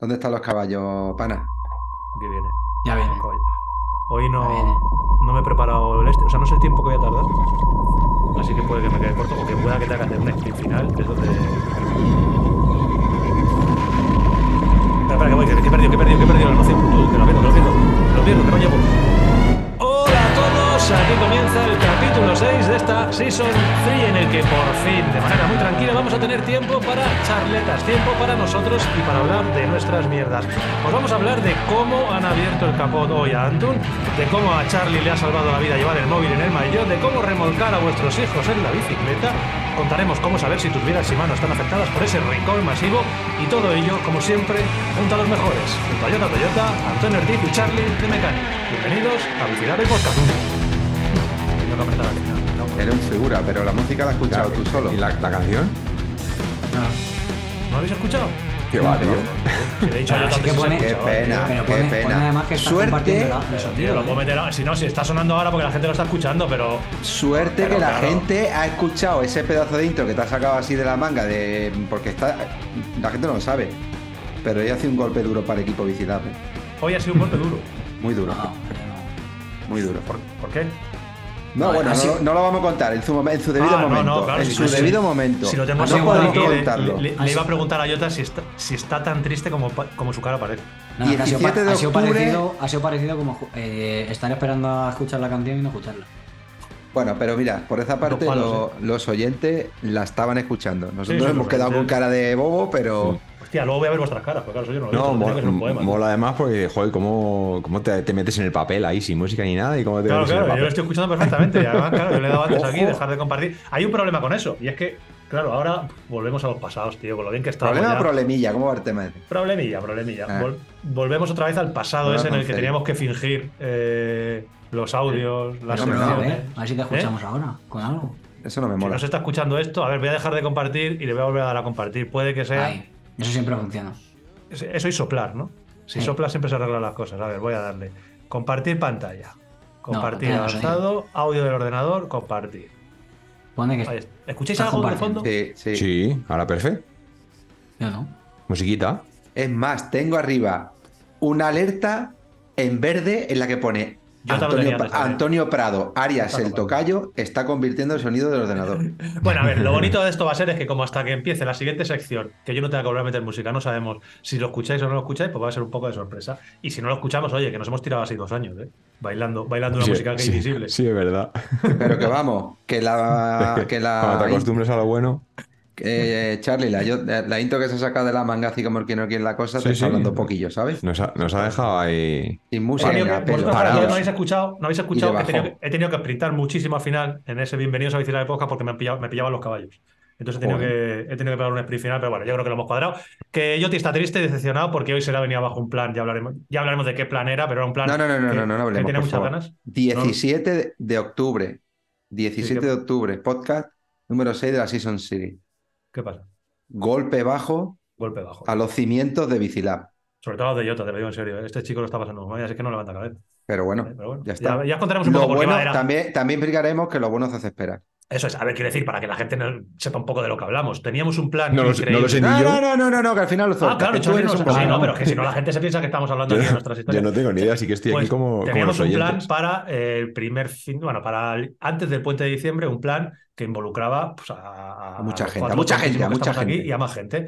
¿Dónde están los caballos, pana? Aquí viene. Ya viene. Hoy no, viene. no me he preparado el este, o sea, no sé el tiempo que voy a tardar. Así que puede que me quede corto o que pueda que tenga que hacer un sprint final. de Eso de... Espera, espera, que voy, que, que he perdido, que he perdido, que he perdido la noción. Que lo pierdo, que lo pierdo. que Lo pierdo, que no llevo. Aquí comienza el capítulo 6 de esta Season 3 en el que por fin, de manera muy tranquila, vamos a tener tiempo para charletas, tiempo para nosotros y para hablar de nuestras mierdas. Os vamos a hablar de cómo han abierto el capot hoy a Antun, de cómo a Charlie le ha salvado la vida llevar el móvil en el maillot, de cómo remolcar a vuestros hijos en la bicicleta. Contaremos cómo saber si tus vidas y manos están afectadas por ese recall masivo y todo ello, como siempre, junto a los mejores, junto a Toyota Toyota, Antonio Ortiz y Charlie de Mecánico. Bienvenidos a Bicicleta y Podcast. Que. No, no. Un figura, pero la música la has escuchado tú solo. ¿Y la, la canción? ¿No habéis escuchado? Qué va, tío. Yo que pone- Qué pena, Pero qué pone, pone pena. además que Suerte, Tío, lo puedo meter Si no, si está sonando ahora porque la gente lo está escuchando, pero. Suerte Pero que la gente ha escuchado ese pedazo de intro que te ha sacado así de la manga, de porque está, la gente no lo sabe. Pero ella hace un golpe duro para el equipo. ¿eh? Hoy ha sido un golpe duro. Muy duro, No, no. muy duro. ¿Por, por qué? No, No, bueno, ha no, sido- no lo vamos a contar en su, momen- en su debido Ah, no, momento. no, claro, en si su si- debido momento. Si lo tengo Ha no sido podemos le, contarlo. le- le Ha iba sido- a preguntar a Jota si está, si está tan triste como, como su cara parece. Ha sido, 17 de ha sido octubre. parecido, ha sido parecido como eh, estar esperando a escuchar la canción y no escucharla. Bueno, pero mira, por esa parte palos, lo- los oyentes la estaban escuchando. Nosotros sí, hemos quedado con cara de bobo, pero Hostia, luego voy a ver vuestras caras, porque claro, soy yo no lo he No, visto, tendría mo- que ser un poema. mola además porque, joder, cómo, cómo te, te metes en el papel ahí sin música ni nada y cómo te Claro, metes en claro, yo lo estoy escuchando perfectamente. Y además, claro, yo le he dado antes aquí, dejar de compartir. Hay un problema con eso, y es que, claro, ahora volvemos a los pasados, tío, con lo bien que estamos. problema o ya. problemilla, ¿cómo va el tema? Problemilla, problemilla. Ah. Vol- volvemos otra vez al pasado Bueno, ese en el que teníamos que fingir eh, los audios, las Hombre, no, a secciones. ver, a ver si te escuchamos ahora, con algo. Eso no me Si mola. no se está escuchando esto, a ver, voy a dejar de compartir y le voy a volver a dar a compartir. Puede que sea. Ay, eso siempre funciona. Eso y soplar, ¿no? Si Sí. soplas siempre se arreglan las cosas. A ver, voy a darle. Compartir pantalla. Compartir no avanzado, audio del ordenador, compartir. Pone que está. ¿Escucháis algo de fondo? Sí, sí. Sí, ahora perfecto. yo no. Musiquita. Es más, tengo arriba una alerta en verde en la que pone Yo Antonio, también. Antonio Prado, Arias el tocayo, está convirtiendo el sonido del ordenador. Bueno, a ver, lo bonito de esto va a ser es que como hasta que empiece la siguiente sección, que yo no tenga que volver a meter música, no sabemos si lo escucháis o no lo escucháis, pues va a ser un poco de sorpresa. Y si no lo escuchamos, oye, que nos hemos tirado así dos años, ¿eh? Bailando, bailando una Sí, música que sí, invisible. Sí, es verdad. Pero que vamos, que la, que Cuando te la, acostumbres a lo bueno. Eh, Charlie, la, yo- la intro que se saca de la manga, así como el que no quiere la cosa, Sí, te está sí. hablando poquillo, ¿sabes? Nos ha, nos ha dejado ahí. Sin música que- vosotros, no habéis escuchado, no habéis escuchado que he tenido, que, he tenido que sprintar muchísimo al final en ese Bienvenidos a Bicicleta de Podcast porque me, han pillado- me pillaban los caballos. Entonces he tenido, que, he tenido que pegar un sprint final, pero bueno, yo creo que lo hemos cuadrado. Que Yoti está triste y decepcionado porque hoy se le ha venido bajo un plan. Ya hablaremos, ya hablaremos de qué plan era, pero era un plan No, no, no, no, que, no, no, no que hablemos, tiene por muchas favor. ganas. 17 de- de octubre. 17 Sí, de octubre, podcast número 6 de la Season Series. ¿Qué pasa? Golpe bajo Golpe bajo. a los cimientos de Bicilab. Sobre todo los de Jota, te lo digo en serio. ¿eh? Este chico lo está pasando mal, así que no levanta cabeza. Pero bueno, Eh, pero bueno, ya está. Ya, ya os contaremos un Lo poco por qué bueno, era- también, también explicaremos que lo bueno se hace esperar. Eso es, a ver, quiero decir, para que la gente no- sepa un poco de lo que hablamos. Teníamos un plan No lo sé- no increíble. lo sé ni No, yo. no, no, no, no, no, que al final lo Ah, claro, tú eres no un sabe. Sí, bobado. no, pero que si no la gente se piensa que estamos hablando aquí de nuestras Yo historias. no tengo ni idea, así que estoy Pues aquí como, como teníamos los un plan para eh, el primer fin, bueno, para el- antes del puente de diciembre, un plan que involucraba pues, a, A mucha gente, a mucha gente, a mucha aquí gente. y a más gente.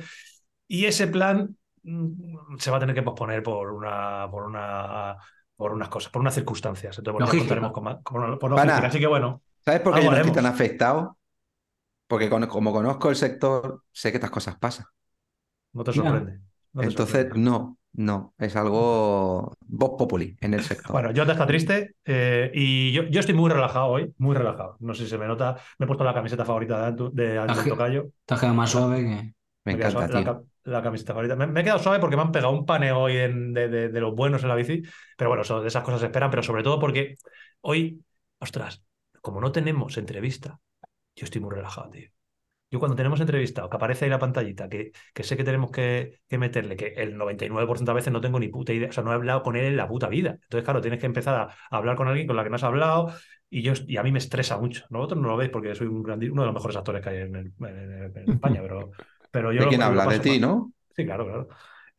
Y ese plan mm, se va a tener que posponer por una, por una, por unas cosas, por unas circunstancias. Entonces, bueno, contaremos con más- con- por Pana. logística. Así que bueno, ¿Sabes por qué yo no estoy tan afectado? Porque con- como conozco el sector, sé que estas cosas pasan. no te sorprende. no te Entonces, sorprende. no, no, es algo voz populi en el sector. Bueno, Jota está triste eh, y yo, yo estoy muy relajado hoy, muy relajado. No sé si se me nota. Me he puesto la camiseta favorita de Antu, de Antu Aje- Tocayo. Te has quedado más suave que. Me quedado encanta, suave- tío. La, ca- la camiseta favorita. Me, me he quedado suave porque me han pegado un paneo hoy en- de, de- de los buenos en la bici. Pero bueno, eso- de esas cosas se esperan, pero sobre todo porque hoy, ostras, como no tenemos entrevista, yo estoy muy relajado, tío. Yo cuando tenemos entrevistado, que aparece ahí la pantallita, que, que sé que tenemos que, que meterle, que el 99% de veces no tengo ni puta idea, o sea, no he hablado con él en la puta vida. Entonces, claro, tienes que empezar a, a hablar con alguien con la que no has hablado y, yo, y a mí me estresa mucho. Vosotros no lo veis porque soy un uno de los mejores actores que hay en, el- en- en- en España, pero, pero yo... ¿De quién habla? De ti. ¿no? Sí, claro, claro.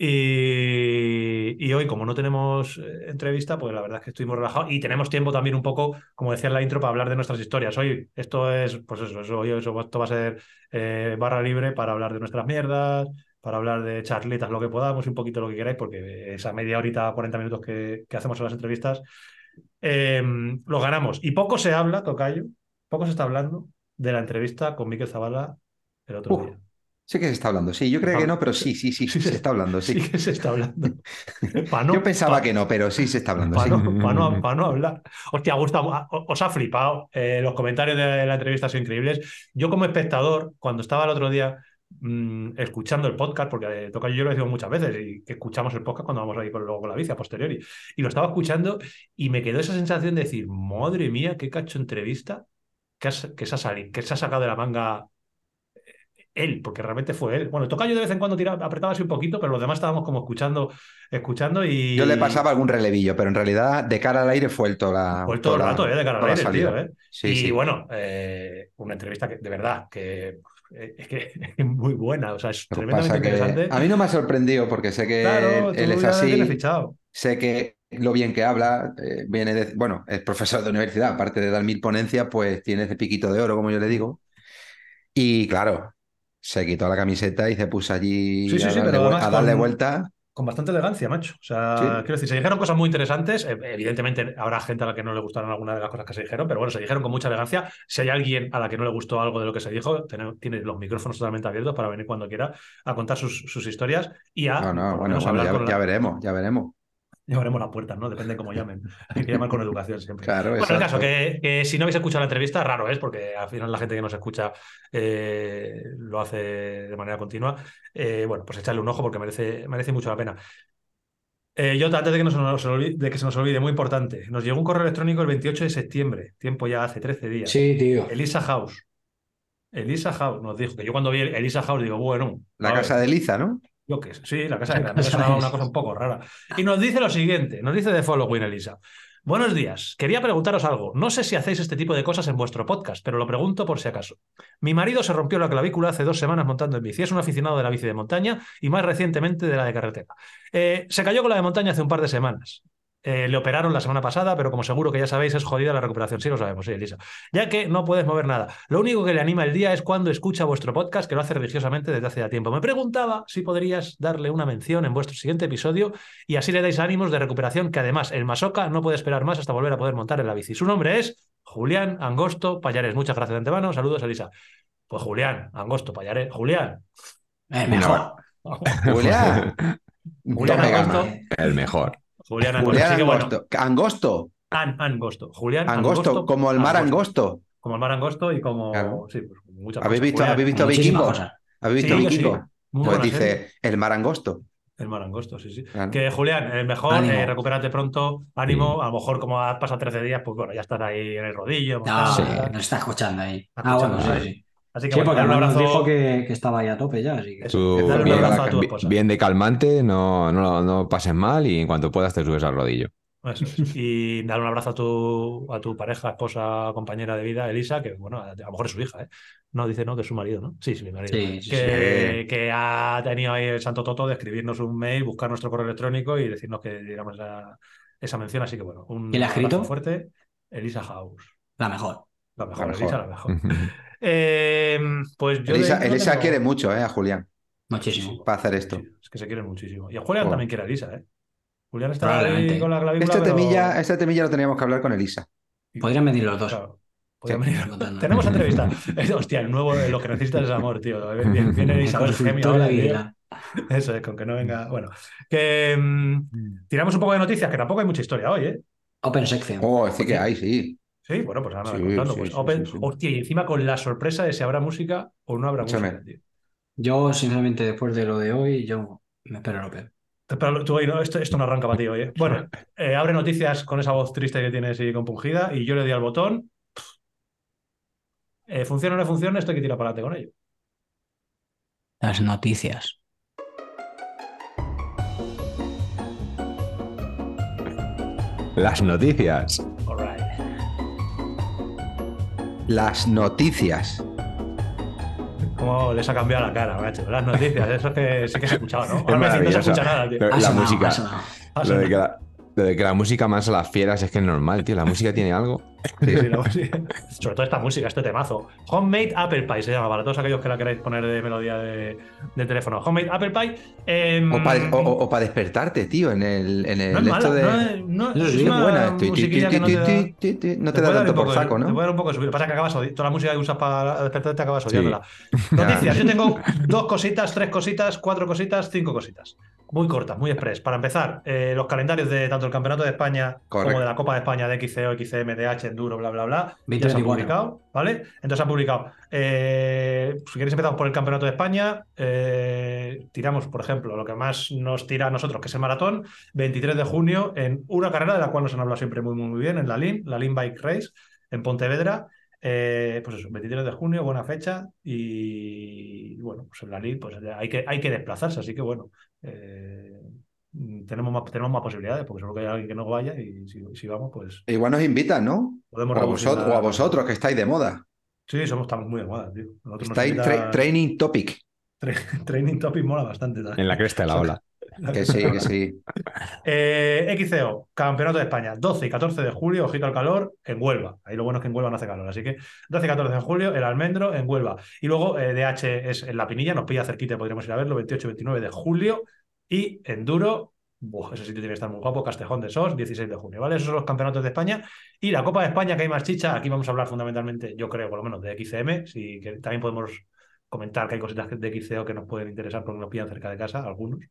Y, y hoy, como no tenemos eh, entrevista, pues la verdad es que estuvimos relajados y tenemos tiempo también un poco, como decía en la intro, para hablar de nuestras historias. Hoy esto es, pues eso, eso, hoy eso, esto va a ser eh, barra libre para hablar de nuestras mierdas, para hablar de charletas, lo que podamos y un poquito lo que queráis, porque esa media horita, 40 minutos que, que hacemos en las entrevistas, eh, lo ganamos. Y poco se habla, Tocayo, poco se está hablando de la entrevista con Miquel Zavala el otro Uh, día. Sí que se está hablando. Sí, yo creo que no, pero sí, sí, sí, se está hablando. Sí. Sí que se está hablando. No- Yo pensaba pa- que no, pero sí se está hablando. Para sí. no, pa no- pa no hablar. Hostia, Gustavo, os ha flipado. Eh, los comentarios de la entrevista son increíbles. Yo, como espectador, cuando estaba el otro día mm, escuchando el podcast, porque eh, toca yo lo decimos muchas veces, y que escuchamos el podcast cuando vamos ahí con, luego con la bici a posteriori, y lo estaba escuchando y me quedó esa sensación de decir, madre mía, qué cacho entrevista que, has- que, se, ha salido, que se ha sacado de la manga él, porque realmente fue él. Bueno, Tocayo de vez en cuando tiraba, apretaba así un poquito, pero los demás estábamos como escuchando, escuchando y... Yo le pasaba algún relevillo, pero en realidad de cara al aire fue el todo la. Fue todo el toda la- rato, ¿eh? De cara al toda aire, tío, ¿eh? Sí, y sí. bueno, eh, una entrevista que de verdad que eh, es que es muy buena, o sea, es tremendamente interesante. a mí no me ha sorprendido porque sé que claro, él, es así, fichado. sé que lo bien que habla, eh, viene de, bueno, es profesor de universidad, aparte de dar mil ponencias, pues tiene ese piquito de oro, como yo le digo. Y claro, se quitó la camiseta y se puso allí Sí, sí, a, sí, darle, pero vuel- además a darle con- vuelta. Con bastante elegancia, macho. O sea, quiero decir, se dijeron cosas muy interesantes. eh, Evidentemente, habrá gente a la que no le gustaron algunas de las cosas que se dijeron, pero bueno, se dijeron con mucha elegancia. Si hay alguien a la que no le gustó algo de lo que se dijo, tiene, tiene los micrófonos totalmente abiertos para venir cuando quiera a contar sus, sus historias y a. No, no, bueno, ya, con ya la- veremos, ya veremos. Llevaremos las puertas, ¿no? Depende de cómo llamen. Hay que llamar con educación siempre. Claro, bueno, el exacto. caso, que, que si no habéis escuchado la entrevista, raro es, porque al final la gente que nos escucha eh, lo hace de manera continua. Eh, bueno, pues echarle un ojo porque merece, merece mucho la pena. Eh, yo, antes de que, nos, nos olvide, de que se nos olvide, muy importante, nos llegó un correo electrónico el 28 de septiembre, tiempo ya hace 13 días. Sí, tío. Elisa House. Elisa House nos dijo que yo cuando vi Elisa House digo, bueno, La casa ver, de Liza, ¿no? Yo qué sé, sí, la casa de Gran, sonaba de- una cosa un poco rara. Y nos dice lo siguiente, nos dice de following Elisa. Buenos días, quería preguntaros algo. No sé si hacéis este tipo de cosas en vuestro podcast, pero lo pregunto por si acaso. Mi marido se rompió la clavícula hace dos semanas montando en bici. Es un aficionado de la bici de montaña y más recientemente de la de carretera. Eh, se cayó con la de montaña hace un par de semanas. Eh, le operaron la semana pasada, pero como seguro que ya sabéis, es jodida la recuperación. Sí, lo sabemos, sí, Elisa. Ya que no puedes mover nada. Lo único que le anima el día es cuando escucha vuestro podcast, que lo hace religiosamente desde hace ya tiempo. Me preguntaba si podrías darle una mención en vuestro siguiente episodio y así le dais ánimos de recuperación, que además el Masoca no puede esperar más hasta volver a poder montar en la bici. Su nombre es Julián Angosto Payares. Muchas gracias de antemano. Saludos, Elisa. Pues Julián Angosto Payares. Julián. Eh, mejor. Julián. Julián Angosto. El mejor. Julián Angosto. Julián Así que bueno, Angosto. Angosto. An- Angosto. Julián Angosto, como el mar angosto. Como el mar angosto y como. Claro. Sí, pues muchas ¿Habéis cosas. visto, Julián, ¿habéis visto cosas. ¿Habéis visto Sí, muy Pues buena dice el mar angosto. El mar angosto, sí, sí. Claro. Que Julián, el mejor, Ánimo. eh, recupérate pronto, ánimo. A lo mejor, como has pasado 13 días, pues bueno, ya estás ahí en el rodillo. No, montado, Sí. tal. nos está escuchando ahí. Está Ah, bueno, escuchando, ¿eh? sí. Así que Sí, bueno, porque un nos abrazo. dijo que, que estaba ahí a tope ya, así que... Tú, Dale un bien, abrazo a tu esposa. bien de calmante, no, no, no pases mal y en cuanto puedas te subes al rodillo. Eso es. Y darle un abrazo a tu, a tu pareja, esposa, compañera de vida, Elisa, que bueno, a lo mejor es su hija, ¿eh? No, dice no, que es su marido, ¿no? Sí, sí, mi marido. Sí, sí, que, que ha tenido ahí el santo toto de escribirnos un mail, buscar nuestro correo electrónico y decirnos que diéramos esa, esa mención. Así que bueno, un ¿Quién la ha escrito? abrazo fuerte. Elisa House. La mejor. La mejor, La mejor. Elisa, la mejor. Eh, pues yo Elisa, intro Elisa tengo- quiere mucho eh, a Julián Muchísimo. para hacer esto. Es que se quieren muchísimo. Y a Julián también quiere a Elisa, ¿eh? Julián está ahí con la clavícula. Este pero- temilla, este temilla lo teníamos que hablar con Elisa. Podrían medir los dos. Claro. Sí. venir. Tenemos entrevista. Hostia, el nuevo, lo que necesitas es amor, tío. Viene, viene El Isabel Gemio ahora. Eso es, con que no venga. Bueno, que mm, tiramos un poco de noticias, que tampoco hay mucha historia hoy, ¿eh? Open section. Oh, sí que hay, sí. Sí, bueno, pues ahora me Sí, contando. sí, pues, sí, open- sí, sí. Hostia, y encima con la sorpresa de si habrá música o no habrá Escúchame. música, tío. Yo, sinceramente, después de lo de hoy, yo me espero lo peor. Espera, tú no, esto, esto no arranca para ti hoy, ¿eh? Bueno, eh, abre noticias con esa voz triste que tienes y compungida, y yo le doy al botón. Eh, ¿Funciona o no funciona? Esto hay que tirar para adelante con ello. Las noticias. Las noticias. Las noticias. cómo les ha cambiado la cara, macho. Las noticias, eso es que sí que se ha escuchado, ¿no? Es Ahora dicen, no se escucha nada, tío. La sonado, música. Lo de, que la, lo de que la música más a las fieras es que es normal, tío. La música tiene algo. Sí, sí, la música. Sobre todo esta música, este temazo. Homemade Apple Pie se llama, para todos aquellos que la queráis poner de melodía de, de teléfono. Homemade Apple Pie. em, O para despertarte, tío, en el, en el no es mala, de. no es, no, Eso es sí, buena. No te da- No te tanto un por saco, Te ¿no? puede dar un poco de subir. Pasa que acabas odi- Toda la música que usas para despertarte acabas Sí. odiándola. Noticias. Yo tengo dos cositas, tres cositas, cuatro cositas, cinco cositas. Muy cortas, muy express. Para empezar, eh, los calendarios de tanto el Campeonato de España como de la Copa de España de XCO, XCM, DH, Enduro, bla, bla, bla. Ya 23 se han publicado, ¿vale? Entonces han publicado. eh, si queréis empezamos por el Campeonato de España. eh, tiramos, por ejemplo, lo que más nos tira a nosotros, que es el maratón, 23 de junio, en una carrera de la cual nos han hablado siempre muy, muy, muy bien, en la LIN, la LIN Bike Race, en Pontevedra. Eh, pues eso, 23 de junio, buena fecha. Y bueno, pues en la LIN pues hay que, hay que desplazarse, así que bueno. Eh, tenemos más, tenemos más posibilidades, porque seguro que hay alguien que no vaya y si, si vamos, pues Igual nos invitan, ¿no? podemos O a, vosotros, la- o a vosotros, que estáis de moda. Sí, somos, estamos muy de moda, tío. Nosotros nos Estáis invita- tra- training topic. Tra- Training Topic mola bastante. también. En la cresta de la ola. Que sí, que sí. Eh, XCO, Campeonato de España, 12 y 14 de julio, ojito al calor, en Huelva. Ahí lo bueno es que en Huelva no hace calor, así que 12 y 14 de julio, el Almendro, en Huelva. Y luego eh, DH es en La Pinilla, nos pilla cerquita, podríamos ir a verlo, 28 y 29 de julio. Y Enduro, buah, ese sitio tiene que estar muy guapo, Castejón de Sos, 16 de junio, ¿vale? Esos son los campeonatos de España. Y la Copa de España, que hay más chicha, aquí vamos a hablar fundamentalmente, yo creo, por lo menos, de XCM, sí, que también podemos comentar que hay cositas de XCO que nos pueden interesar porque nos pillan cerca de casa, algunos.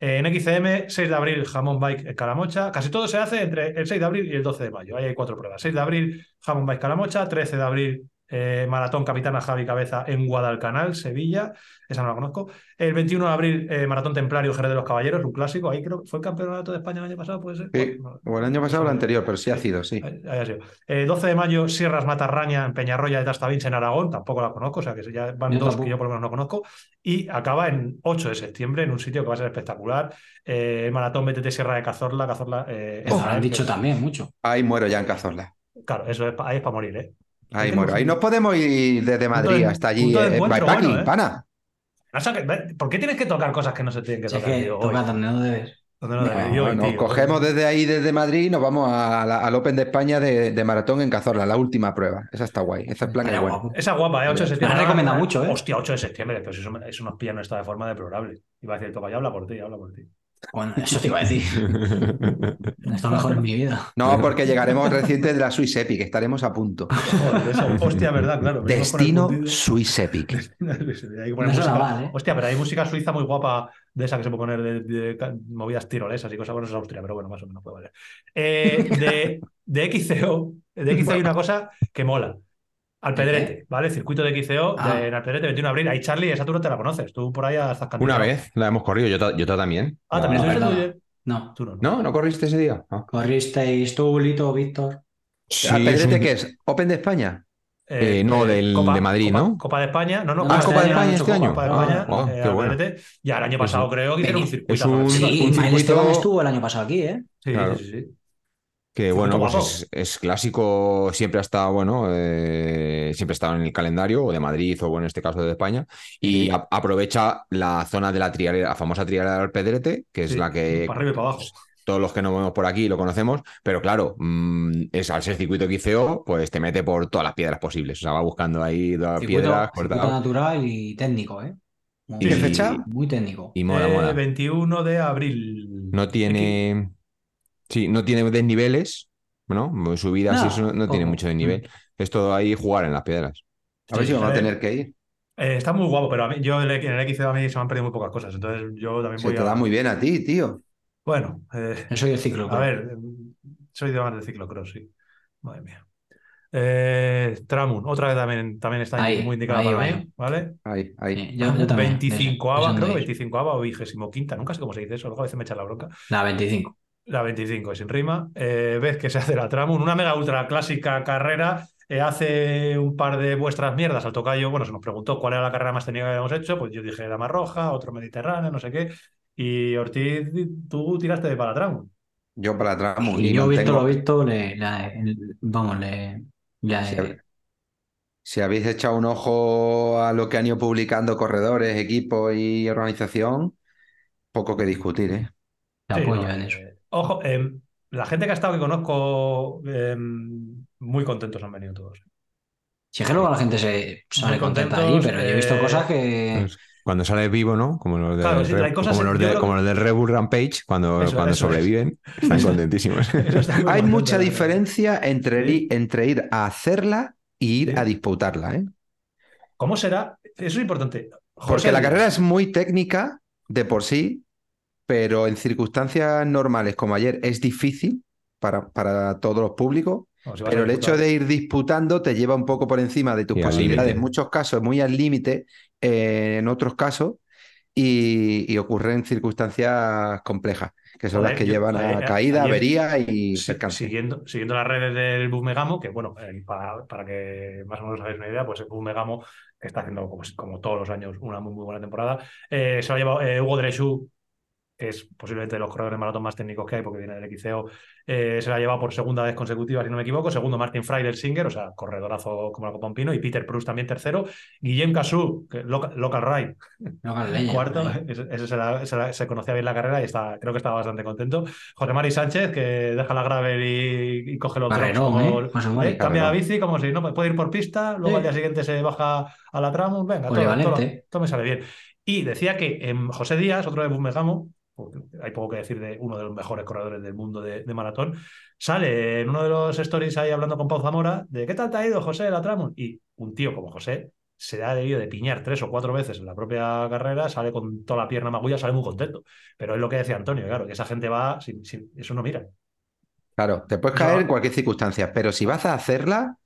En XCM, 6 de abril, Jamón Bike Calamocha. Casi todo se hace entre el 6 de abril y el 12 de mayo. Ahí hay cuatro pruebas. 6 de abril, Jamón Bike Calamocha. 13 de abril, eh, Maratón Capitana Javi Cabeza en Guadalcanal, Sevilla. Esa no la conozco. El 21 de abril, eh, Maratón Templario Jerez de los Caballeros, un clásico. Ahí creo que fue el campeonato de España el año pasado, puede ser. Sí. Bueno, O el año pasado o el anterior, pero sí ha sido, sí. Ahí- ahí ha sido. Eh, 12 de mayo, Sierras Matarraña en Peñarroya de Tastavins en Aragón, tampoco la conozco, o sea que ya van Yo dos tampoco. que yo por lo menos no conozco. Y acaba en 8 de septiembre en un sitio que va a ser espectacular. Eh, el Maratón BTT Sierra de Cazorla, Cazorla. eh, Ojo, han dicho también mucho. Ahí muero ya en Cazorla. Claro, eso es, ahí es para morir, ¿eh? Ahí muero. Ahí nos podemos ir desde Madrid de- hasta allí. eh, encuentro bikepacking, bueno, ¿eh? pana. O sea, ¿Por qué tienes que tocar cosas que no se tienen que Si es tocar? que toca donde no debes. ¿Dónde no No? Yo Nos tío. cogemos desde ahí, desde Madrid, y nos vamos a la- al Open de España de, de maratón en Cazorla, la última prueba. Esa está guay. Esa es plan que guapo. Esa guapa, ¿eh? 8 de Me septiembre. la recomienda mucho, ¿eh? Hostia, 8 de septiembre, pero si eso, me- eso nos pilla en estado de forma deplorable. Iba a decir, toca, ya habla por ti, habla por ti. Bueno, eso te iba a decir. Está mejor en mi vida. No, porque llegaremos recientes de la Swiss Epic, estaremos a punto. Joder, eso, hostia, verdad, claro. Destino. Swiss Epic. Hay que poner No suena música- mal, ¿eh? Hostia, pero hay música suiza muy guapa de esa que se puede poner de, movidas tirolesas y cosas. Bueno, eso es Austria, pero bueno, más o menos puede valer. Eh, de, de XCO, de XCO hay una cosa que mola. Alpedrete, ¿vale? Circuito de XCO Ah. de, en Alpedrete, 21 de abril. Ahí, Charlie, esa tú no te la conoces. Tú por ahí estás cantando. Una vez la hemos corrido, yo, ta- yo ta- también. Ah, también No. Oye? No. Tú no, no. ¿No? ¿No corriste ese día? Ah. Corristeis tú, Lito, Víctor. Sí, ¿Alpedrete un- qué es? ¿Open de España? Eh, no, del- de Madrid, Copa- ¿no? Copa de España, no, no, Ah, Copa de España, este año. Copa de Ah, España, oh, eh, qué bueno. Y el año pasado creo que hicieron un circuito. Es un- Sí, un circuito- Esteban estuvo el año pasado aquí, ¿eh? Sí, Claro. sí, sí, sí. Que bueno, pues es, es clásico, siempre ha estado, bueno, eh, siempre ha estado en el calendario, o de Madrid, o bueno, en este caso de España, y a- aprovecha la zona de la trialera, la famosa trialera del Pedrete, que es Sí, la que Para arriba y para abajo. todos los que nos vemos por aquí lo conocemos, pero claro, mm, es al ser circuito XCO, pues te mete por todas las piedras posibles, o sea, va buscando ahí todas Circuito, piedras, circuito natural y técnico, ¿eh? Muy, ¿Y qué fecha? Muy técnico. y mola, Eh, mola. 21 de abril. No tiene, sí, no tiene desniveles, ¿no? Subidas y No, eso no, no tiene mucho desnivel, es todo ahí jugar en las piedras. A ver Sí, si vamos a tener que ir. Eh, está muy guapo, pero a mí, yo en el, XCO a mí se me han perdido muy pocas cosas. Entonces yo también Se voy te a. da muy bien a ti, tío. Bueno, eh, soy el ciclo. a ver, eh, soy de más de ciclocross, sí. Madre mía. Eh, Tramun, otra vez también, también está Ahí, muy indicada ahí, para mí, ¿vale? Ahí, ahí. Yo, yo también. 25 de- ava, de creo que Sandwich. 25 ava o 25 nunca sé cómo se dice eso, luego a veces me echa la bronca. La 25. La 25 sin rima. Eh, ves que se hace la Tramun, una mega ultra clásica carrera. Eh, hace un par de vuestras mierdas al tocayo. Bueno, se nos preguntó cuál era la carrera más técnica que habíamos hecho. Pues yo dije Dama Roja, otro Mediterráneo, no sé qué. Y Ortiz, tú tiraste de para la Tramun. Yo para atrás Y yo, mantengo- visto lo visto, le, vamos, le, le- Si, si habéis echado un ojo a lo que han ido publicando corredores, equipos y organización, poco que discutir, ¿eh? Te Sí, apoyo no, en eso. Ojo, eh, la gente que ha estado que conozco, eh, muy contentos han venido todos. Si es que luego la gente se sale contenta ahí, pero yo he visto eh, cosas que. Pues, Cuando sale vivo, ¿no? Como los, de, Claro, sí, hay cosas- como los, de- como los Rampage, cuando, Eso, cuando eso es. sobreviven, están contentísimos. Está Hay mucha diferencia entre, Sí. ir- entre ir a hacerla y ir Sí. a disputarla, ¿eh? ¿Cómo será? Eso es importante. Porque la carrera es muy técnica de por sí, pero en circunstancias normales como ayer es difícil para, para todos los públicos. Pero el hecho de ir disputando te lleva un poco por encima de tus Y posibilidades, en muchos casos muy al límite, eh, en otros casos, y, y ocurre en circunstancias complejas, que son las que yo- llevan a caída, ayer- avería y percance. siguiendo, siguiendo las redes del Bumegamo, que bueno, eh, para, para que más o menos os hagáis una idea, pues el Bumegamo, está haciendo como, como todos los años una muy, muy buena temporada, eh, se lo ha llevado eh, Hugo Dreschú, que es posiblemente de los corredores de maratón más técnicos que hay, porque viene del XCO, eh, se la ha llevado por segunda vez consecutiva, si no me equivoco. Segundo, Martin Freiler Singer, o sea, corredorazo como la Copa Pino, y Peter Proust también tercero. Guillem Casu, que local, local ride, leña, cuarto. Ese, ese se, la- se la- se conocía bien la carrera y está, creo que estaba bastante contento. José Mari Sánchez, que deja la gravel y, y coge los drops como- ¿eh? José Mari, ¿eh? Cambia la bici como si no puede ir por pista, luego Sí. al día siguiente se baja a la tramo. Venga, todo, todo, todo me sale bien. Y decía que José Díaz, otro de Bumegamo, hay poco que decir de uno de los mejores corredores del mundo de, de maratón, sale en uno de los stories ahí hablando con Pau Zamora de ¿qué tal te ha ido, José, la tramo? Y un tío como José se ha debido de piñar tres o cuatro veces en la propia carrera, sale con toda la pierna magulla, sale muy contento. Pero es lo que decía Antonio, claro, que esa gente va sin, sin- eso no mira. Claro, te puedes caer en cualquier circunstancia, pero si vas a hacerla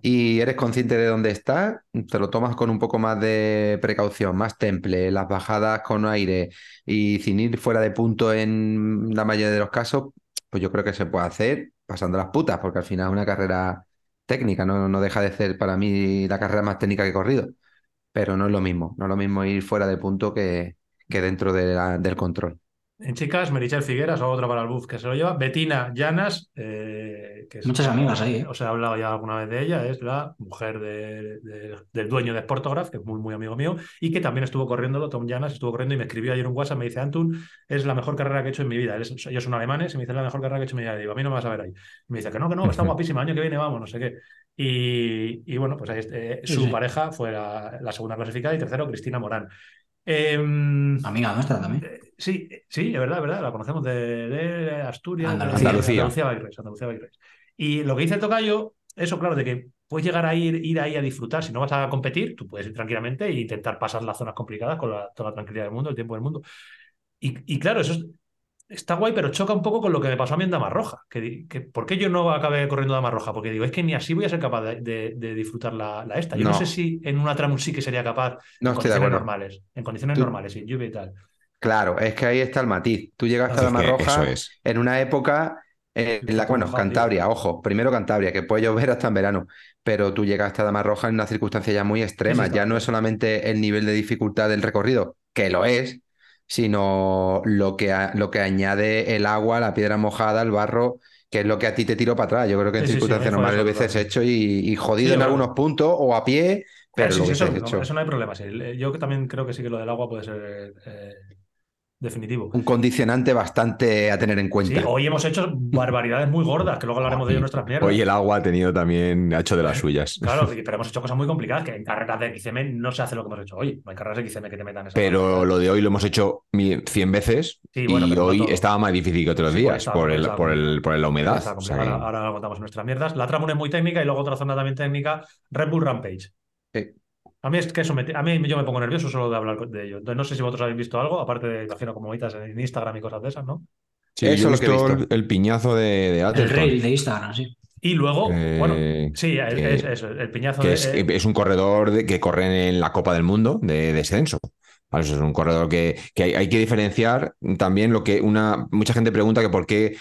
y eres consciente de dónde estás, te lo tomas con un poco más de precaución, más temple, las bajadas con aire y sin ir fuera de punto en la mayoría de los casos, pues yo creo que se puede hacer pasando las putas, porque al final es una carrera técnica, no, no deja de ser para mí la carrera más técnica que he corrido, pero no es lo mismo, no es lo mismo ir fuera de punto que, que dentro del control. En chicas, Merichel Figueras, otra para el buff que se lo lleva. Betina Llanas, eh, que es- Muchas amigas ahí, ¿eh? Os he hablado ya alguna vez de ella, es la mujer de- de- del dueño de Sportograph, que es muy, muy amigo mío, y que también estuvo corriéndolo, Tom Llanas estuvo corriendo y me escribió ayer un WhatsApp, me dice, Antun, es la mejor carrera que he hecho en mi vida. Es- ellos son alemanes y me dice, es la mejor carrera que he hecho en mi vida. Digo, a mí no me vas a ver ahí. Y me dice, que no, que no, que está guapísima, año que viene vamos, no sé qué. Y, y bueno, pues ahí, eh, Sí, su sí. pareja fue la, la segunda clasificada y tercero, Cristina Morán. Em, Amiga nuestra también. eh, Sí, sí, es verdad, es verdad. La conocemos de, de Asturias, de- Andalucía. Andalucía, Race, Andalucía Race. Y lo que dice el Tocayo, eso, claro, de que puedes llegar a ir, ir ahí a disfrutar. Si no vas a competir, tú puedes ir tranquilamente e intentar pasar las zonas complicadas con la- toda la tranquilidad del mundo, el tiempo del mundo. Y, y claro, eso es- está guay, pero choca un poco con lo que me pasó a mí en Dama Roja. Que, di- que, ¿Por qué yo no acabé corriendo Dama Roja? Porque digo, es que ni así voy a ser capaz de, de- de disfrutar la, la esta. Yo no. No. sé si en una tram sí que sería capaz No en condiciones normales. En condiciones Tú- normales, sin lluvia y tal. Claro, es que ahí está el matiz. Tú llegaste a Es Dama que Roja es. en una época en la, bueno. Cantabria, ojo, primero Cantabria, que puede llover hasta en verano, pero tú llegaste a Dama Roja en una circunstancia ya muy extrema. Ya no es solamente el nivel de dificultad del recorrido, que lo es, sino lo que, a- lo que añade el agua, la piedra mojada, el barro, que es lo que a ti te tiró para atrás. Yo creo que en Sí, sí, sí, circunstancias normales lo hubieses hecho y, y jodido en algunos puntos o a pie, pero lo sí, eso, hecho. eso no hay problema. sí. Yo también creo que sí que lo del agua puede ser eh, definitivo. Un condicionante bastante a tener en Sí, cuenta. hoy hemos hecho barbaridades muy gordas, que luego hablaremos de ello en nuestras mierdas. Hoy el agua ha tenido también, ha hecho de las suyas. Claro, pero hemos hecho cosas muy complicadas, que en carreras de XCM no se hace lo que hemos hecho hoy. No hay carreras de XCM que te metan esa Pero lo de hoy lo hemos hecho mil- 100 veces Sí, bueno, y hoy estaba más difícil que otros Sí, días por, el, por, el, por la humedad. Está O sea complicado. que- ahora, ahora contamos nuestras mierdas. La trama es muy técnica y luego otra zona también técnica, Red Bull Rampage. A mí es que eso me, a mí yo me pongo nervioso solo de hablar de ello. Entonces no sé si vosotros habéis visto algo, aparte de, imagino, como en Instagram y cosas de esas, ¿no? Sí, Eso yo he es lo que he visto visto. el, el piñazo de, de El reel de Instagram, sí. Y luego, Eh, bueno, sí, es, que- es- eso, el piñazo que de... es, eh, es un corredor de- que corre en la Copa del Mundo de descenso. Vale, eso es un corredor que, que hay, hay que diferenciar también lo que una mucha gente pregunta que por qué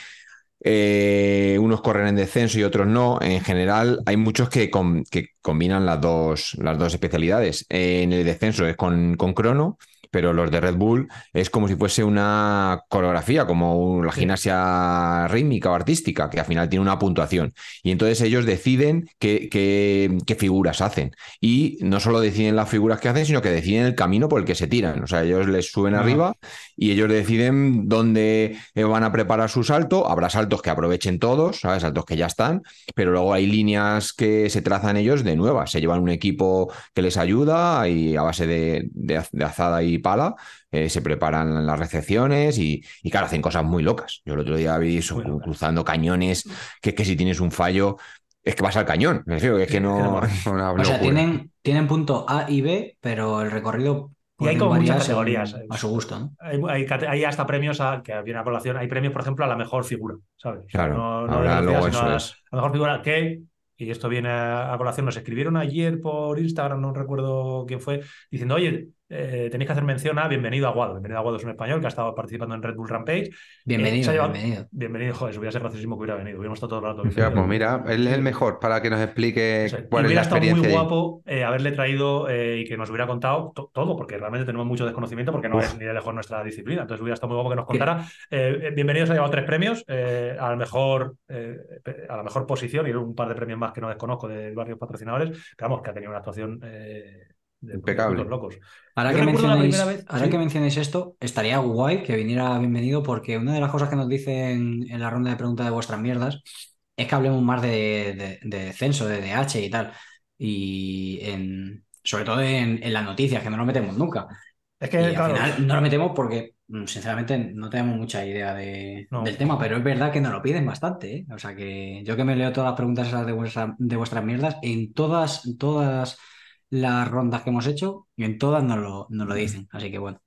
eh, unos corren en descenso y otros no. En general, hay muchos que, com- que combinan las dos, las dos especialidades. En el descenso es con, con crono pero los de Red Bull es como si fuese una coreografía, como la gimnasia rítmica o artística, que al final tiene una puntuación. Y entonces ellos deciden qué, qué, qué figuras hacen. Y no solo deciden las figuras que hacen, sino que deciden el camino por el que se tiran. O sea, ellos les suben arriba y ellos deciden dónde eh, van a preparar su salto. Habrá saltos que aprovechen todos, ¿sabes? Saltos que ya están, pero luego hay líneas que se trazan ellos de nuevas. Se llevan un equipo que les ayuda y a base de, de, de azada y pala eh, se preparan las recepciones y, y, claro, hacen cosas muy locas. Yo el otro día vi eso, cruzando cañones, que es que si tienes un fallo, es que vas al cañón. Me refiero, que es que no. Una O sea, tienen, tienen punto A y B, pero el recorrido Y hay como muchas categorías, a su gusto, ¿no? Hay, hay cate- hay hasta premios a, que viene a colación, hay premios, por ejemplo, a la mejor figura, Claro, no, no ahora de velocidad, luego sino eso a, es. a la mejor figura que, y esto viene a, a colación, nos escribieron ayer por Instagram, no recuerdo quién fue, diciendo, oye, eh, tenéis que hacer mención a Bienvenido a Guado. Bienvenido a Guado es un español que ha estado participando en Red Bull Rampage. Bienvenido, Eh, llevado- bienvenido. Bienvenido, joder, hubiera sido graciosísimo que hubiera venido. Hubiéramos estado todo el rato. Bienvenido. pues mira, él es el mejor para que nos explique O sea, y cuál es la hubiera estado muy guapo eh, haberle traído eh, y que nos hubiera contado to- todo, porque realmente tenemos mucho desconocimiento, porque no Uf. es ni de lejos nuestra disciplina. Entonces hubiera estado muy guapo que nos contara. Bienvenidos, ha llevado tres premios, eh, a, la mejor, eh, a la mejor posición y un par de premios más que no desconozco de varios patrocinadores. Pero vamos, que ha tenido una actuación eh, Impecable. locos. Ahora, que mencionéis, primera vez- ahora sí. que mencionéis esto, estaría guay que viniera bienvenido porque una de las cosas que nos dicen en la ronda de preguntas de vuestras mierdas es que hablemos más de, de, de censo, de DH y tal. Y en, sobre todo en, en las noticias, que no nos metemos nunca. Es Y que, al final no lo metemos porque, mm, sinceramente, no tenemos mucha idea de- No. del tema, pero es verdad que nos lo piden bastante, ¿eh? O sea que yo que me leo todas las preguntas esas de, vuestra- de vuestras mierdas, en todas, todas las rondas que hemos hecho, en todas nos lo, nos lo dicen. Así que bueno.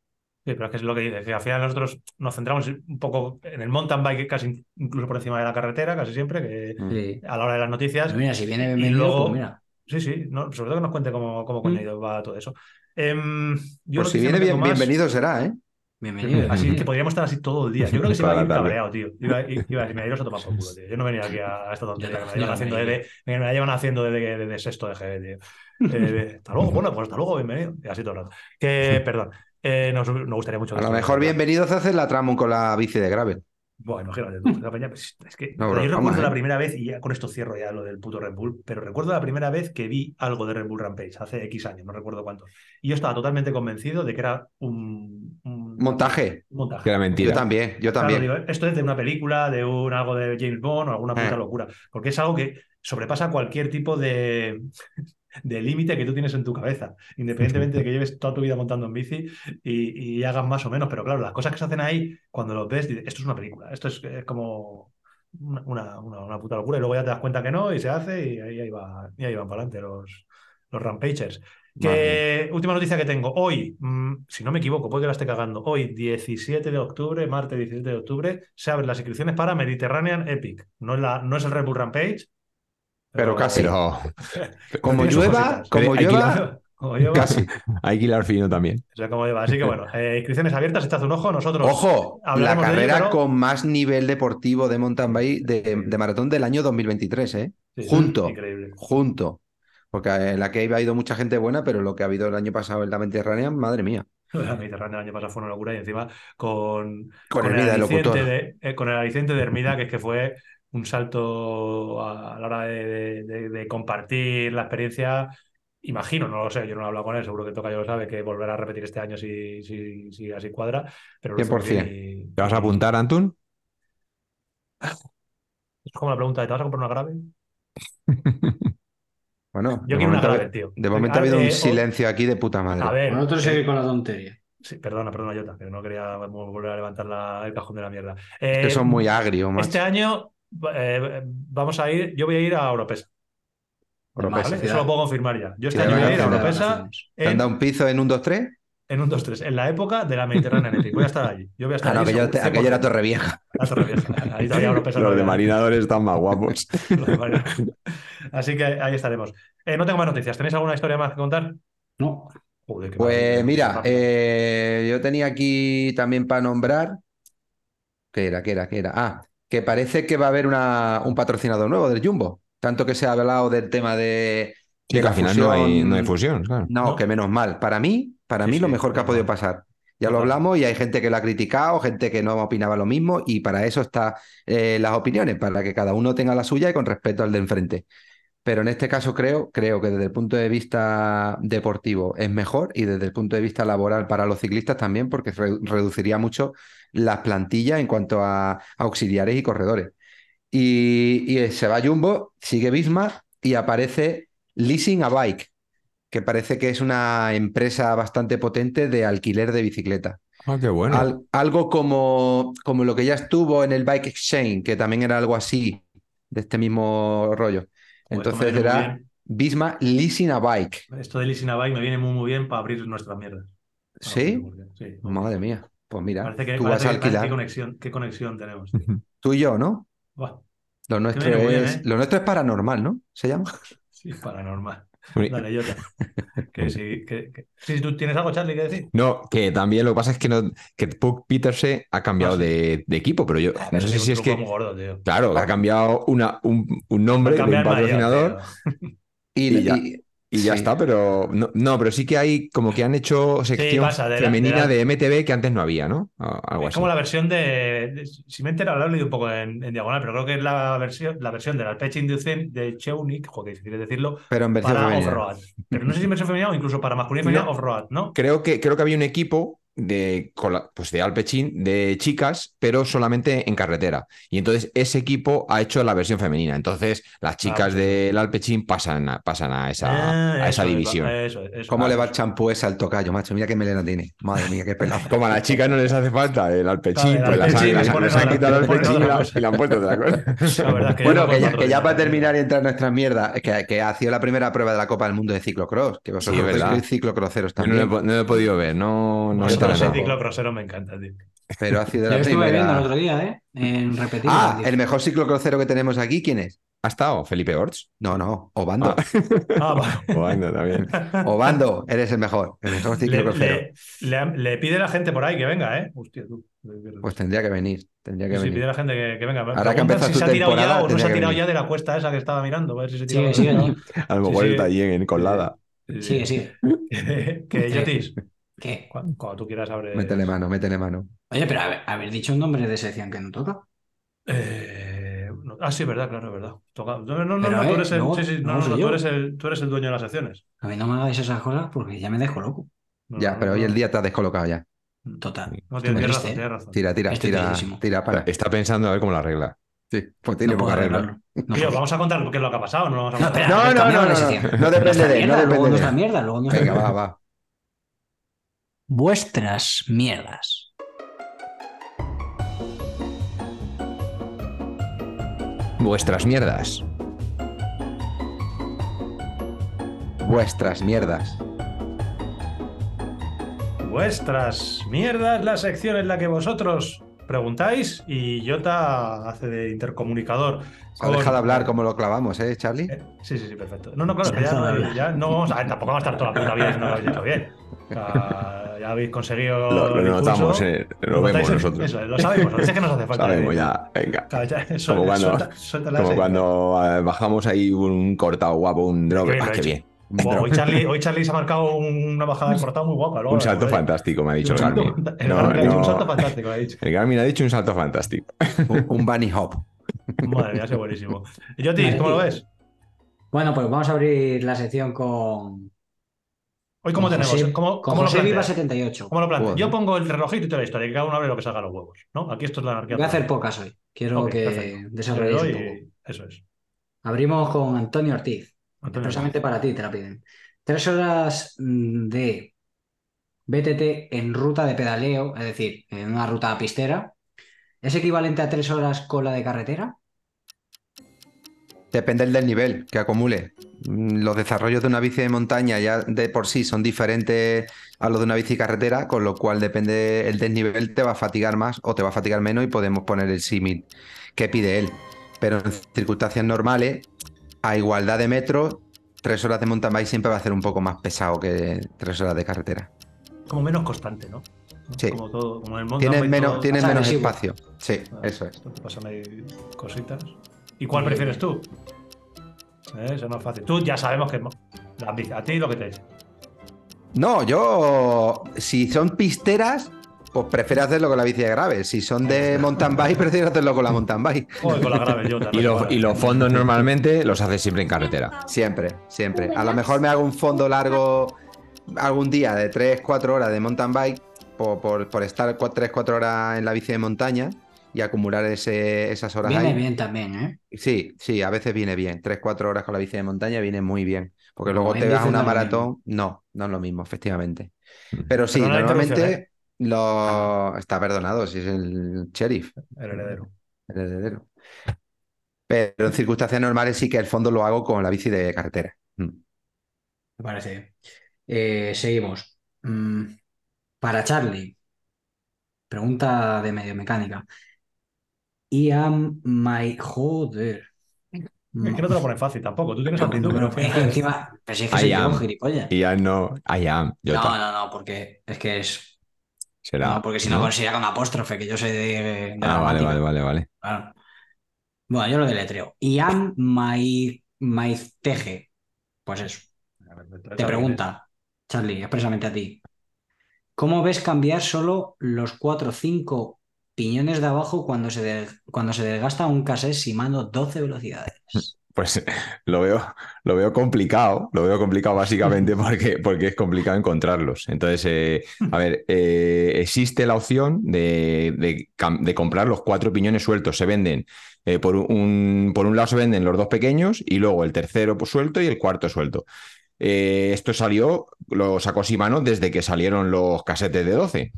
Sí, pero es que es lo que dice, que al final nosotros nos centramos un poco en el mountain bike, casi incluso por encima de la carretera, casi siempre, que Mm. Sí. a la hora de las noticias. Mira, si viene y bienvenido, luego- pues mira. Sí, sí, no, sobre todo que nos cuente cómo, cómo coño Mm. va todo eso. Em, yo Pues si viene bien, más. bienvenido será, ¿eh? Bienvenido. Así bienvenido. que podríamos estar así todo el día. Yo creo que se iba a ir cabreado, tío. Iba, iba a decir, mira, iros a tomar por culo, tío. Yo no venía aquí a, a esta tontería que me la llevan haciendo desde, me la llevan haciendo desde, desde sexto de GB, tío. Eh, hasta luego, bueno, pues hasta luego, bienvenido. Y así todo el rato. Que, perdón, eh, nos, nos gustaría mucho. A lo mejor bienvenido se hace la trama con la bici de gravel. Bueno, imagínate tú, la peña, pues, es que No, yo recuerdo la ¿eh? primera vez, y ya con esto cierro ya lo del puto Red Bull, pero recuerdo la primera vez que vi algo de Red Bull Rampage, hace X años, no recuerdo cuánto. Y yo estaba totalmente convencido de que era un, un- Montaje. un montaje. Que era mentira. Yo también, yo Claro, también. digo, esto es de una película, de un algo de James Bond o alguna puta Eh. locura. Porque es algo que sobrepasa cualquier tipo de, de límite que tú tienes en tu cabeza. Independientemente de que lleves toda tu vida montando en bici y, y hagas más o menos. Pero claro, las cosas que se hacen ahí, cuando los ves, dices, esto es una película. Esto es, es como una, una, una- una puta locura. Y luego ya te das cuenta que no, y se hace, y ahí, ahí va, y ahí van para adelante los, los Rampagers. Que, última noticia que tengo. Hoy, mm, si no me equivoco, puede que la esté cagando. Hoy, 17 de octubre, martes 17 de octubre, se abren las inscripciones para Mediterranean Epic. No es, la, no es el Red Bull Rampage. Pero casi. Pero Como llueva, como llueva, Como lleva, casi. hay que hilar fino también. o sea, como lleva. Así que bueno, eh, inscripciones abiertas, echad un ojo. Nosotros Ojo, la ello, carrera pero- con más nivel deportivo de mountain bike de, de maratón del año 2023, ¿eh? Sí, junto. Increíble. Junto. Porque en la que ha ido mucha gente buena, pero lo que ha habido el año pasado en la Mediterránea, madre mía. La Mediterránea el año pasado fue una locura y encima con, Con locutor. de, eh, con el aliciente de Hermida, que es que fue un salto a, a la hora de, de- de- de compartir la experiencia. Imagino, no lo sé, yo no he hablado con él, seguro que Toca yo lo sabe, que volverá a repetir este año si, si, si así cuadra. Pero lo hizo muy 100%. bien y- ¿Te vas a apuntar, Antun? Es como la pregunta de ¿te vas a comprar una grave? Bueno, Yo de quiero una momento, ha- grave, tío. de momento ha habido eh, un o- silencio aquí de puta madre. A ver, Nosotros eh, seguir con la tontería. sí, perdona, perdona, Jota, que no quería volver a levantar la- el cajón de la mierda. Es que Eh, son muy agrios, macho. Este año eh, vamos a ir, yo voy a ir a Oropesa. Oropesa. ¿vale? Eso lo puedo confirmar ya. Yo este año voy a ir a. ¿Te han en, dado un piso en un 2-3? en un 2-3, en la época de la Mediterránea Epic. Voy a estar allí. Yo voy a estar Ah, no, allí. aquello, aquello era 100%. Torrevieja. La Torrevieja. Ahí todavía Oropesa. Los de marinadores están más guapos. Así que ahí estaremos. Eh, no tengo más noticias. ¿Tenéis alguna historia más que contar? No, Joder, qué Pues mira, eh, yo tenía aquí también para nombrar. ¿Qué era? ¿Qué era? ¿Qué era? Ah, que parece que va a haber una, un patrocinador nuevo del Jumbo. Tanto que se ha hablado del tema de, Sí, de que al final no hay, fusión. no hay fusión, claro. No, No. que menos mal. Para mí, Para Sí, mí lo sí, mejor que ha podido pasar. Ya lo hablamos y hay gente que lo ha criticado, gente que no opinaba lo mismo y para eso están las opiniones, para que cada uno tenga la suya y con respeto al de enfrente. Pero en este caso creo, creo que desde el punto de vista deportivo es mejor y desde el punto de vista laboral para los ciclistas también, porque re- reduciría mucho las plantillas en cuanto a auxiliares y corredores. Y, y se va Jumbo, sigue Visma y aparece Leasing a Bike, que parece que es una empresa bastante potente de alquiler de bicicleta. Ah, qué bueno. Al- algo como, como lo que ya estuvo en el Bike Exchange, que también era algo así, de este mismo rollo. Entonces era bien. Visma Leasing a Bike. Esto de Leasing a Bike me viene muy, muy bien para abrir nuestras mierdas. ¿Sí? Sí. Madre mía. Pues mira, Parece que, tú parece vas a alquilar. qué conexión, qué conexión tenemos. tío. Tú y yo, ¿no? Buah, Lo nuestro, bien, es, ¿eh? lo nuestro es paranormal, ¿no? ¿Se llama? sí, paranormal. Dale, Jota. Que que- sí, ¿tú tienes algo, Charlie, que decir? No, que también lo que pasa es que, no, que Puck Peterse ha cambiado Ah, sí. de, de equipo, pero yo no Eso sé si es que, muy gordo, tío. claro, ha cambiado una, un, un nombre de un mayor, patrocinador. Y, Y ya. Y- ya está, pero no, no, pero sí que hay como que han hecho sección de la- femenina de de, la- MTV que antes no había, ¿no? O algo Es así. como la versión de, de- Si me he enterado, lo he leído un poco en, en diagonal, pero creo que es la versión, la versión del Alpecin de, de Cheunik, joder, si quieres decirlo, Pero en versión para femenina. off-road. Pero no sé si en versión femenina o incluso para masculino y femenina No. off-road, ¿no? Creo que, creo que había un equipo de, pues de Alpecin de chicas, pero solamente en carretera. Y entonces ese equipo ha hecho la versión femenina. Entonces las chicas pues, del Alpecin pasan a, pasan a esa, Ah, a esa eso división. eso es, eso ¿Cómo le va el champú ese al tocayo, macho? Mira qué melena tiene. Madre mía, qué pelado. Como a las chicas no les hace falta el Claro, el pues las han, quitado el y la- han puesto otra cosa. La verdad es que yo Bueno, no que ya, puedo que ya para terminar y entrar en nuestras mierdas, que, que ha sido la primera prueba de la Copa del Mundo de ciclocross, que vosotros sois ciclocroceros Yo no lo, he, también, no lo he podido ver, no, no Está ese nada. ciclocrossero me encanta, tío. pero ha sido Yo la estuve viendo el otro día, ¿eh? En repetido. Ah, el mejor ciclocrocero que tenemos aquí, ¿quién es? ¿Ha estado Felipe Orts? No, no, Obando. Ah, vale. Bueno, también. Obando, eres el mejor, el mejor Le, ciclocrocero. le, le- le pide la gente por ahí que venga, ¿eh? Hostia, tú. Pues tendría que venir, tendría que Sí, pide venir. la gente que, que venga. Ahora que si se ha tirado ya o no se ha tirado venir. ya de la cuesta esa que estaba mirando. A ver si se tira la sigue cuesta. allí. A lo Sí, mejor sí. está allí en Colada. Sigue, sigue. Que, que Yotis, ¿Qué? cu- cuando tú quieras abres. Métele mano, métele mano. Oye, pero haber, haber dicho un nombre de sección que no toca. Eh, no- ah, sí, verdad, claro, es verdad. Toca- No, no, no, Pero, no, tú eres el, luego- sí, sí, no, luego no, soy no, yo. tú eres el, tú eres el dueño de las secciones. A mí no me hagáis esas cosas porque ya me dejo loco. No, Ya, no, pero no, hoy el no. día te has descolocado ya. Total. No, tienes, razón, ¿eh? tienes razón. Tira, tira, Estoy tira, tira para. Está pensando a ver cómo la arregla. Sí, pues tiene No poca regla. No Tío, vamos a contar qué es lo que ha pasado, no lo vamos a No, contar. No, no, no, no, no depende de él, no mierda, depende luego de él. mierda, luego nuestra Venga, mierda. va, va. Vuestras mierdas. Vuestras mierdas. Vuestras mierdas. Vuestras mierdas, la sección en la que vosotros preguntáis y Jota hace de intercomunicador. Ha con- dejado de hablar como lo clavamos, ¿eh, Charlie? Eh, Sí, sí, sí, perfecto. No, no, claro, Se que ya, no, hablar. ya no vamos a ver, tampoco vamos a estar toda la puta vida si no lo habéis hecho bien. O sea, ya habéis conseguido. Lo, lo el impulso. notamos, eh, lo Lo vemos nosotros. Eso, lo sabemos, lo dice que nos hace falta. Sabemos ya, venga. Claro, ya, Como cuando, suelta- suelta la como serie. cuando eh, bajamos ahí un cortado guapo, un drop. Qué bien Ah, qué bien. hoy, Charlie, hoy Charlie se ha marcado una bajada de cortado muy guapa. luego Un salto fantástico, me ha dicho el salto Garmin. fanta- el No, Garmin ha dicho un salto fantástico, ha dicho. El Garmin ha dicho un salto fantástico. Un, un bunny hop. Madre mía, ha sido buenísimo. Y Yotis, ¿cómo lo ves? Bueno, pues vamos a abrir la sección con. Hoy, ¿cómo tenemos? José- ¿Cómo, cómo lo José Viva planteas? 78. ¿Cómo lo planteas? Yo pongo el relojito y toda la historia, que cada uno abre lo que salga a los huevos. ¿no? Aquí esto es la anarquía. Voy a hacer pocas hoy. Quiero que desarrolléis un poco. Eso es. Abrimos con Antonio Ortiz. Antonio, Expresamente para ti te la piden. Tres horas mm, de BTT en ruta de pedaleo, es decir, en una ruta pistera. ¿Es equivalente a tres horas con la de carretera? Depende del nivel que acumule. Mm, Los desarrollos de una bici de montaña ya de por sí son diferentes a los de una bici carretera, con lo cual depende el desnivel, te va a fatigar más o te va a fatigar menos y podemos poner el símil que pide él. Pero en circunstancias normales, a igualdad de metros, tres horas de mountain bike siempre va a ser un poco más pesado que tres horas de carretera. Como menos constante, ¿no? Sí. Como todo, como el mountain Tienes bike menos, todo- tienes menos espacio. Sí, Ah, eso es. Ahí cositas. ¿Y cuál prefieres tú? Eh, Eso no es fácil. Tú ya sabemos que a ti lo que te eche. No, yo, si son pisteras, pues prefiero hacerlo con la bici de grave. Si son de mountain bike, prefiero hacerlo con la mountain bike. Joder, con la grave, yo te Y, los- recuerdo. y los fondos normalmente los haces siempre en carretera. Siempre, siempre. A lo mejor me hago un fondo largo algún día de 3-4 horas de mountain bike por, por- por estar 3-4 horas en la bici de montaña y acumular ese- esas horas Viene ahí. bien también, ¿eh? Sí, sí, a veces viene bien. 3-4 horas con la bici de montaña viene muy bien. Porque Como luego te vas a una no maratón. No, no es lo mismo, efectivamente. Pero sí, Perdona normalmente lo está perdonado si es el sheriff, El heredero. el heredero. Pero en circunstancias normales sí que el fondo lo hago con la bici de carretera. Mm. Me parece bien. Eh, seguimos. Mm, para Charlie. Pregunta de medio mecánica. I am my. Joder. Es que no te lo pones fácil tampoco. Tú tienes actitud, Pero pero es que encima. Pero si es que I soy yo, am. gilipollas. Y ya no, I am, No, Jota. no, no, porque es que es. Será. No, porque si no, considera con apóstrofe, que yo soy de. de Ah, vale, vale, vale, vale. Claro. Bueno, yo lo deletreo. Iam my, teje. Pues eso. Te pregunta, Charlie, expresamente a ti. ¿Cómo ves cambiar solo los 4 o 5 piñones de abajo cuando se, de- cuando se desgasta un cassette simando 12 velocidades? Pues lo veo, lo veo complicado, lo veo complicado básicamente porque, porque es complicado encontrarlos. Entonces, eh, a ver, eh, existe la opción de, de comprar los cuatro piñones sueltos. Se venden, eh, por, un, por un lado se venden los dos pequeños y luego el tercero pues, suelto y el cuarto suelto. Esto salió, lo sacó Shimano desde que salieron los casetes de 12.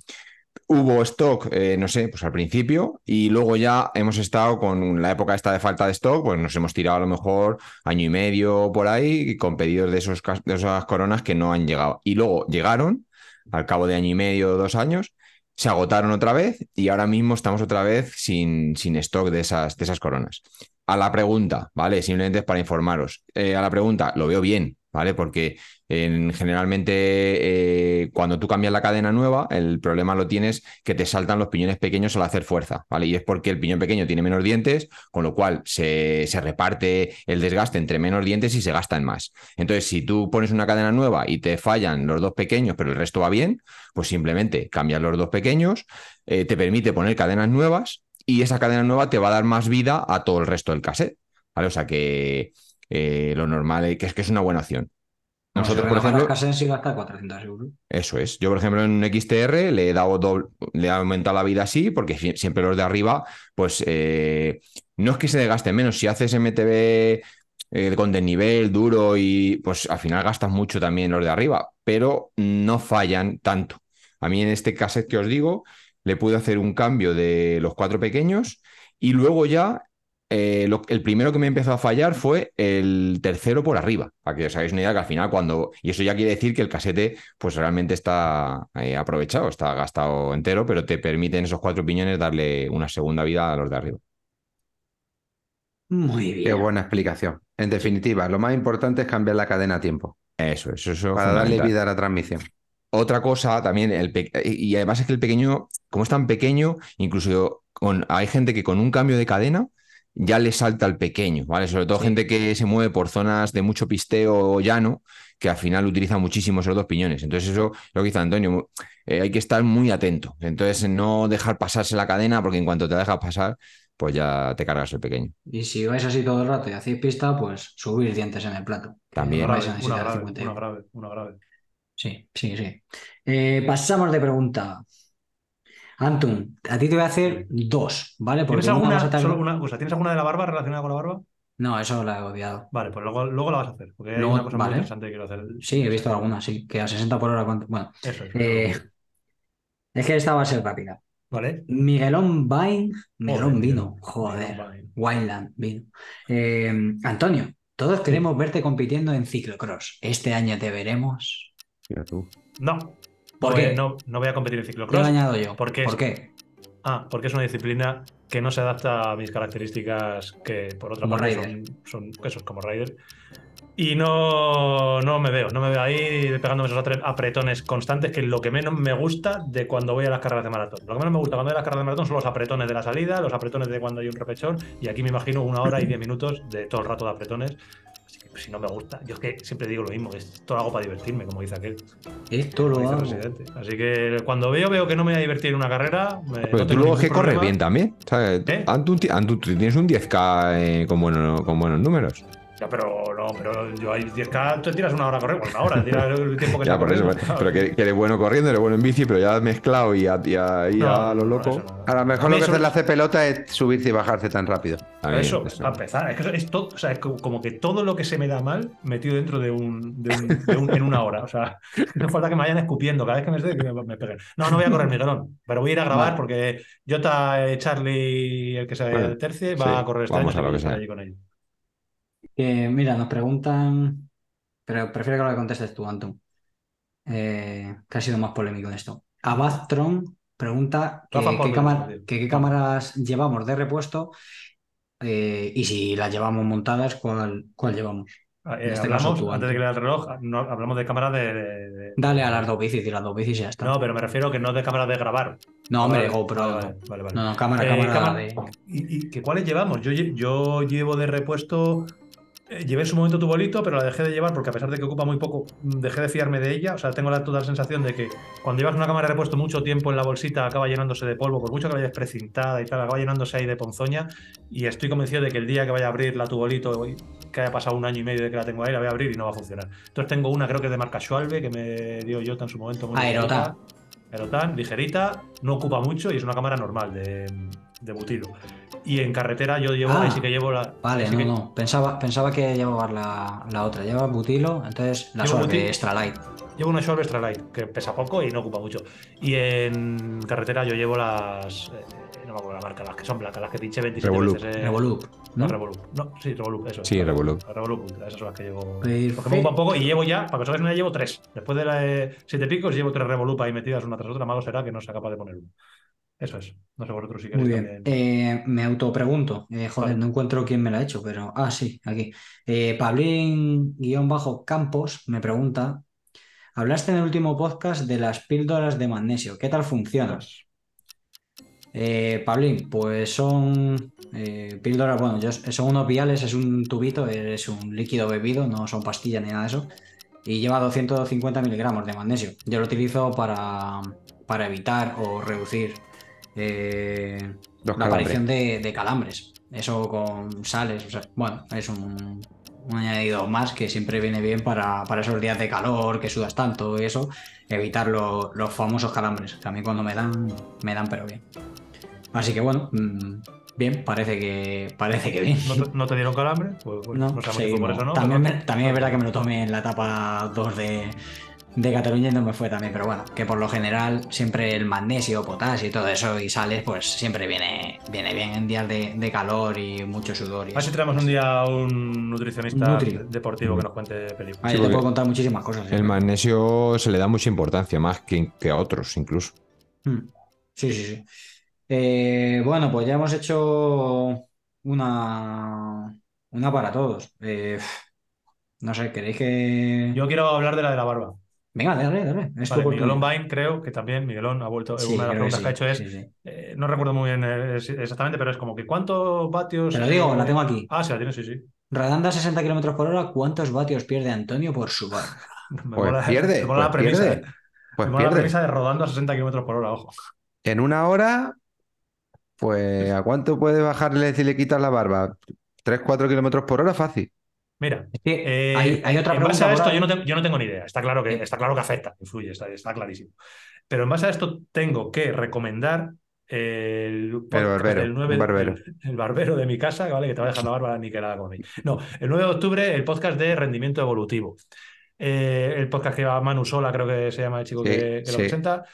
Hubo stock, eh, no sé, pues al principio, y luego ya hemos estado con la época esta de falta de stock, pues nos hemos tirado a lo mejor año y medio por ahí con pedidos de, esos, de esas coronas que no han llegado. Y luego llegaron, al cabo de año y medio dos años, se agotaron otra vez y ahora mismo estamos otra vez sin, sin stock de esas, de esas coronas. A la pregunta, ¿vale? Simplemente es para informaros. Eh, a la pregunta, lo veo bien, ¿vale? Porque en- generalmente eh, cuando tú cambias la cadena nueva, el problema lo tienes que te saltan los piñones pequeños al hacer fuerza, ¿vale? Y es porque el piñón pequeño tiene menos dientes, con lo cual se, se reparte el desgaste entre menos dientes y se gastan más. Entonces, si tú pones una cadena nueva y te fallan los dos pequeños, pero el resto va bien, pues simplemente cambias los dos pequeños, eh, te permite poner cadenas nuevas y esa cadena nueva te va a dar más vida a todo el resto del cassette, ¿vale? O sea que eh, lo normal es que es, que es una buena opción. Nosotros, por ejemplo, cassettes sí gasta 400 euros. eso es. Yo, por ejemplo, en un XTR le he dado doble- le he aumentado la vida así, porque sie- siempre los de arriba, pues eh, no es que se desgasten menos. Si haces MTB eh, con desnivel duro y pues al final gastas mucho también los de arriba, pero no fallan tanto. A mí en este cassette que os digo, le pude hacer un cambio de los cuatro pequeños y luego ya eh, lo- el primero que me empezó a fallar fue el tercero por arriba, para que os hagáis una idea que al final cuando... Y eso ya quiere decir que el casete pues realmente está eh, aprovechado, está gastado entero, pero te permiten esos cuatro piñones darle una segunda vida a los de arriba. Muy bien. Qué buena explicación. En definitiva, lo más importante es cambiar la cadena a tiempo Eso, eso, eso. para darle vida a la transmisión. Otra cosa también, el y además es que el pequeño, como es tan pequeño, incluso con, hay gente que con un cambio de cadena ya le salta al pequeño, ¿vale? Sobre todo Sí. gente que se mueve por zonas de mucho pisteo llano, que al final utiliza muchísimo esos dos piñones. Entonces eso, lo que dice Antonio, eh, hay que estar muy atento. Entonces no dejar pasarse la cadena, porque en cuanto te dejas pasar, pues ya te cargas el pequeño. Y si vais así todo el rato y hacéis pista, pues subir dientes en el plato. También. no Una vais a grave, una necesitar grave, 50 una euros. grave, una grave. Sí, sí, sí. Eh, pasamos de pregunta. Antun, a ti te voy a hacer dos, ¿vale? Porque ¿Tienes una alguna, a solo una cosa, ¿tienes alguna de la barba relacionada con la barba? No, eso la he obviado. Vale, pues luego, luego la vas a hacer, porque hay Luego- una cosa muy vale. interesante que quiero hacer. Sí, he visto alguna, sí, que a 60 por hora. Bueno, Eso es. eh, es que esta va a ser rápida. Vale. Miguelón Vine, Miguelón Joder, Vino, joder, Miguelón. Wineland Vino. Eh, Antonio, todos queremos verte compitiendo en ciclocross. Este año te veremos. Mira tú. No. ¿Por Pues qué? No, no voy a competir en Te lo ciclocross. añado yo. ¿Por qué? ¿Por qué? Ah, porque es una disciplina que no se adapta a mis características, que por otra Como parte son, son eso, como rider. Y no, no me veo, no me veo ahí pegándome esos apretones constantes, que es lo que menos me gusta de cuando voy a las carreras de maratón. Lo que menos me gusta cuando voy a las carreras de maratón son los apretones de la salida, los apretones de cuando hay un repechón, y aquí me imagino una hora y diez minutos de todo el rato de apretones. Que si no me gusta, yo es que siempre digo lo mismo, esto lo hago para divertirme, como dice aquel. Esto lo hago. Residente. Así que cuando veo, veo que no me voy a divertir en una carrera. me- Pero no tú luego es que corres bien también. ¿sabes? ¿Eh? Antu, tienes un 10K eh, con, bueno- con buenos números. Ya, pero no, pero yo hay 10K, tú tiras una hora a correr, bueno, una hora, tiras el tiempo que Ya, está por eso. corriendo. Pero que, que eres bueno corriendo, eres bueno en bici, pero ya has mezclado y a, y a, y No, a lo no, loco. eso no. A lo mejor A lo que eso- hace la hace pelota es subirse y bajarse tan rápido. Eso, eso. para empezar, es que eso es todo, o sea, es co- como que todo lo que se me da mal metido dentro de un, de un- de un- en una hora. O sea, no falta que me vayan escupiendo cada vez que me esté que me, me peguen. No, no voy a correr Miguelón, pero voy a ir a grabar Vale. porque Jota, eh, Charlie, el que se Bueno, tercie, va sí, a correr este vamos año. a lo que sea. allí con ellos. Que, mira, nos preguntan, pero prefiero que lo contestes tú, Anton, eh, que ha sido más polémico en esto. Abaztron pregunta que, Rafa qué Pablo, cámara- tío. que qué cámaras llevamos de repuesto eh, y si las llevamos montadas, ¿cuál, cuál llevamos? Ah, En eh, este caso tú, antes de que lea el reloj, no, hablamos de cámara de, de- de- Dale a las dos bicis y las dos bicis y ya está. No, pero me refiero que no de cámara de grabar. No, hombre, GoPro. vale, vale, vale. No, no, cámara, Eh, cámara, cámara- de- ¿Y, y que cuáles llevamos? Yo, yo llevo de repuesto. Eh, llevé en su momento tu bolito, pero la dejé de llevar porque a pesar de que ocupa muy poco, mm, dejé de fiarme de ella. O sea, tengo la toda la sensación de que cuando llevas una cámara de repuesto mucho tiempo en la bolsita acaba llenándose de polvo, por mucho que la vayas precintada y tal, acaba llenándose ahí de ponzoña. Y estoy convencido de que el día que vaya a abrir la tu bolito, que haya pasado un año y medio de que la tengo ahí, la voy a abrir y no va a funcionar. Entonces tengo una, creo que es de marca Schwalbe, que me dio Jota en su momento. muy Aerotan. bonita. Aerotan, ligerita, no ocupa mucho y es una cámara normal de, de butilo. Y en carretera yo llevo, Ah, ahí sí que llevo la. Vale, no, que- no. Pensaba, pensaba que llevabas la, la otra. Llevabas butilo, entonces la butilo. extra light. Llevo una Schwalbe Extra Light, que pesa poco y no ocupa mucho. Y en carretera yo llevo las. eh, no me acuerdo la marca, las que son blancas, las que pinché 27 Revolup. veces. eh, Revolup. ¿no? No, Revolup. No, sí, Revolup, eso. Sí, Revolup. Revolup Ultra, esas son las que llevo. Porque me ocupa un poco y llevo ya, para que os hagáis una llevo tres. Después de la de siete picos, llevo tres Revolup ahí metidas una tras otra. Malo será que no sea capaz de poner uno. Eso es. No sé vosotros si queréis Muy bien. también. Eh, me autopregunto. Eh, joder, Vale. no encuentro quién me la ha hecho, pero. Ah, sí, aquí. Eh, Pablín-Campos me pregunta. Hablaste en el último podcast de las píldoras de magnesio. ¿Qué tal funcionan? Eh, Pablín, pues son eh, píldoras, bueno, yo- son unos viales, es un tubito, es un líquido bebido, no son pastillas ni nada de eso. Y lleva 250 miligramos de magnesio. Yo lo utilizo para, para evitar o reducir eh, Los la aparición de, de calambres. Eso con sales, o sea, bueno, es un, un añadido más que siempre viene bien para, para esos días de calor, que sudas tanto y eso, evitar lo- los famosos calambres, que a mí cuando me dan, me dan pero bien. Así que bueno, mm, bien, parece que, parece que bien. ¿No te, no te dieron calambre? Pues, pues No, no si fue seguimos. por eso no. también, me- también es verdad que me lo tomé en la etapa 2 de, de Cataluña no me fue también, pero bueno, que por lo general siempre el magnesio, potasio y todo eso y sales, pues siempre viene, viene bien en días de, de calor y mucho sudor. Y A ver si eso. traemos un día a un nutricionista Nutri. deportivo que nos cuente películas. Ah, Sí, yo te porque puedo contar muchísimas cosas. ¿eh? El magnesio se le da mucha importancia, más que, que a otros incluso. Mm. Sí, sí, sí. Eh, bueno, pues ya hemos hecho una, una para todos. Eh, no sé, ¿queréis que...? Yo quiero hablar de la de la barba. Venga, dale, dale. Es Vale. Miguelón Bain, creo que también Miguelón ha vuelto. Sí, una de las que preguntas que, ha hecho es, sí, sí. eh, no recuerdo muy bien eh, exactamente, pero es como que ¿cuántos vatios? Te lo digo, eh, la tengo aquí. Ah, sí, la tienes, sí, sí. Rodando a 60 kilómetros por hora, ¿cuántos vatios pierde Antonio por su barba? Me Pues mola- pierde, me mola la pues premisa, pierde. eh. Pues Me mola la pierde. premisa de rodando a 60 kilómetros por hora, ojo. En una hora, pues ¿a cuánto puede bajarle si le quitas la barba? 3-4 kilómetros por hora, fácil. Mira, Es que eh, hay, hay otra en base pregunta a esto yo no, tengo, yo no tengo ni idea. Está claro que, Sí. está claro que afecta, influye, está, está clarísimo. Pero en base a esto tengo que recomendar el barbero, del 9 un barbero. El, el barbero de mi casa, ¿vale? Que te va a dejar la barba niquelada a mí. No, el 9 de octubre el podcast de rendimiento evolutivo. Eh, el podcast que va Manu Sola, creo que se llama el chico Sí, que, que lo sí. presenta.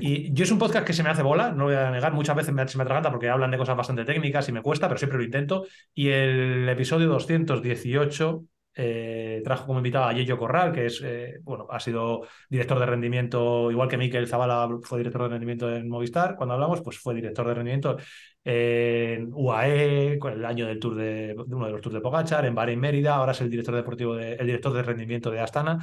Y yo es un podcast que se me hace bola, no lo voy a negar, muchas veces me, se me atraganta porque hablan de cosas bastante técnicas y me cuesta, pero siempre lo intento. Y el episodio 218 eh, trajo como invitado a Yello Corral, que es, eh, bueno, ha sido director de rendimiento, igual que Miquel Zavala fue director de rendimiento en Movistar, cuando hablamos, pues fue director de rendimiento en UAE, con el año del tour de, de uno de los tours de Pogachar, en Bahrein Mérida, ahora es el director deportivo de, el director de rendimiento de Astana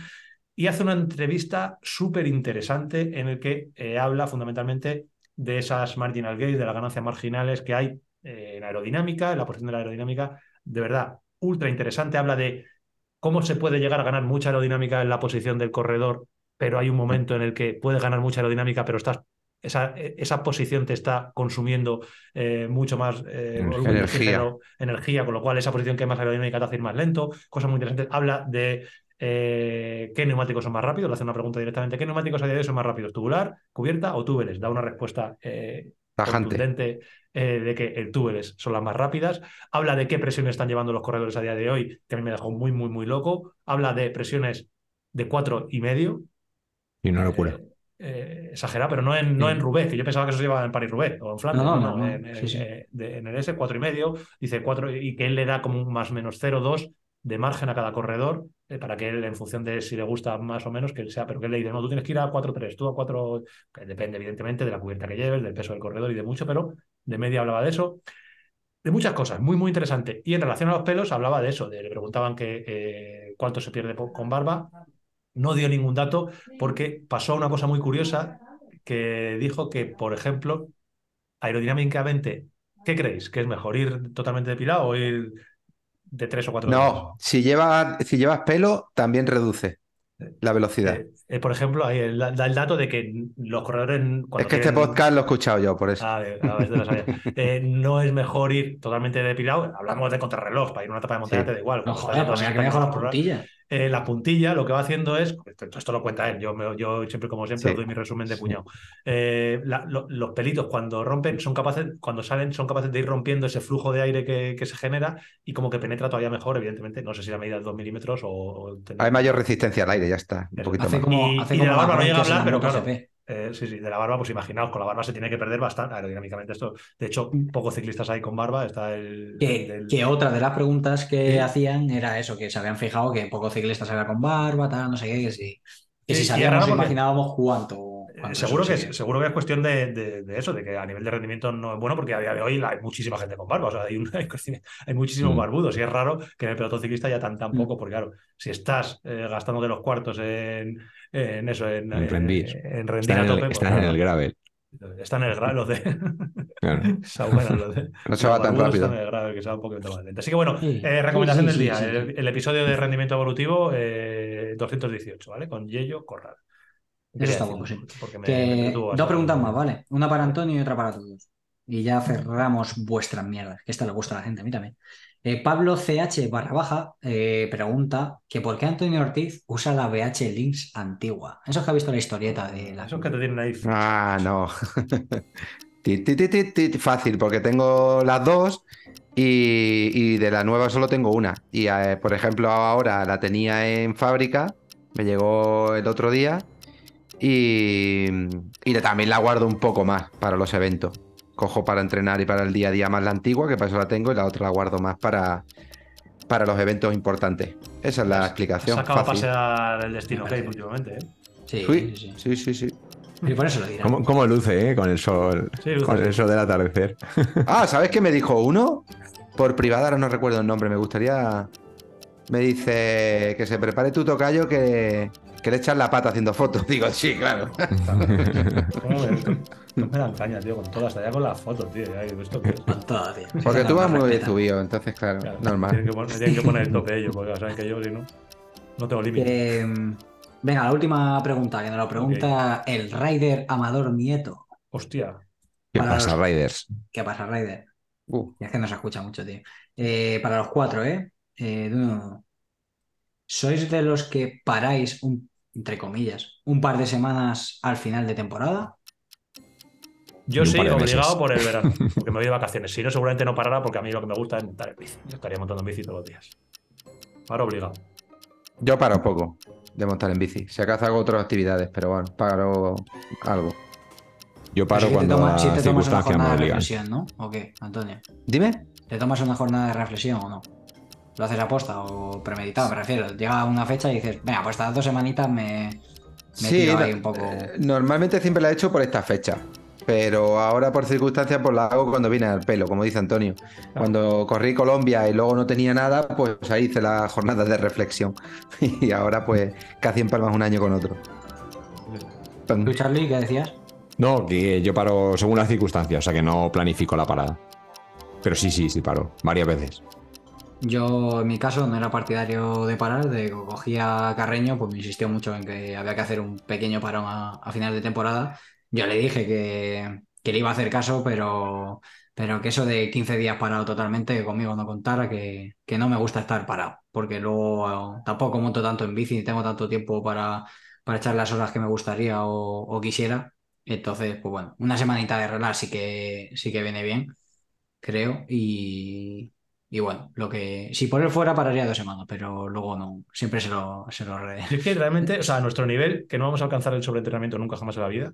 y hace una entrevista súper interesante en el que eh, habla fundamentalmente de esas marginal gains, de las ganancias marginales que hay eh, en aerodinámica, en la posición de la aerodinámica, de verdad, ultra interesante. Habla de cómo se puede llegar a ganar mucha aerodinámica en la posición del corredor, pero hay un momento en el que puedes ganar mucha aerodinámica, pero estás esa, esa, posición te está consumiendo eh, mucho más eh, energía. energía, con lo cual esa posición que es más aerodinámica te hace ir más lento. Cosas muy interesantes. Habla de eh, qué neumáticos son más rápidos. Le hace una pregunta directamente: ¿qué neumáticos a día de hoy son más rápidos? ¿Tubular, cubierta o túbeles? Da una respuesta contundente de que el túbeles son las más rápidas. Habla de qué presiones están llevando los corredores a día de hoy, que a mí me dejó muy, muy, muy loco. Habla de presiones de cuatro y medio. Y una locura eh, exagerado, pero no en, no en Roubaix, que yo pensaba que eso se llevaba en Paris-Roubaix o en Flandes, no, no, en, en, el S, 4 y medio, dice 4 y que él le da como un más menos 0,2 de margen a cada corredor eh, para que él, en función de si le gusta más o menos, que sea, pero que él le dice, no, tú tienes que ir a 4-3, tú a 4, que depende evidentemente de la cubierta que lleves, del peso del corredor y de mucho, pero de media hablaba de eso. De muchas cosas, muy, muy interesante. Y en relación a los pelos, hablaba de eso, le preguntaban eh, cuánto se pierde con barba, no dio ningún dato porque pasó una cosa muy curiosa que dijo que, por ejemplo, aerodinámicamente, ¿qué creéis? ¿Que es mejor ir totalmente depilado o ir de tres o cuatro No, si, lleva, si llevas pelo, también reduce la velocidad. Eh, por ejemplo, ahí da el dato de que los corredores. Es que este podcast lo he escuchado yo, por eso. Ah, eh, no es mejor ir totalmente depilado. Hablamos de contrarreloj, para ir a una etapa de montaña te da igual. No, joder, pues mira que me las puntillas. Eh, la puntilla lo que va haciendo es, esto, lo cuenta él, yo, yo siempre como siempre doy mi resumen de puñado, eh, los pelitos cuando rompen son capaces, cuando salen son capaces de ir rompiendo ese flujo de aire que, se genera y como que penetra todavía mejor, evidentemente, no sé si la medida es 2 milímetros o... Hay mayor resistencia al aire, ya está. Un poquito hace Como, y, de la barba no llega a hablar, pero claro... Eh, sí, sí, de la barba, pues imaginaos, con la barba se tiene que perder bastante aerodinámicamente esto. De hecho, pocos ciclistas hay con barba. Está el. Que, otra de las preguntas que hacían era eso, que se habían fijado que pocos ciclistas había con barba, tal, no sé qué, que si, que si sabíamos, imaginábamos cuánto. Eh, seguro, que, es, seguro que es cuestión de, eso, de que a nivel de rendimiento no es bueno, porque a día de hoy hay muchísima gente con barba, o sea, hay, hay, muchísimos mm. barbudos y es raro que en el pelotón ciclista ya tan, tan mm. poco, porque claro, si estás eh, gastando de los cuartos en, en eso, en, en rendir. Eh, en rendir a tope. Pues están en el gravel. Están en el gravel los de. Claro. los de... No se va tan rápido. Están en el gravel, que se va un poquito más lento. Así que bueno, eh, recomendación del día: el, episodio de rendimiento evolutivo eh, 218, ¿vale? Con Yello Corral. Eso está bueno, sí. Que... Dos preguntas más, ¿vale? Una para Antonio y otra para todos. Y ya cerramos vuestras mierdas, que esta le gusta a la gente, a mí también. Eh, Pablo CH barra baja eh, pregunta que por qué Antonio Ortiz usa la BH Links antigua. Eso es que ha visto la historieta de la. Eso que te tienen ahí. Ah, no. Fácil, porque tengo las dos y, de la nueva solo tengo una. Y eh, por ejemplo, ahora la tenía en fábrica, me llegó el otro día y, y también la guardo un poco más para los eventos cojo para entrenar y para el día a día más la antigua, que para eso la tengo, y la otra la guardo más para, para los eventos importantes. Esa es la explicación. Se acaba de pasear el destino que últimamente, ¿eh? Sí, sí, sí, sí. Y por eso lo dirá. ¿Cómo, luce, eh? Con el sol. con el sol del atardecer. Ah, ¿sabes qué me dijo uno? Por privada, ahora no recuerdo el nombre. Me gustaría. Me dice que se prepare tu tocayo que, que le echas la pata haciendo fotos. Digo, sí, claro. No me dan caña, tío, con todas, hasta allá con las fotos, tío. ¿esto qué Con todas, tío. Porque tú vas muy subido, entonces, claro, normal. Tienen que, poner, tienen que poner el tope ellos, porque saben que yo, si no, no tengo límite. Em, venga, la última pregunta, que nos lo pregunta el Rider Amador Nieto. Hostia. ¿Qué pasa, Riders? ¿Qué pasa, Rider? Uh. es que no se escucha mucho, tío. Eh, para los cuatro, ¿eh? eh ¿Sois de los que paráis, entre comillas, un par de semanas al final de temporada? Yo sí, obligado por el verano, porque me voy de vacaciones. Si no, seguramente no parará porque a mí lo que me gusta es montar en bici. Yo estaría montando en bici todos los días. Paro obligado. Yo paro poco de montar en bici. Si acaso hago otras actividades, pero bueno, paro algo. Yo paro cuando la si te tomas una jornada de reflexión, ¿no? ¿O qué, Antonio? Dime. ¿Te tomas una jornada de reflexión o no? ¿Lo haces aposta o premeditado? Me refiero. Llega una fecha y dices, venga, pues estas dos semanitas me, me tiro ahí un poco. Eh, normalmente siempre la he hecho por esta fecha pero ahora por circunstancias pues la hago cuando viene al pelo, como dice Antonio. Cuando corrí Colombia y luego no tenía nada, pues ahí hice la jornada de reflexión. y ahora pues casi empalmas un año con otro. ¿Tú, Charlie, qué decías? No, que yo paro según las circunstancias, o sea que no planifico la parada. Pero sí, sí, sí paro, varias veces. Yo, en mi caso, no era partidario de parar, de cogía a Carreño, pues me insistió mucho en que había que hacer un pequeño parón a, a final de temporada. Yo le dije que, que le iba a hacer caso, pero, pero que eso de 15 días parado totalmente, que conmigo no contara, que, que no me gusta estar parado, porque luego eh, tampoco monto tanto en bici ni tengo tanto tiempo para, para echar las horas que me gustaría o, o quisiera. Entonces, pues bueno, una semanita de relax sí que, sí que viene bien, creo, y, y bueno, lo que. Si por él fuera, pararía dos semanas, pero luego no. Siempre se lo, se lo re- Es que realmente, o sea, a nuestro nivel, que no vamos a alcanzar el sobreentrenamiento nunca jamás en la vida.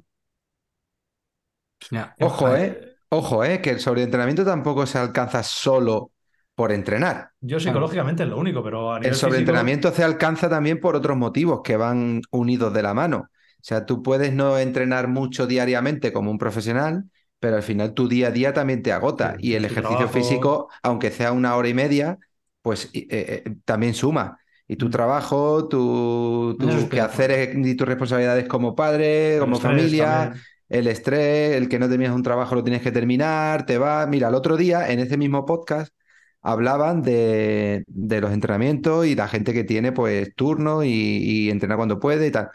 Ojo, ¿eh? Ojo, ¿eh? Que el sobreentrenamiento tampoco se alcanza solo por entrenar. Yo psicológicamente es lo único, pero a nivel El físico- sobreentrenamiento se alcanza también por otros motivos que van unidos de la mano. O sea, tú puedes no entrenar mucho diariamente como un profesional, pero al final tu día a día también te agota. Sí, y el ejercicio trabajo. físico, aunque sea una hora y media, pues eh, eh, también suma. Y tu Mm. trabajo, tu, tus quehaceres y tus responsabilidades como padre, el como familia, también. el estrés, el que no terminas un trabajo lo tienes que terminar, te va. Mira, el otro día en ese mismo podcast hablaban de, de los entrenamientos y la gente que tiene pues turno y, y entrenar cuando puede y tal.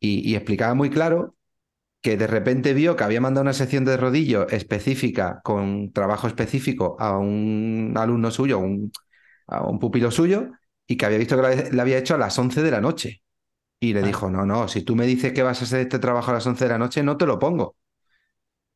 Y, y explicaba muy claro que de repente vio que había mandado una sección de rodillo específica con trabajo específico a un alumno suyo, a un, a un pupilo suyo, y que había visto que lo había- hecho a las 11 de la noche. Y le Ah. dijo, no, no, si tú me dices que vas a hacer este trabajo a las 11 de la noche, no te lo pongo.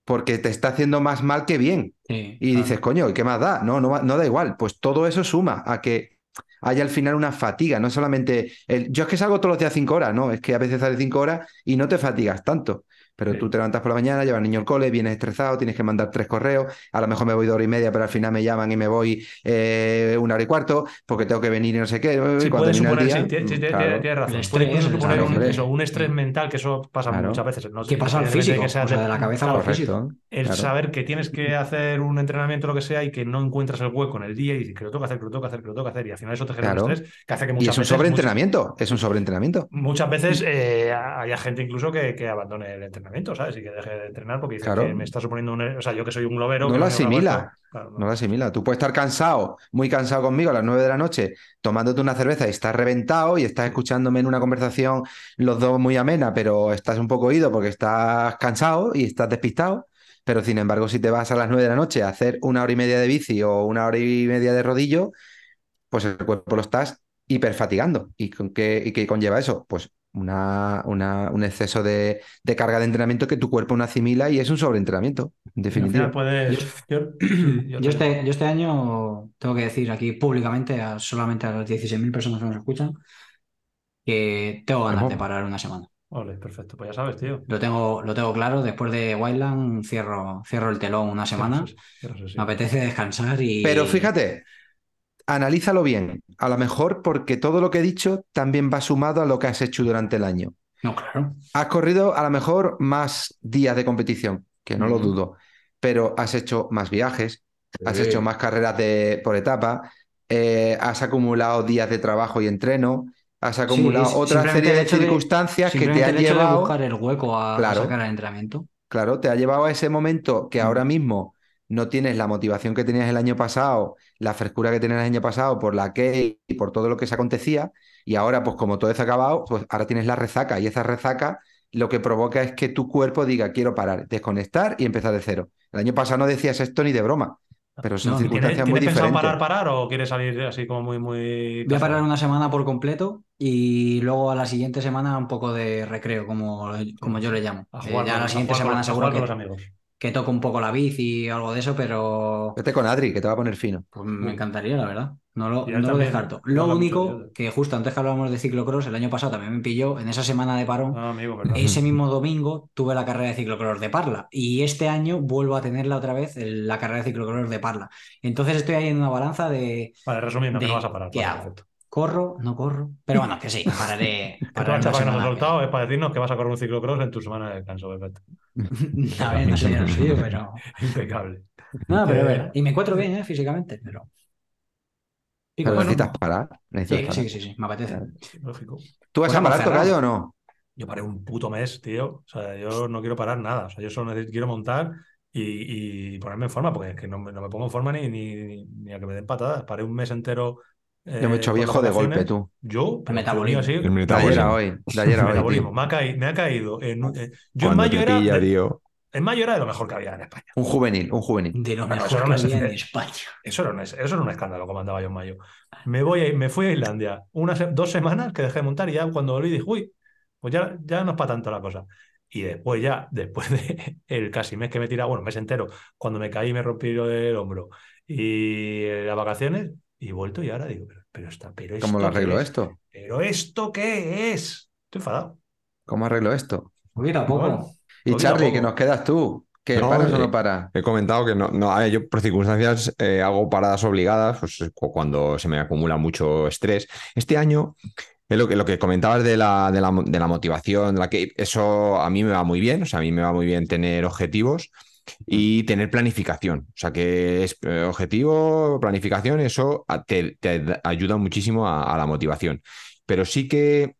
Porque te está haciendo más mal que bien. Sí, Y dices, coño, ¿y qué más da? No, no, no da igual. Pues todo eso suma a que haya al final una fatiga, no solamente el, yo es que salgo todos los días cinco horas, no, es que a veces sales cinco horas y no te fatigas tanto. Pero Sí. tú te levantas por la mañana, llevas al niño al cole, vienes estresado, tienes que mandar tres correos, a lo mejor me voy dos horas y media, pero al final me llaman y me voy eh, una hora y cuarto, porque tengo que venir y no sé qué. Sí, cuando puede suponer, día, sí, claro, tienes razón. El Puede suponer claro, un, eso, un estrés mental, que eso pasa Claro. muchas veces. No, Que pasa al de físico, que sea o sea, de- de la cabeza claro, al físico. El claro. saber que tienes que hacer un entrenamiento, lo que sea, y que no encuentras el hueco en el día y dices que lo tengo que hacer, que lo tengo que hacer, que lo tengo que hacer, y al final eso te genera Claro. un estrés que hace que Y muchas es un sobreentrenamiento, es un sobreentrenamiento. Muchas, veces eh, haya gente incluso que, que abandone el entrenamiento, ¿sabes? Y que deje de entrenar porque dice Claro. que me está suponiendo un. O sea, yo que soy un globero. No lo asimila. esto, claro, no. No lo asimila. Tú puedes estar cansado, muy cansado conmigo a las 9 de la noche, tomándote una cerveza y estás reventado y estás escuchándome en una conversación los dos muy amena, pero estás un poco oído porque estás cansado y estás despistado. Pero sin embargo, si te vas a las 9 de la noche a hacer una hora y media de bici o una hora y media de rodillo, pues el cuerpo lo estás hiperfatigando. ¿Y con qué, y qué conlleva eso? Pues una, una- un exceso de, de carga de entrenamiento que tu cuerpo no asimila y es un sobreentrenamiento, en Y al final definitiva. puedes. Yo, sí, yo Yo este, yo este año tengo que decir aquí públicamente, a, solamente a las 16.000 personas que nos escuchan, que tengo ganas ¿Cómo? de parar una semana. Ole, perfecto. Pues ya sabes, tío. Lo tengo, lo tengo claro, después de Wildland cierro, cierro el telón una semana. Cierras, cierras, sí. Me apetece descansar y... Pero fíjate, analízalo bien. A lo mejor porque todo lo que he dicho también va sumado a lo que has hecho durante el año. No, claro. Has corrido a lo mejor más días de competición, que no lo dudo, pero has hecho más viajes, has hecho más carreras de, por etapa, eh, has acumulado días de trabajo y entreno, has acumulado Sí, otra serie de circunstancias que te han llevado, buscar el hueco a, a Claro. sacar el entrenamiento. claro, te ha llevado a ese momento que Mm. ahora mismo no tienes la motivación que tenías el año pasado, la frescura que tenías el año pasado por la que y por todo lo que se acontecía, y ahora, pues como todo ha acabado, pues ahora tienes la resaca, y esa resaca lo que provoca es que tu cuerpo diga, quiero parar, desconectar y empezar de cero. El año pasado no decías esto ni de broma, pero son No, ¿Tienes, circunstancias muy tienes pensado diferentes. parar, parar o quieres salir así como muy, muy. Voy a parar una semana por completo y luego a la siguiente semana un poco de recreo, como, como yo le llamo. A Eh, jugar ya con- la a siguiente jugar semana a seguro que, los amigos. que toco un poco la bici o algo de eso, pero Vete con Adri, que te va a poner fino. pues me encantaría, la verdad. No lo, no lo descarto. Lo único que justo antes que hablábamos de ciclocross, el año pasado también me pilló, en esa semana de parón, Ah, amigo, ese mismo domingo tuve la carrera de ciclocross de Parla y este año vuelvo a tenerla otra vez, el- la carrera de ciclocross de Parla. Entonces estoy ahí en una balanza de Vale, resumiendo, que de- no vas a parar. corro, no corro, pero bueno, que sí, pararé. Que pararé la que nos has soltado es para decirnos que vas a correr un ciclocross en tu semana de descanso, perfecto. A ver, no soy el suyo, pero. Impecable. No, pero Eh, verdad. Y me encuentro bien, ¿eh? Físicamente, pero. Pero bueno, necesitas parar. necesitas sí, parar. sí, sí, sí, me apetece. Lógico. ¿Tú vas Pues a parar, cerrado. Tocayo, o no? Yo paré un puto mes, tío. O sea, yo no quiero parar nada. O sea, yo solo necesito- quiero montar y, y ponerme en forma, porque es que no, me- no me pongo en forma ni, ni, ni- a que me den patadas. Paré un mes entero. Yo me he eh, hecho con viejo de golpe, tú. Yo, metabolismo. así, El De ayer metabolismo. a hoy. De ayer a hoy, metabolismo. Me ha, caído, me ha caído. En, eh, yo en mayo, te era pilla, de, tío. En mayo era de lo mejor que había en España. Un juvenil, un juvenil. De lo mejor eso que había en España. Eso era un, eso era un escándalo como andaba yo en mayo. Me, voy a- me fui a Islandia unas dos semanas que dejé de montar y ya cuando volví dije, uy, pues ya, ya no es para tanto la cosa. Y después ya, después de el casi mes que me tira, bueno, mes entero, cuando me caí y me rompí el hombro y las vacaciones, y he vuelto y ahora digo, pero, pero, está, pero ¿Cómo lo ¿esto qué arreglo es? esto? ¿Pero esto qué es? Estoy enfadado. ¿Cómo arreglo esto? Poquito a poco. Y Charlie, que nos quedas tú. ¿Que No, paras o eh, no paras? He comentado que no, no, a ver, yo por circunstancias eh, hago paradas obligadas, pues cu- cuando se me acumula mucho estrés. Este año, es lo que, lo que comentabas de la, de la, de la motivación, de la que, eso a mí me va muy bien, o sea, a mí me va muy bien tener objetivos y tener planificación. O sea, que es eh, objetivo, planificación, eso te, te da- ayuda muchísimo a, a la motivación. Pero sí que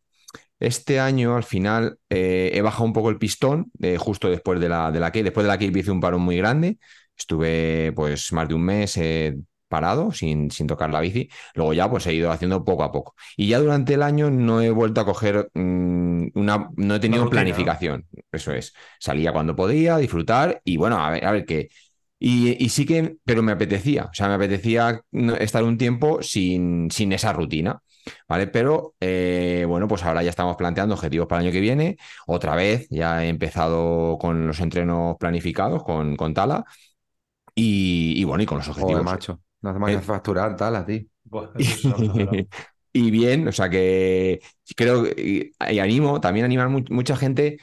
este año, al final, eh, he bajado un poco el pistón, eh, justo después de la, de la Cape. Después de la Cape hice un parón muy grande. Estuve, pues, más de un mes eh, parado, sin, sin tocar la bici. Luego ya, pues, he ido haciendo poco a poco. Y ya durante el año no he vuelto a coger mm, una... No he tenido rutina, ¿no? planificación. Eso es. Salía cuando podía, disfrutar y, bueno, a ver, a ver qué... Y, y sí que, pero me apetecía, o sea, me apetecía estar un tiempo sin, sin esa rutina. ¿Vale? Pero eh, bueno, pues ahora ya estamos planteando objetivos para el año que viene. Otra vez ya he empezado con los entrenos planificados con, con Tala y, y bueno, y con los Joder, objetivos. macho. No hace más que Eh. facturar tal a ti. Buah, eso es exagerado. Y bien, o sea que creo que- y, y animo, también animar mu- mucha gente,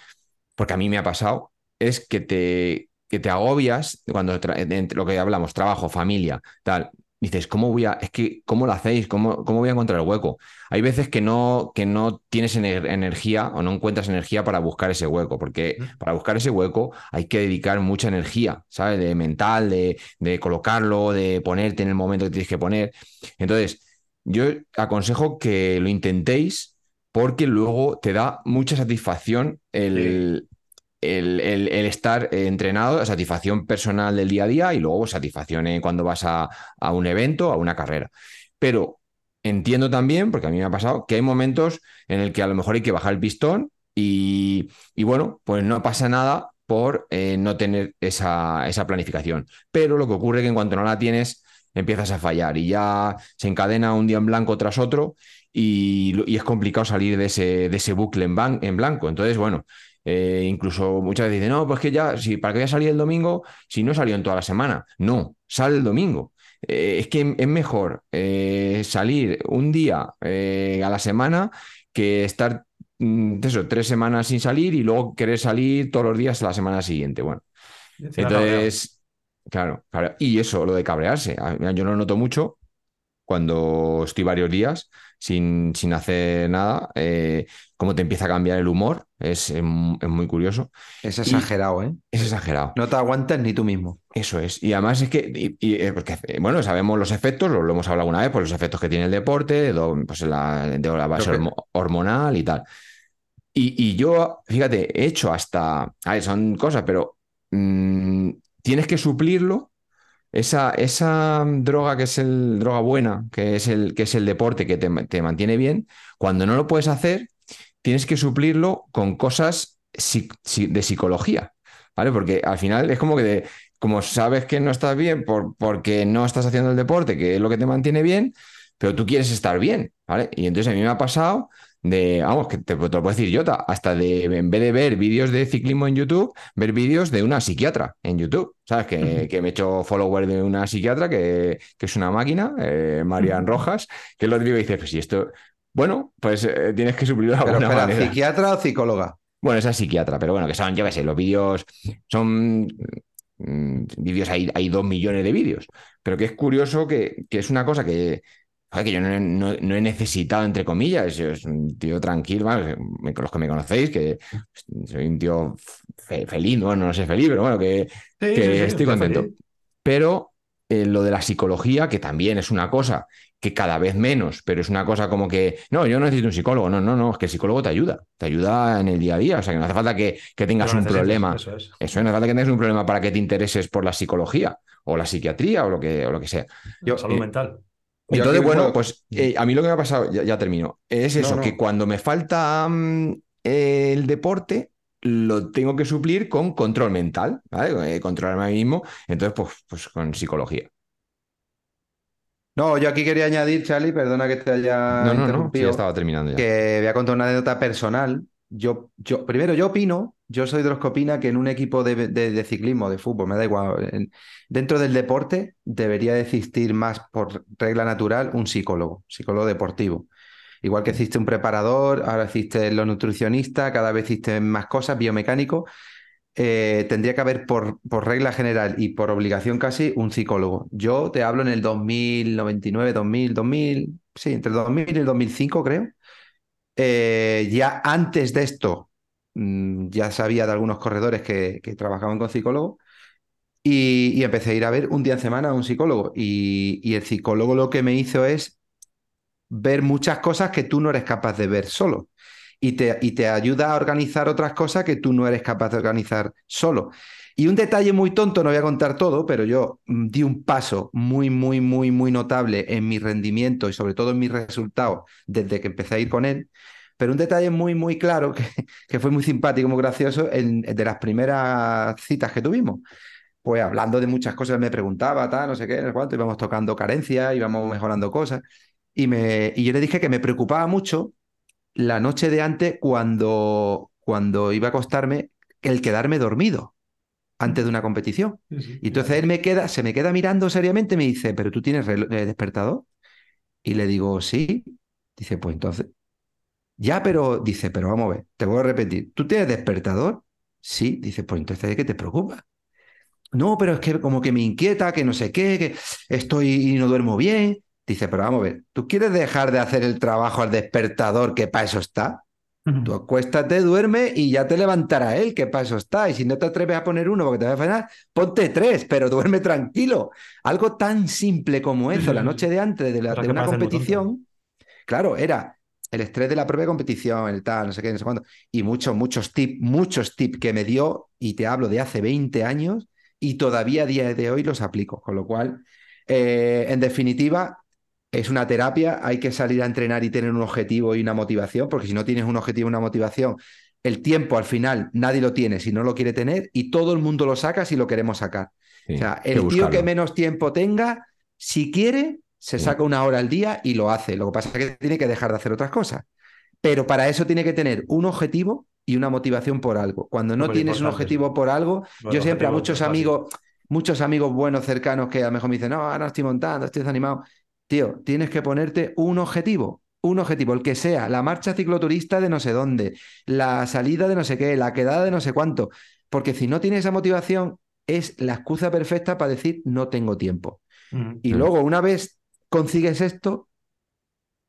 porque a mí me ha pasado, es que te, que te agobias cuando entre lo que hablamos, trabajo, familia, tal. Dices, ¿cómo voy a, es que, ¿cómo lo hacéis? ¿Cómo, cómo voy a encontrar el hueco? Hay veces que no, que no tienes ener- energía o no encuentras energía para buscar ese hueco, porque para buscar ese hueco hay que dedicar mucha energía, ¿sabes? De mental, de, de colocarlo, de ponerte en el momento que tienes que poner. Entonces, yo aconsejo que lo intentéis porque luego te da mucha satisfacción el, el, estar entrenado, satisfacción personal del día a día y luego satisfacción eh, cuando vas a, un evento, a una carrera. Pero entiendo también, porque a mí me ha pasado, que hay momentos en el que a lo mejor hay que bajar el pistón y, y bueno, pues no pasa nada por eh, no tener esa, esa planificación. Pero lo que ocurre es que en cuanto no la tienes, empiezas a fallar y ya se encadena un día en blanco tras otro y, y es complicado salir de ese, de ese bucle en, en blanco. Entonces, bueno, eh, incluso muchas veces dicen, no, pues que ya, si, ¿para qué voy a salir el domingo si no salió en toda la semana? No, sale el domingo. Eh, es que es mejor eh, salir un día a la semana que estar mm, eso, tres semanas sin salir y luego querer salir todos los días a la semana siguiente. Bueno, entonces, claro, claro. Y eso, lo de cabrearse. Yo lo noto mucho cuando estoy varios días sin, sin hacer nada, eh, cómo te empieza a cambiar el humor. Es, es mu- es muy curioso. Es exagerado, ¿eh? Es exagerado. No te aguantas ni tú mismo. Eso es. Y además es que, y- y, eh, porque, eh, bueno, sabemos los efectos, lo, lo hemos hablado alguna vez, pues los efectos que tiene el deporte, do- pues la, de la base hormonal y tal. Y, y yo, fíjate, he hecho hasta, a ver, son cosas, pero mm, tienes que suplirlo. Esa, esa droga que es el droga buena, que es el, que es el deporte que te, te mantiene bien, cuando no lo puedes hacer, tienes que suplirlo con cosas de psicología, ¿vale? Porque al final es como que, como sabes que no estás bien por, porque no estás haciendo el deporte, que es lo que te mantiene bien, pero tú quieres estar bien, ¿vale? Y entonces a mí me ha pasado de, vamos, que te, te lo puedo decir yo, ta- hasta de, en vez de ver vídeos de ciclismo en YouTube, ver vídeos de una psiquiatra en YouTube, ¿sabes? Que, que me he hecho follower de una psiquiatra que, que es una máquina, eh, Marian Rojas, que lo digo y dice, pues si esto, bueno, pues eh, tienes que suplirlo de alguna espera, manera. ¿psiquiatra o psicóloga? Bueno, esa es psiquiatra, pero bueno, que son, yo qué sé, los vídeos son mm, vídeos, hay, hay dos millones de vídeos, pero que es curioso que, que es una cosa que, joder, que yo no, no- no he necesitado, entre comillas, yo soy un tío tranquilo, los que me conocéis, que soy un tío fe- feliz, ¿no? no sé feliz, pero bueno, que, Sí, que sí, sí, estoy contento. feliz. Pero eh, lo de la psicología, que también es una cosa que cada vez menos, pero es una cosa como que, no, yo no necesito un psicólogo, no, no, no, es que el psicólogo te ayuda, te ayuda en el día a día, o sea, que no hace falta que, que tengas un problema, Eso es. eso no hace falta que tengas un problema para que te intereses por la psicología o la psiquiatría o lo que, o lo que sea. Yo- Salud eh, mental. Entonces, bueno, pues eh, a mí lo que me ha pasado, ya, ya termino, es eso, no. que cuando me falta mm, el deporte, lo tengo que suplir con control mental, ¿vale? Eh, controlarme a mí mismo, entonces, pues, pues con psicología. No, yo aquí quería añadir, Charlie, perdona que te haya no, no, no, sí, interrumpido. ya estaba terminando ya. que voy a contar una anécdota personal. Yo, yo, primero, yo opino, yo soy de los que opina que en un equipo de, de- ciclismo, de fútbol, me da igual, en- dentro del deporte debería de existir más por regla natural un psicólogo, psicólogo deportivo. Igual que existe un preparador, ahora existe los nutricionistas, cada vez existen más cosas, biomecánico, eh, tendría que haber por, por regla general y por obligación casi un psicólogo. Yo te hablo en el 2099, 2000, 2000, sí, entre el 2000 y el 2005 creo. Eh, ya antes de esto, mm, ya sabía de algunos corredores que, trabajaban con psicólogo y, y empecé a ir a ver un día en semana a un psicólogo. Y, y el psicólogo lo que me hizo es ver muchas cosas que tú no eres capaz de ver solo. Y te, y te ayuda a organizar otras cosas que tú no eres capaz de organizar solo. Y un detalle muy tonto, no voy a contar todo, pero yo mm, di un paso muy, muy, muy, muy notable en mi rendimiento y sobre todo en mis resultados desde que empecé a ir con él. Pero un detalle muy, muy claro, que, fue muy simpático, muy gracioso, en- de las primeras citas que tuvimos. Pues hablando de muchas cosas, me preguntaba, tal, no sé qué, no sé cuánto, íbamos tocando carencias, íbamos mejorando cosas. Y, me, y yo le dije que me preocupaba mucho la noche de antes cuando, cuando iba a acostarme el quedarme dormido antes de una competición. Y entonces él me queda, se me queda mirando seriamente y me dice, ¿pero tú tienes eh, despertador? Y le digo, sí. Dice, pues entonces. Ya, pero dice, pero vamos a ver, te voy a repetir, ¿tú tienes despertador? Sí. Dice, pues entonces ¿de qué te preocupa? No, pero es que como que me inquieta, que no sé qué, que estoy y no duermo bien. Dice, pero vamos a ver, ¿tú quieres dejar de hacer el trabajo al despertador que para eso está? Tú acuéstate, duerme y ya te levantará él, que para eso está. Y si no te atreves a poner uno porque te va a frenar, ponte tres, pero duerme tranquilo. Algo tan simple como eso, la noche de antes de, la- de una competición, claro, era el estrés de la propia competición, el tal, no sé qué, no sé cuándo. Y muchos, muchos tips, muchos tips que me dio, y te hablo de hace 20 años, y todavía a día de hoy los aplico. Con lo cual, eh, en definitiva, es una terapia, hay que salir a entrenar y tener un objetivo y una motivación, porque si no tienes un objetivo y una motivación, el tiempo al final nadie lo tiene si no lo quiere tener y todo el mundo lo saca si lo queremos sacar. Sí, o sea, el tío buscarlo. que menos tiempo tenga, si quiere, se Sí. saca una hora al día y lo hace. Lo que pasa es que tiene que dejar de hacer otras cosas. Pero para eso tiene que tener un objetivo y una motivación por algo. Cuando no tienes un objetivo por algo, Bueno, yo siempre a muchos amigos, muchos amigos buenos cercanos que a lo mejor me dicen, no, ahora estoy montando, estoy desanimado. Tío, tienes que ponerte un objetivo, un objetivo, el que sea, la marcha cicloturista de no sé dónde, la salida de no sé qué, la quedada de no sé cuánto, porque si no tienes esa motivación, es la excusa perfecta para decir no tengo tiempo. Y luego, una vez consigues esto,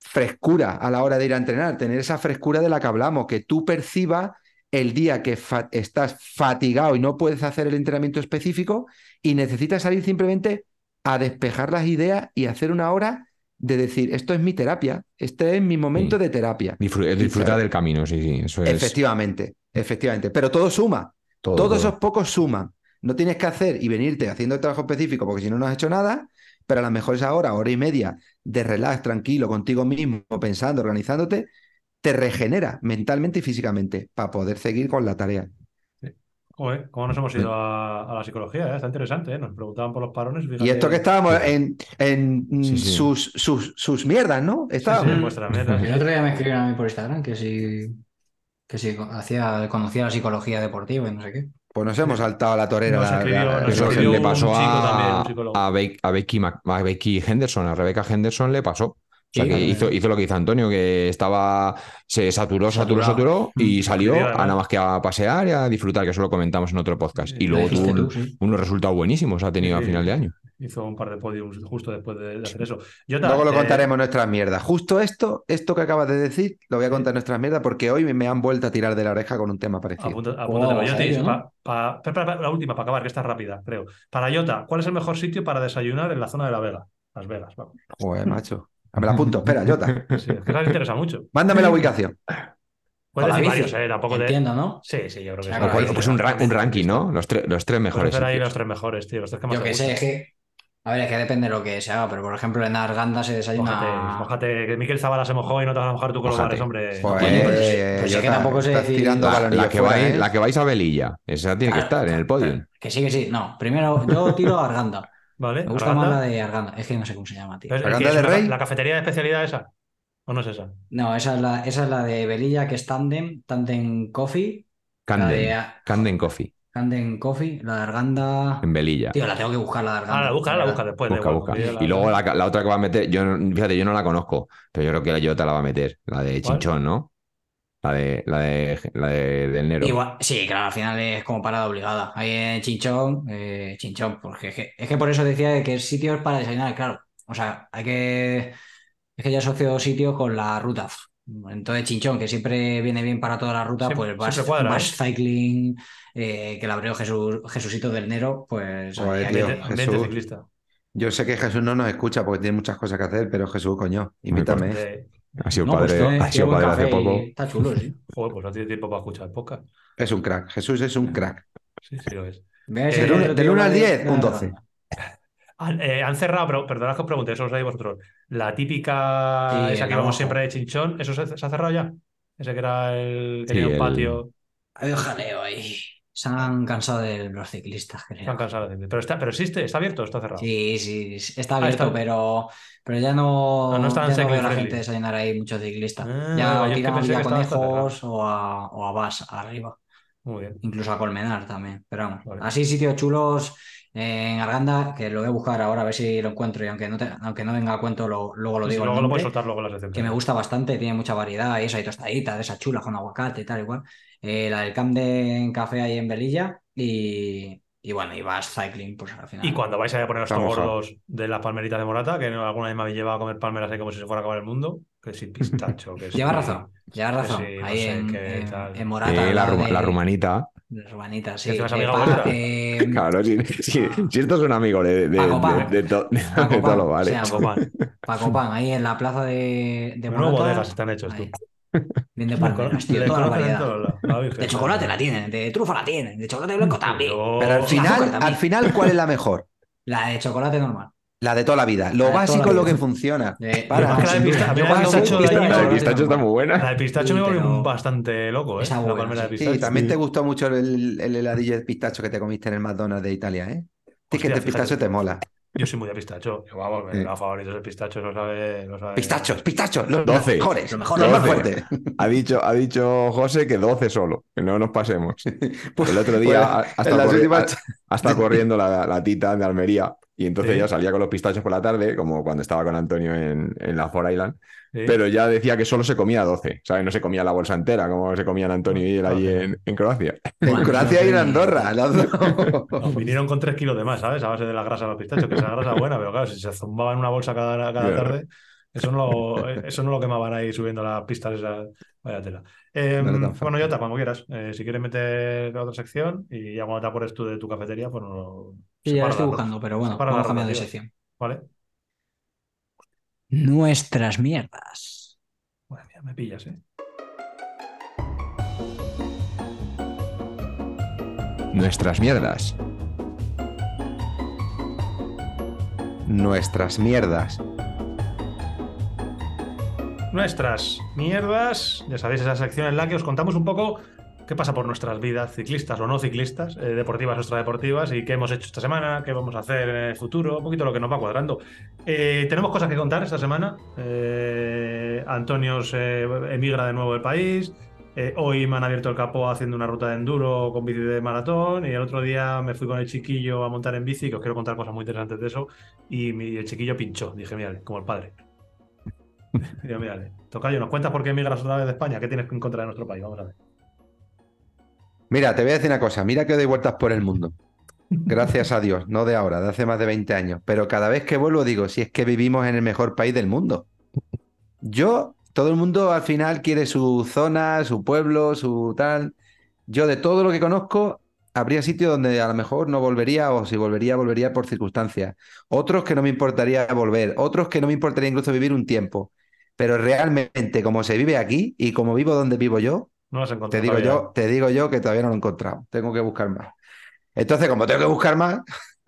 frescura a la hora de ir a entrenar, tener esa frescura de la que hablamos, que tú percibas el día que fa- estás fatigado y no puedes hacer el entrenamiento específico y necesitas salir simplemente a despejar las ideas y hacer una hora de decir, esto es mi terapia, este es mi momento Sí. de terapia. Disfru- disfrutar del camino, sí, sí. Eso es Efectivamente, efectivamente. Pero todo suma. todo. Todos todo. esos pocos suman. No tienes que hacer y venirte haciendo el trabajo específico porque si no, no has hecho nada, pero a lo mejor esa hora, hora y media de relax, tranquilo, contigo mismo, pensando, organizándote, te regenera mentalmente y físicamente para poder seguir con la tarea. Joder, ¿cómo nos hemos ido a, a la psicología? eh? Está interesante, ¿eh? Nos preguntaban por los parones. Y esto que estábamos en, en Sí, sí. Sus, sus, sus mierdas, ¿no? Sí, sí, Estábamos. vuestra mierda. El otro día me escribieron a mí por Instagram que si, que si hacía, conocía la psicología deportiva y no sé qué. Pues nos hemos saltado a la torera. Nos la- escribió- la- nos Eso le pasó a, también, un psicólogo. a, Be- a Becky, a Becky Henderson, a Rebecca Henderson le pasó. O sea, que hizo, hizo lo que hizo Antonio, que estaba, se saturó, saturó, saturó y Mm, salió a además. nada más que a pasear y a disfrutar, que eso lo comentamos en otro podcast. Y luego tuvo un- sí. unos resultados buenísimos, ha tenido Sí, a final de año. Hizo un par de podiums justo después de, hacer eso. Luego lo eh, contaremos nuestras mierdas. Justo esto, esto que acabas de decir, lo voy a contar en nuestras mierdas porque hoy me han vuelto a tirar de la oreja con un tema parecido. Espera, espera, la última para acabar, que está rápida, creo. Para Jota, ¿cuál es el mejor sitio para desayunar en la zona de La Vega? Las Vegas, vamos. Joder, macho. Me la apunto, espera, Jota. Sí, es que les interesa mucho. Mándame la ubicación. Puedes decir varios, ¿eh? Tampoco te... Entiendo, ¿no? Sí, sí, yo creo que O sea, sí. Pues, pues un, ra- un ranking, ¿no? Los, tres los tres mejores. ahí los tres mejores, tío, los tres que más Yo que sé, es que. A ver, es que depende de lo que se haga, pero por ejemplo en Arganda se desayuna. mójate, que Miquel Zavala se mojó y no te vas a mojar tú con los bares, hombre. Pues, Oye, pues- eh, pues es que tampoco decir- tirando La, balonillo la que fuera, vais, ¿eh? la que vais a Velilla. Esa tiene que Claro. estar en el podio. Que sí, que sí. No, primero yo tiro a Arganda. ¿Vale? Me gusta Arganda. más la de Arganda. Es que no sé cómo se llama, tío. Pero es- ¿Arganda ¿es del una ca- Rey? ¿La cafetería de especialidad esa? ¿O no es esa? No, esa es la, esa es la de Velilla, que es Tandem, Tandem Coffee. La Camden. de Camden Coffee. Tandem Coffee, la de Arganda. En Velilla. Tío, la tengo que buscar, la de Arganda. Ah, la busca, la busca después. Busca, busca. yo Y luego la, la otra que va a meter, yo no- fíjate, yo no la conozco, pero yo creo que la Jota la va a meter, la de ¿Cuál? Chinchón, ¿no? La de la de la de, del Nero. Igual, sí, claro, al final es como parada obligada. Ahí en Chinchón, eh, Chinchón, porque es que, es que por eso decía que el sitio es para desayunar, claro. O sea, hay que. Es que ya asocio sitio con la ruta. Entonces, Chinchón, que siempre viene bien para toda la ruta, Siempre- pues vas, cuadra, vas cycling, eh, que la abrió Jesús, Jesucito del Nero, pues. Joder, ahí- tío. Ambiente, ambiente Jesús. ciclista. Yo sé que Jesús no nos escucha porque tiene muchas cosas que hacer, pero Jesús, coño, invítame. Ha sido No, pues padre, ha sido padre hace poco. Está chulo, sí. Joder, pues no tiene tiempo para escuchar el podcast. Es un crack. Jesús es un crack. Sí, sí lo es. Eh, del te del digo 1 al la de- 10, la un de 12. Arganda. Han, eh, han cerrado, pero perdonad que os pregunte, eso lo sabéis vosotros. La típica, Sí, esa el que abajo. siempre de chinchón, ¿eso se, se ha cerrado ya? Ese que era el Sí, tenía un el- patio. Hay un jaleo ahí. Se han cansado de los ciclistas, creo. Están cansados de Pero, está, pero existe, está abierto o está cerrado. Sí, sí, sí, está Ah, abierto, está- pero, pero ya no, Ah, no está en ya no veo a la gente desayunar ahí muchos ciclistas. Ah, ya o tiran a Villaconejos o a, o a Vas arriba, Muy bien. incluso a Colmenar también. Pero vamos, Vale. así sitios chulos en Arganda, que lo voy a buscar ahora a ver si lo encuentro y aunque no, te- aunque no venga a cuento, lo- luego lo Sí, sí, digo. el luego lo nombre, puedes soltar luego en la sección. que me gusta bastante, tiene mucha variedad y eso, hay tostaditas de esas chulas con aguacate y tal igual. Eh, la del Camden Café ahí en Velilla y, y bueno, y vas cycling, pues al final. Y cuando vais a poner estos gordos de las palmeritas de Morata, que alguna vez me habéis llevado a comer palmeras ahí como si se fuera a acabar el mundo, que si pistacho, que si... Llevas razón, llevas que razón. sí, no ahí sé en, qué en- tal. en Morata. Eh, la, de- la rumanita. de Rumanita, sí. De amiga Pa- eh, Claro, si, si- si esto es un amigo de, de, Paco Pan. de- de to- de Paco Pan, Paco. Paco ahí en la plaza de, de Morata. bodegas están hechos, tú. ahí. De Le palmeras, tío, le toda la conocen en variedad. todos lados, la Virgen. De chocolate la tienen, de trufa la tienen, de chocolate blanco también. Pero- Pero al final, al final, ¿cuál es la mejor? La de chocolate normal. La de toda la vida. Lo La de básico es lo que funciona. De- Para, que la de de pistacho de de de está muy buena. La de pistacho me volvió bastante loco, ¿eh? La de sí. también te gustó mucho el, el heladillo de pistacho que te comiste en el McDonald's de Italia, ¿eh? Sí, que el pistacho te mola. Yo soy muy de pistacho. Yo, Vamos, mi favorito es el pistacho, lo sabe. Lo sabe Pistachos, pistachos, los Doce. mejores, Lo los mejor, más lo mejor. fuertes. Ha dicho, ha dicho José que 12 solo, que no nos pasemos. Pues- El otro día ha, ha en estado, las corri- últimas- ha- ha estado corriendo la, la tita de Almería y entonces Sí. ya salía con los pistachos por la tarde, como cuando estaba con Antonio en, en la Ford Island, Pero ya decía que solo se comía 12, ¿sabes? No se comía la bolsa entera como se comían Antonio y él allí en, en Croacia. En Croacia y en. Andorra. las dos. Nos vinieron con tres kilos de más, ¿sabes? A base de la grasa de los pistachos, que esa grasa es buena, pero claro, si se zumbaban una bolsa cada, cada Claro. tarde, eso no, lo, eso no lo quemaban ahí subiendo las pistas esa Vaya tela. Eh, No bueno, Jota, cuando quieras. Eh, si quieres meter la otra sección y ya cuando te acuerdes tú de tu cafetería, pues no lo. Sí, ya estoy buscando, pero bueno, vamos las cambiando de sección. Vale. Nuestras mierdas. Madre mía, me pillas, ¿eh? Nuestras mierdas. Nuestras mierdas. Nuestras mierdas, ya sabéis, esa sección en la que os contamos un poco qué pasa por nuestras vidas, ciclistas o no ciclistas, eh, deportivas o extradeportivas, y qué hemos hecho esta semana, qué vamos a hacer en el futuro, un poquito lo que nos va cuadrando. Eh, tenemos cosas que contar esta semana. Eh, Antonio se emigra de nuevo del país. Hoy me han abierto el capó haciendo una ruta de enduro con bici de maratón y el otro día me fui con el chiquillo a montar en bici, que os quiero contar cosas muy interesantes de eso, y el chiquillo pinchó. Dije, mira, como el padre. Digo, mírale. Tocayo, ¿nos cuentas por qué emigras otra vez de España? ¿Qué tienes en contra de nuestro país? Vamos a ver. Mira, te voy a decir una cosa. Mira que doy vueltas por el mundo. Gracias a Dios, no de ahora, de hace más de 20 años. Pero cada vez que vuelvo digo, si es que vivimos en el mejor país del mundo. Yo, todo el mundo al final quiere su zona, su pueblo, su tal. Yo de todo lo que conozco, habría sitios donde a lo mejor no volvería o si volvería, volvería por circunstancias. Otros que no me importaría volver, otros que no me importaría incluso vivir un tiempo. Pero realmente, como se vive aquí y como vivo donde vivo yo, No lo has te encontrado digo todavía. yo, te digo yo que todavía no lo he encontrado. Tengo que buscar más. Entonces, como tengo que buscar más,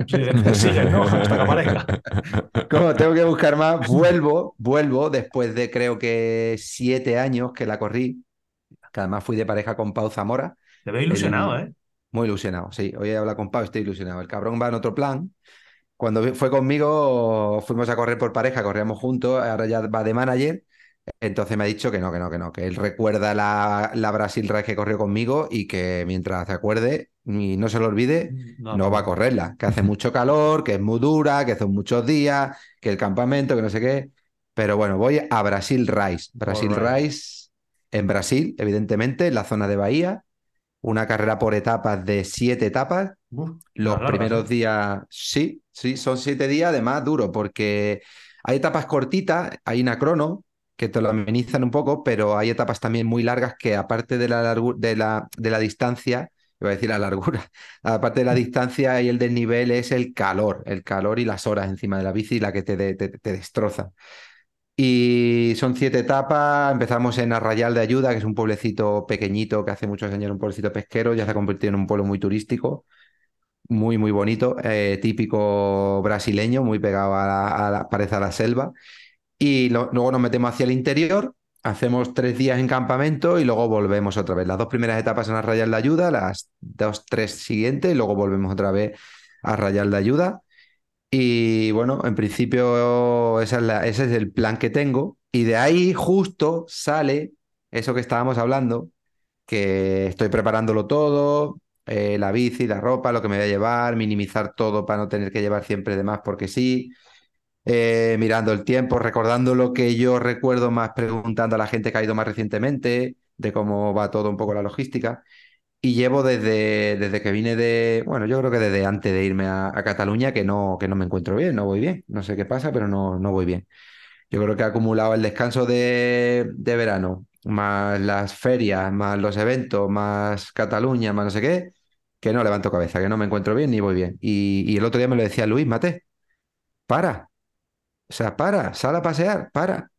Sí, sigue, ¿no? Hasta que aparezca. como tengo que buscar más, vuelvo, vuelvo después de creo que siete años que la corrí, que además fui de pareja con Pau Zamora. Te veo ilusionado, ¿eh? Muy ilusionado, sí. Hoy he hablado con Pau, estoy ilusionado. El cabrón va en otro plan. Cuando fue conmigo, fuimos a correr por pareja, corríamos juntos, ahora ya va de manager. Entonces me ha dicho que no, que no, que no, que él recuerda la, la Brasil Race que corrió conmigo y que mientras se acuerde y no se lo olvide, no va a correrla, que hace mucho calor, que es muy dura, que son muchos días, que el campamento, que no sé qué. Pero bueno, voy a Brasil Rice. Brasil Alright. Rice en Brasil, evidentemente, en la zona de Bahía. Una carrera por etapas de siete etapas. Los primeros ¿eh? días, sí, sí, son siete días, además duro, porque hay etapas cortitas, hay una crono que te lo amenizan un poco, pero hay etapas también muy largas que aparte de la, largu- de la, de la distancia, iba a decir la largura, aparte de la distancia y el desnivel es el calor, el calor y las horas encima de la bici la que te, de- te. Y son siete etapas. Empezamos en Arrayal de Ayuda, que es un pueblecito pequeñito que hace muchos años era un pueblecito pesquero, ya se ha convertido en un pueblo muy turístico, muy, muy bonito, eh, típico brasileño, muy pegado a la, a la- parece a la selva. Y luego nos metemos hacia el interior, hacemos tres días en campamento y luego volvemos otra vez. Las dos primeras etapas en Arrayal de Ayuda, las dos, tres siguientes, y luego volvemos otra vez a Arrayal de Ayuda. Y bueno, en principio esa es la- ese es el plan que tengo. Y de ahí justo sale eso que estábamos hablando, que estoy preparándolo todo, eh, la bici, la ropa, lo que me voy a llevar, minimizar todo para no tener que llevar siempre de más porque sí, eh, mirando el tiempo, recordando lo que yo recuerdo más, preguntando a la gente que ha ido más recientemente, de cómo va todo un poco la logística. Y llevo desde, desde que vine de, bueno, yo creo que desde antes de irme a, Cataluña que no, que no me encuentro bien, no voy bien. No sé qué pasa, pero no, no voy bien. Yo creo que he acumulado el descanso de, de verano, más las ferias, más los eventos, más Cataluña, más no sé qué, que no levanto cabeza, que no me encuentro bien ni voy bien. Y el otro día me lo decía Luis, Mate, para. O sea, para, sal a pasear, para.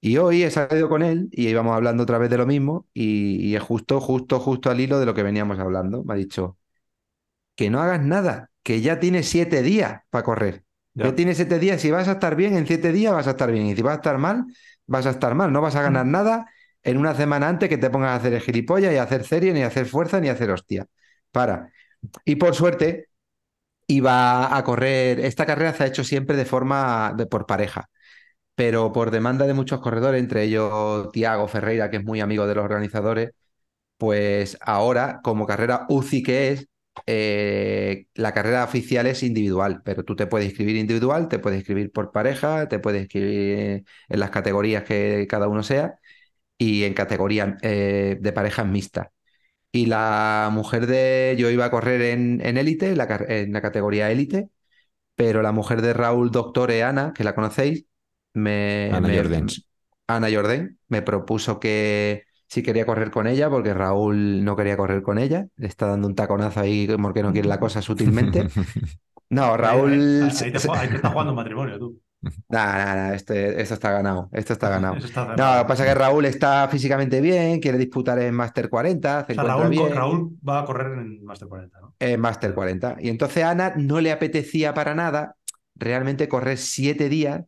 Y hoy he salido con él y íbamos hablando otra vez de lo mismo y, y es justo, justo, justo al hilo de lo que veníamos hablando. Me ha dicho que no hagas nada, que ya tienes siete días para correr. Ya. Tienes siete días, si vas a estar bien en siete días vas a estar bien y si vas a estar mal, vas a estar mal. No vas a ganar nada en una semana antes que te pongas a hacer el gilipollas y a hacer serie, ni a hacer fuerza, ni a hacer hostia. Para. Y por suerte iba a correr, esta carrera se ha hecho siempre de forma de, por pareja pero por demanda de muchos corredores, entre ellos Tiago Ferreira, que es muy amigo de los organizadores, pues ahora, como carrera UCI que es, eh, la carrera oficial es individual, pero tú te puedes inscribir individual, te puedes inscribir por pareja, te puedes inscribir en las categorías que cada uno sea y en categoría eh, de parejas mixtas. Y la mujer de, yo iba a correr en, en élite, en la, en la categoría élite, pero la mujer de Raúl Doctore, Ana, que la conocéis, me, Ana me- Jordens. Ana Jordén me propuso que si quería correr con ella, porque Raúl no quería correr con ella, le está dando un taconazo ahí porque no quiere la cosa sutilmente. No, Raúl... Ahí, ahí- se- ahí te, ahí está jugando un matrimonio, tú. Nah, nah, nah, este- esto está ganado, esto está ganado. No, lo que pasa es que Raúl está físicamente bien, quiere disputar en Master 40, se O sea, encuentra Raúl, bien. Raúl va a correr en Master 40, ¿no? en Master 40. Y entonces a Ana no le apetecía para nada realmente correr siete días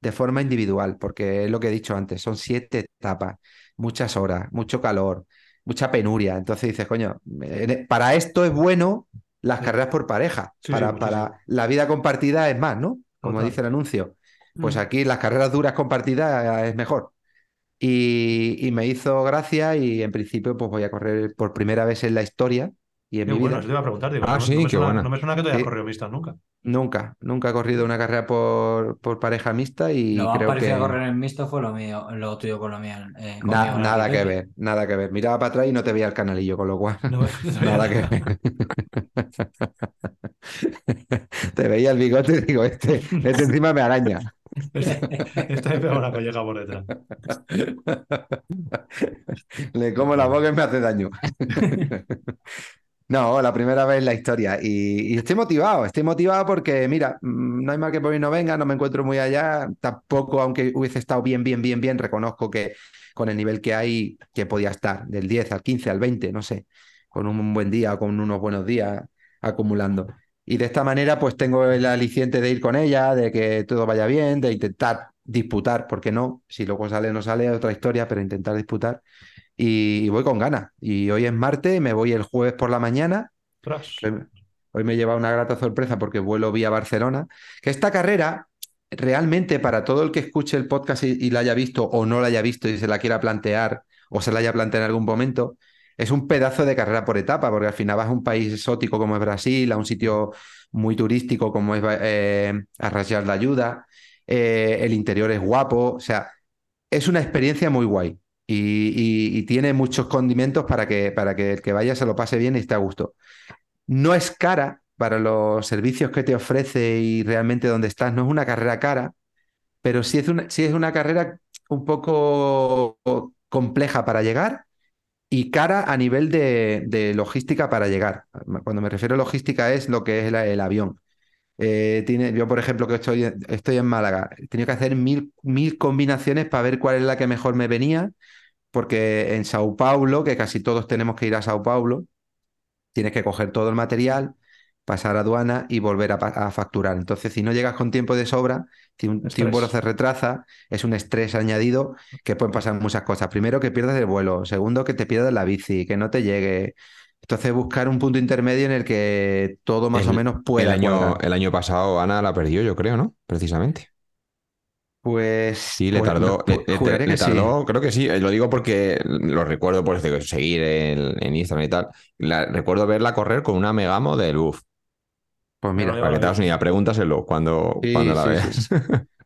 de forma individual, porque es lo que he dicho antes, son siete etapas, muchas horas, mucho calor, mucha penuria. Entonces dices, coño, eh, para esto es bueno las Sí. carreras por pareja, Sí, para, para la vida compartida es más, ¿no? Como Total. dice el anuncio. Pues Mm. aquí las carreras duras compartidas es mejor. Y, y me hizo gracia y en principio pues voy a correr por primera vez en la historia y en Qué mi bueno, vida. eso te iba a preguntar. Digo, Ah, no, sí, no me qué suena, buena. no me suena que tú hayas Sí. corrido mixtas nunca. Nunca, nunca he corrido una carrera por, por pareja mixta y Lo creo que a correr en mixto fue lo mío, lo tuyo con lo mío. eh, na- nada que ver, nada que ver. Miraba para atrás y no te veía el canalillo, con lo cual No, nada que ver. Te veía el bigote y digo, este, este encima me araña. Esta me pega una colleja por detrás. Le como la boca y me hace daño. No, la primera vez en la historia. Y, estoy motivado, estoy motivado porque, mira, mm, no hay mal que por mí no venga, no me encuentro muy allá. Tampoco, aunque hubiese estado bien, bien, bien, bien, reconozco que con el nivel que hay, que podía estar, del 10 al 15, al 20, no sé, con un buen día o con unos buenos días acumulando. Y de esta manera, pues tengo el aliciente de ir con ella, de que todo vaya bien, de intentar disputar, porque no, si luego sale no sale, otra historia, pero intentar disputar y, voy con ganas. Y hoy es martes, me voy el jueves por la mañana. Hoy me lleva una grata sorpresa porque vuelo vía Barcelona. Que esta carrera, realmente para todo el que escuche el podcast y, y la haya visto o no la haya visto y se la quiera plantear o se la haya planteado en algún momento, es un pedazo de carrera por etapa, porque al final vas a un país exótico como es Brasil, a un sitio muy turístico como es eh, Arrayar la Ayuda, eh, el interior es guapo, o sea, es una experiencia muy guay y, y- y tiene muchos condimentos para que, para que el que vaya se lo pase bien y esté a gusto. No es cara para los servicios que te ofrece y realmente donde estás, no es una carrera cara, pero sí es una, sí es una carrera un poco compleja para llegar y cara a nivel de, de logística para llegar. Cuando me refiero a logística es lo que es la- el avión. Eh, tiene, yo, por ejemplo, que estoy, estoy en Málaga, he tenido que hacer mil, mil combinaciones para ver cuál es la que mejor me venía, porque en Sao Paulo, que casi todos tenemos que ir a Sao Paulo, tienes que coger todo el material, pasar a aduana y volver a, facturar. Entonces, si no llegas con tiempo de sobra, si un, si un Estrés. vuelo se retrasa, es un estrés añadido que pueden pasar muchas cosas. Primero, que pierdas el vuelo. Segundo, que te pierdas la bici, que no te llegue. Entonces, buscar un punto intermedio en el que todo más El- o menos El pueda año, cuadrar. el año pasado Ana la perdió, yo creo, ¿no? Precisamente. Pues, Sí, le pues, tardó, le, le- le sí. tardó, creo que sí, eh, lo digo porque lo recuerdo por seguir en, en Instagram y tal. La- recuerdo verla correr con una Megamo del UF. Pues mira, no Para que te hagas vi. una idea, pregúntaselo cuando, Sí, cuando la sí, veas. sí.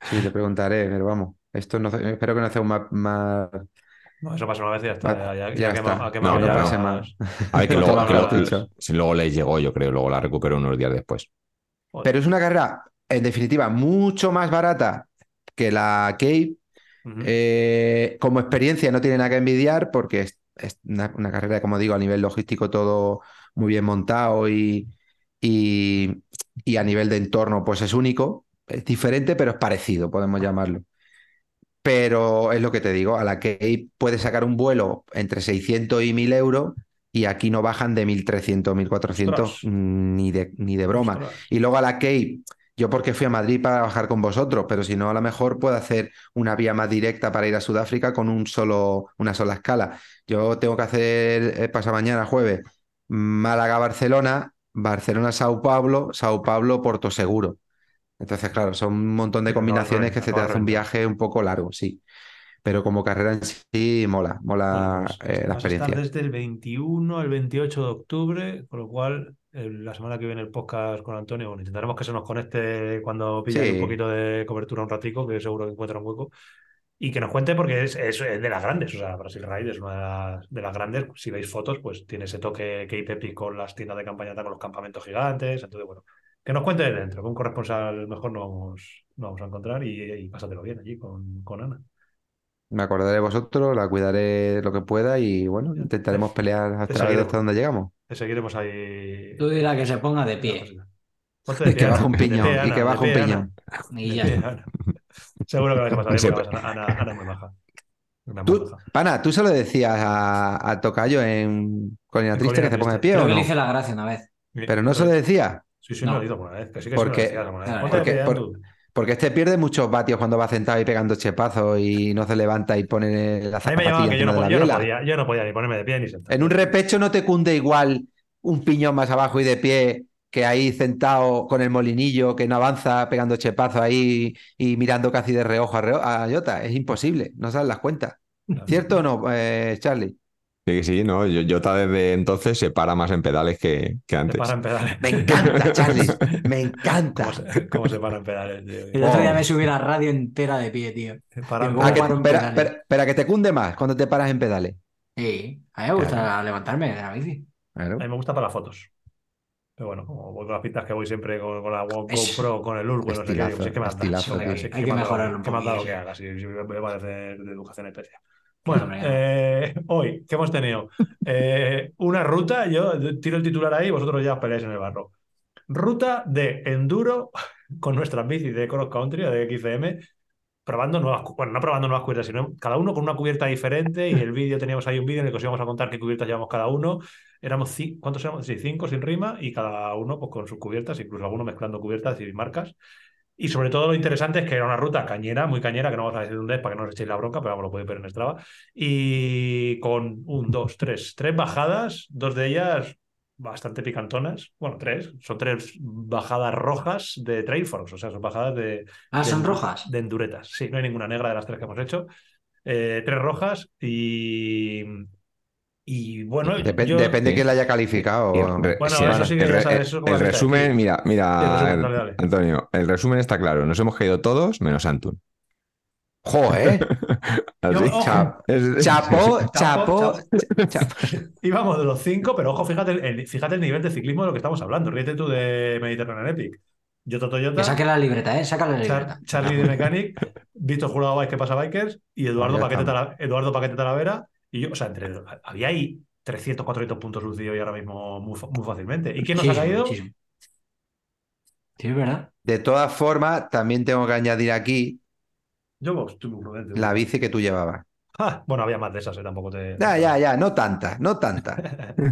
sí, te preguntaré, pero vamos. Esto no, espero que no sea un más, más- No, eso pasa una vez y ya está. Ya, ya, ya ya está. No, no más. A ver, que luego, que luego- dicho. si luego les llegó, yo creo, luego la recuperó unos días después. Pero es una carrera, en definitiva, mucho más barata que la Cape. Ujú. Eh, como experiencia no tiene nada que envidiar porque es, es una, una carrera, como digo, a nivel logístico todo muy bien montado y, y, y a nivel de entorno pues es único. Es diferente, pero es parecido, podemos llamarlo. Pero es lo que te digo, a la Cape puedes sacar un vuelo entre 600 y 1000 euros y aquí no bajan de 1300, 1400 Ostras. mm, ni de, ni de broma. Ostras. Y luego a la Cape, yo porque fui a Madrid para bajar con vosotros, pero si no, a lo mejor puedo hacer una vía más directa para ir a Sudáfrica con un solo, una sola escala. Yo tengo que hacer eh, pasado mañana, jueves, Málaga-Barcelona, Barcelona-Sao Paulo, Sao Paulo-Porto Seguro. Entonces, claro, son un montón de combinaciones que se te hace un viaje un poco largo, sí. Pero como carrera en sí, mola, mola Bueno, pues, eh, la estar experiencia. desde el 21 al 28 de octubre, con lo cual la semana que viene el podcast con Antonio, bueno, intentaremos que se nos conecte cuando pille un poquito de cobertura un ratico, que seguro que encuentra un hueco, y que nos cuente porque es, es- es de las grandes, o sea, Brasil Ride es una de las, de las grandes, si veis fotos, pues tiene ese toque Kate Epic con las tiendas de campañata, con los campamentos gigantes, entonces bueno, que nos cuente de dentro, que un corresponsal mejor no vamos, no vamos a encontrar y, y pásatelo bien allí con, con Ana. Me acordaré de vosotros, la cuidaré lo que pueda y bueno, intentaremos pelear hasta, donde llegamos. Te seguiremos ahí. Tú dirás que se ponga de pie. Ponte de Y pie, que baje Ana, un piñón, pie, y que de baje un piñón. Y ya pie. Seguro que lo vais a pasar bien Ana, Ana es muy muy Tú, pana, tú se lo decías a, a Tocayo en Colina Triste Colina que se ponga de pie Creo o que le no? hice la gracia una vez. Pero no se lo decía. Sí, sí, No. me lo digo alguna vez. Que sí que Porque- sí me lo decías alguna vez. Ponte de pie. Porque este pierde muchos vatios cuando va sentado y pegando chepazos y no se levanta y pone la A mí me llamaba zapatilla que yo no, de la yo no podía, yo no podía ni ponerme de pie ni sentar. En un repecho no te cunde igual un piñón más abajo y de pie que ahí sentado con el molinillo que no avanza pegando chepazos ahí y mirando casi de reojo a, reo- a Jota. Es imposible, no sabes las cuentas. ¿Cierto o no, eh, Charlie? Sí, sí, no, yo, Jota desde entonces se para más en pedales que, que Se antes. para en pedales. Me encanta, Charlie, me encanta. ¿Cómo se, cómo se para en pedales, tío? El otro día Oh. me subí la radio entera de pie, tío. Se para en ¿Cómo Ah, que- en espera, pedales? espera, espera, que te cunde más cuando te paras en pedales. Sí, a mí me gusta levantarme de la bici. Claro. A mí me gusta para las fotos. Pero bueno, como voy con las pistas que voy siempre con, con la GoPro, Es- con el Urbo, no sé qué, estilazo, Venga, tío. sí, Hay ¿qué que mejorarlo un ¿Qué más da lo poquillo. que haga? Si, si me voy a parecer de educación especial. Bueno, eh, hoy, ¿qué hemos tenido? Eh, una ruta, yo tiro el titular ahí, vosotros ya os peleáis en el barro. Ruta de enduro con nuestras bicis de Cross Country, de XCM, probando nuevas, bueno, no probando nuevas cubiertas, sino cada uno con una cubierta diferente y el vídeo, teníamos ahí un vídeo en el que os íbamos a contar qué cubiertas llevamos cada uno. Éramos, ¿cuántos éramos? Sí, cinco sin rima y cada uno pues, con sus cubiertas, incluso algunos mezclando cubiertas y marcas. Y sobre todo lo interesante es que era una ruta cañera, muy cañera, que no vamos a decir dónde es para que no os echéis la bronca, pero vamos, lo podéis ver en Strava. Y con un, dos, tres, tres bajadas, dos de ellas bastante picantonas. Bueno, tres. Son tres bajadas rojas de Trailforce, o sea, son bajadas de, Ah, de son rojas. De enduretas. Sí, no hay ninguna negra de las tres que hemos hecho. Eh, tres rojas y. Y bueno, Depe- yo- Depende quién la haya calificado. El, resumen, mira, mira, Sí, el resumen, el- dale, dale. Antonio, el resumen está claro. Nos hemos caído todos menos Antun. Joder. Así. Yo- Es- Chapo, Chapo, chapo. chapo. Íbamos de los cinco, pero ojo, fíjate el, fíjate el nivel de ciclismo de lo que estamos hablando. Ríete tú de Mediterranean Epic. Yoto Toyota, saque la libreta, ¿eh? Saca la Char- libreta. Charlie de Mechanic, Víctor Jurado Bike que pasa Bikers y Eduardo Ya Paquete. Tala- Eduardo Paquete Talavera. Y yo, o sea, entre, había ahí 300, 400 puntos lucidos y ahora mismo muy, muy fácilmente. ¿Y quién nos Sí, ha caído? Sí, es verdad. De todas formas, también tengo que añadir aquí Yo, pues, estoy muy prudente. la bici que tú llevabas. Ah, bueno, había más de esas, eh, tampoco te. Ya, ya, ya, no tantas, no tantas,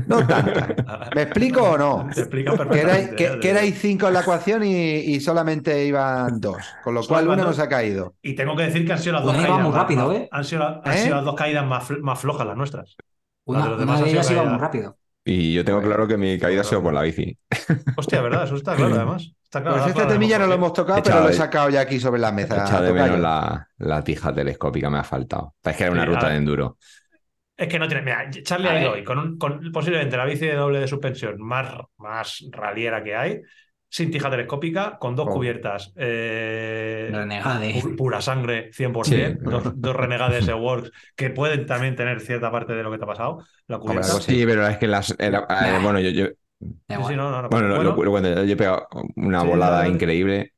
no tantas. ¿Me explico o no? Te explica Que perfectamente. ya que, que erais cinco en la ecuación y, y solamente iban dos, con lo cual dos. nos ha caído. Y tengo que decir que han sido las dos Una iba caídas. muy más- rápido, más- ¿eh? Han sido, han ¿Eh? sido las dos caídas más, más flojas las nuestras. Una, La de los una demás de ha sido ellas iba muy rápido. Y yo tengo claro que mi caída ha sido por la bici. Hostia, ¿verdad? Eso está claro, además. Está claro. Pues este temilla no lo hemos tocado, pero lo he sacado ya aquí sobre la He mesa. echado de menos la, la tija telescópica, me ha faltado. Es que era una Sí, ruta de enduro. Es que no tiene. Mira, Charlie ha ido hoy con, un- con posiblemente la bici de doble de suspensión más, más raliera que hay, sin tija telescópica, con dos Oh. cubiertas. eh, Renegade. pu- pura sangre, 100%. Sí. Dos, dos renegades de Works que pueden también tener cierta parte de lo que te ha pasado. La cubierta. algo Sí, pero es que las. era- eh, bueno, yo, yo- Sí, igual. sí, no, no, no, bueno, bueno, lo- lo cuento, yo he pegado una Sí, volada increíble.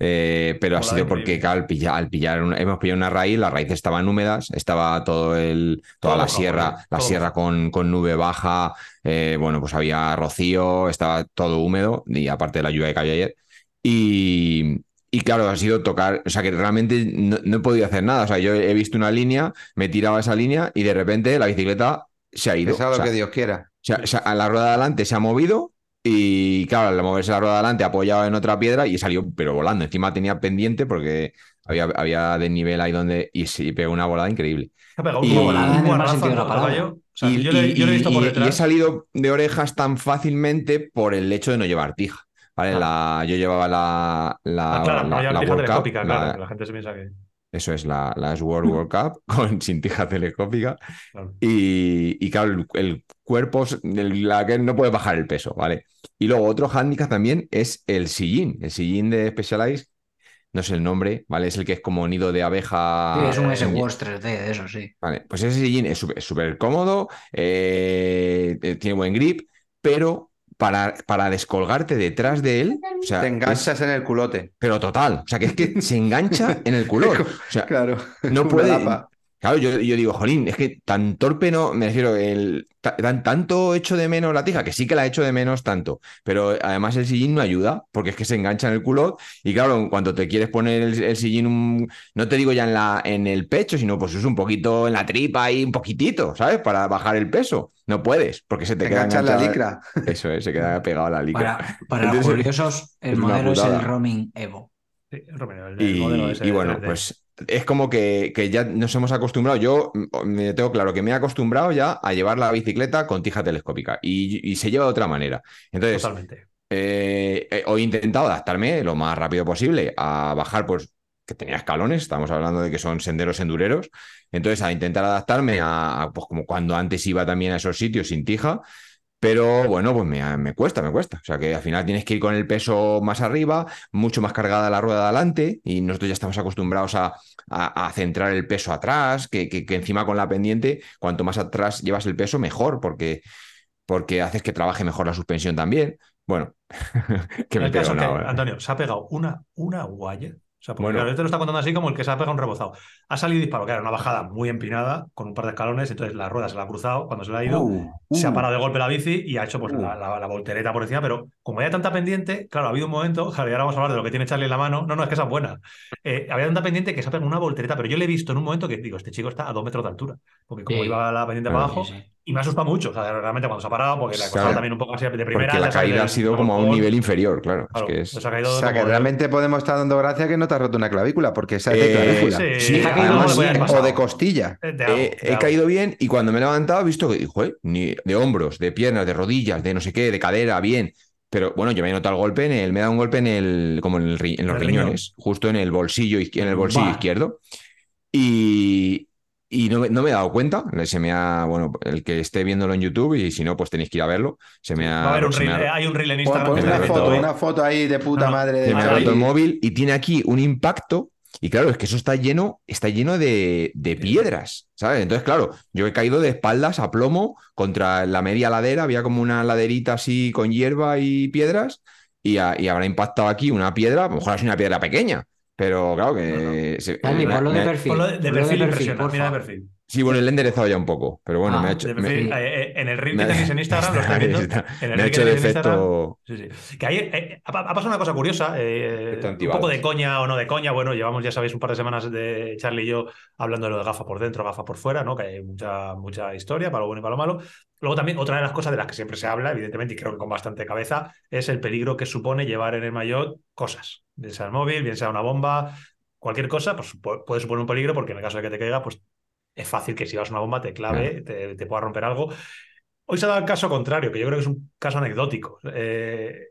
eh, pero ha sido porque al pillar, al pillar una- hemos pillado una raíz, las raíces estaban húmedas, estaba todo el, toda Todo la sierra, la Todo sierra con, con nube baja, eh, bueno, pues había rocío, estaba todo húmedo, y aparte de la lluvia que había ayer. Y, y claro, ha sido tocar, o sea que realmente no, no he podido hacer nada. O sea, yo he visto una línea, me he tirado a esa línea y de repente la bicicleta se ha ido. Que sea O lo sea, que Dios quiera. o sea, o sea, a la rueda de adelante se ha movido y claro, al moverse la rueda de adelante ha apoyado en otra piedra y salió, pero volando. Encima tenía pendiente porque había, había desnivel ahí donde y sí pegó una volada increíble. Ha pegado y- volada la he salido de orejas tan fácilmente por el hecho de no llevar tija. ¿vale? La, yo llevaba la, la, Ah, claro, la- no, la tija World Cup, telescópica, la- claro, que la gente se piensa que. Eso es la, la Sword World Cup con, sin tija telescópica. claro. Y, y claro, el, el cuerpo, el- la que no puede bajar el peso, ¿vale? Y luego otro hándicap también es el sillín. El sillín de Specialized, no sé el nombre, ¿vale? Es el que es como nido de abeja. Sí, es un S-Wars 3D, de eso sí. Vale, pues ese sillín es súper es súper cómodo, eh, eh, tiene buen grip, pero para, para descolgarte detrás de él, o sea, Te es- enganchas en el culote. pero total, o sea, que es que se engancha en el culot. O sea, Claro. no puede. lapa. Claro, yo, yo digo, jolín, es que tan torpe no, me refiero, el, ta- tan, tanto echo de menos la tija, que sí que la echo de menos tanto, pero además el sillín no ayuda, porque es que se engancha en el culot y claro, en cuanto te quieres poner el, el sillín, un- no te digo ya en, la, en el pecho, sino pues es un poquito en la tripa y un poquitito, ¿sabes? Para bajar el peso. No puedes, porque se te, Te queda enganchas la licra. Eso es, se queda pegado a la licra. Para, para los curiosos, el es modelo es el. Roaming Evo. Sí, Romero, el, el Y, modelo ese y de bueno, 3D. pues es como que, que ya nos hemos acostumbrado. Yo mm, me tengo claro que me he acostumbrado ya a llevar la bicicleta con tija telescópica y, y se lleva de otra manera. Entonces, Totalmente. eh, eh, he intentado adaptarme lo más rápido posible a bajar, pues que tenía escalones, estamos hablando de que son senderos endureros, entonces a intentar adaptarme a, a, pues como cuando antes iba también a esos sitios sin tija, pero bueno, pues me, me cuesta, me cuesta. O sea que al final tienes que ir con el peso más arriba, mucho más cargada la rueda de adelante, y nosotros ya estamos acostumbrados a, a- a centrar el peso atrás, que, que- que encima con la pendiente, cuanto más atrás llevas el peso, mejor, porque, porque haces que trabaje mejor la suspensión también. Bueno, que me pego que, hora. Antonio, se ha pegado una, una guaya. O sea, porque Bueno. claro, este lo está contando así como el que se ha pegado un rebozado. Ha salido disparo, que era una bajada muy empinada, con un par de escalones, entonces la rueda se la ha cruzado cuando se le ha ido. Uh, Se ha uh. parado de golpe la bici y ha hecho pues, Uh. la, la- la voltereta por encima, pero como había tanta pendiente, claro, ha habido un momento, claro, y ahora vamos a hablar de lo que tiene Charlie en la mano, no, no, es que esa es buena. Eh, había tanta pendiente que se ha pegado una voltereta, pero yo le he visto en un momento que digo, este chico está a dos metros de altura, porque como Sí. iba la pendiente Claro, para abajo, Sí, sí. Y me ha asustado mucho, o sea, realmente cuando se ha parado, porque le ha costado Claro. también un poco así de primera. La caída ha sido como a un nivel inferior, claro. claro, es que es... ha caído O sea, que como de- realmente podemos estar dando gracias que no te has roto una clavícula, porque esa es de Eh, clavícula. sí, Sí, además, sí, podía haber o de costilla. Eh, de algo, He, de he algo. caído bien y cuando me he levantado he visto que, joder, ni de hombros, de piernas, de rodillas, de no sé qué, de cadera, bien. Pero bueno, yo me he notado el golpe en el, me da un golpe en el, como en, el en los El riñón. riñones, justo en el bolsillo, en el bolsillo Bah. izquierdo. Y, y no, me- no me he dado cuenta. Se me ha, bueno, el que esté viéndolo en YouTube y si no, pues tenéis que ir a verlo. Se me ha, Va a haber un reel, ha- eh, hay un reel en Instagram. pon que me está una foto, una foto ahí de puta No, no, madre de se me ha Ahí. roto el móvil y tiene aquí un impacto. Y claro, es que eso está lleno, está lleno de, de piedras, ¿sabes? Entonces, claro, yo he caído de espaldas a plomo contra la media ladera, había como una laderita así con hierba y piedras, y, a- y habrá impactado aquí una piedra, a lo mejor es una piedra pequeña, pero claro que... se- Dani, me- ponlo de perfil. Ponlo de, ponlo perfil, mira de perfil. Sí, bueno, le he enderezado ya un poco, pero bueno, Ah, me ha hecho... Me- eh, eh, en el reel que tenéis en Instagram, lo estáis viendo. En el me ha que hecho de tenéis en Instagram, efecto... Sí, sí. Que eh, ha, ha pasado una cosa curiosa, eh, un poco de coña o no de coña. Bueno, llevamos, ya sabéis, un par de semanas de Charlie y yo hablando de lo de gafa por dentro, gafa por fuera, ¿no? Que hay mucha, mucha historia para lo bueno y para lo malo. Luego también, otra de las cosas de las que siempre se habla, evidentemente, y creo que con bastante cabeza, es el peligro que supone llevar en el maillot cosas. Bien sea el móvil, bien sea una bomba, cualquier cosa, pues pu- puede suponer un peligro porque en el caso de que te caiga, pues es fácil que si vas una bomba te clave, te, te pueda romper algo. Hoy se ha dado el caso contrario, que yo creo que es un caso anecdótico. Eh,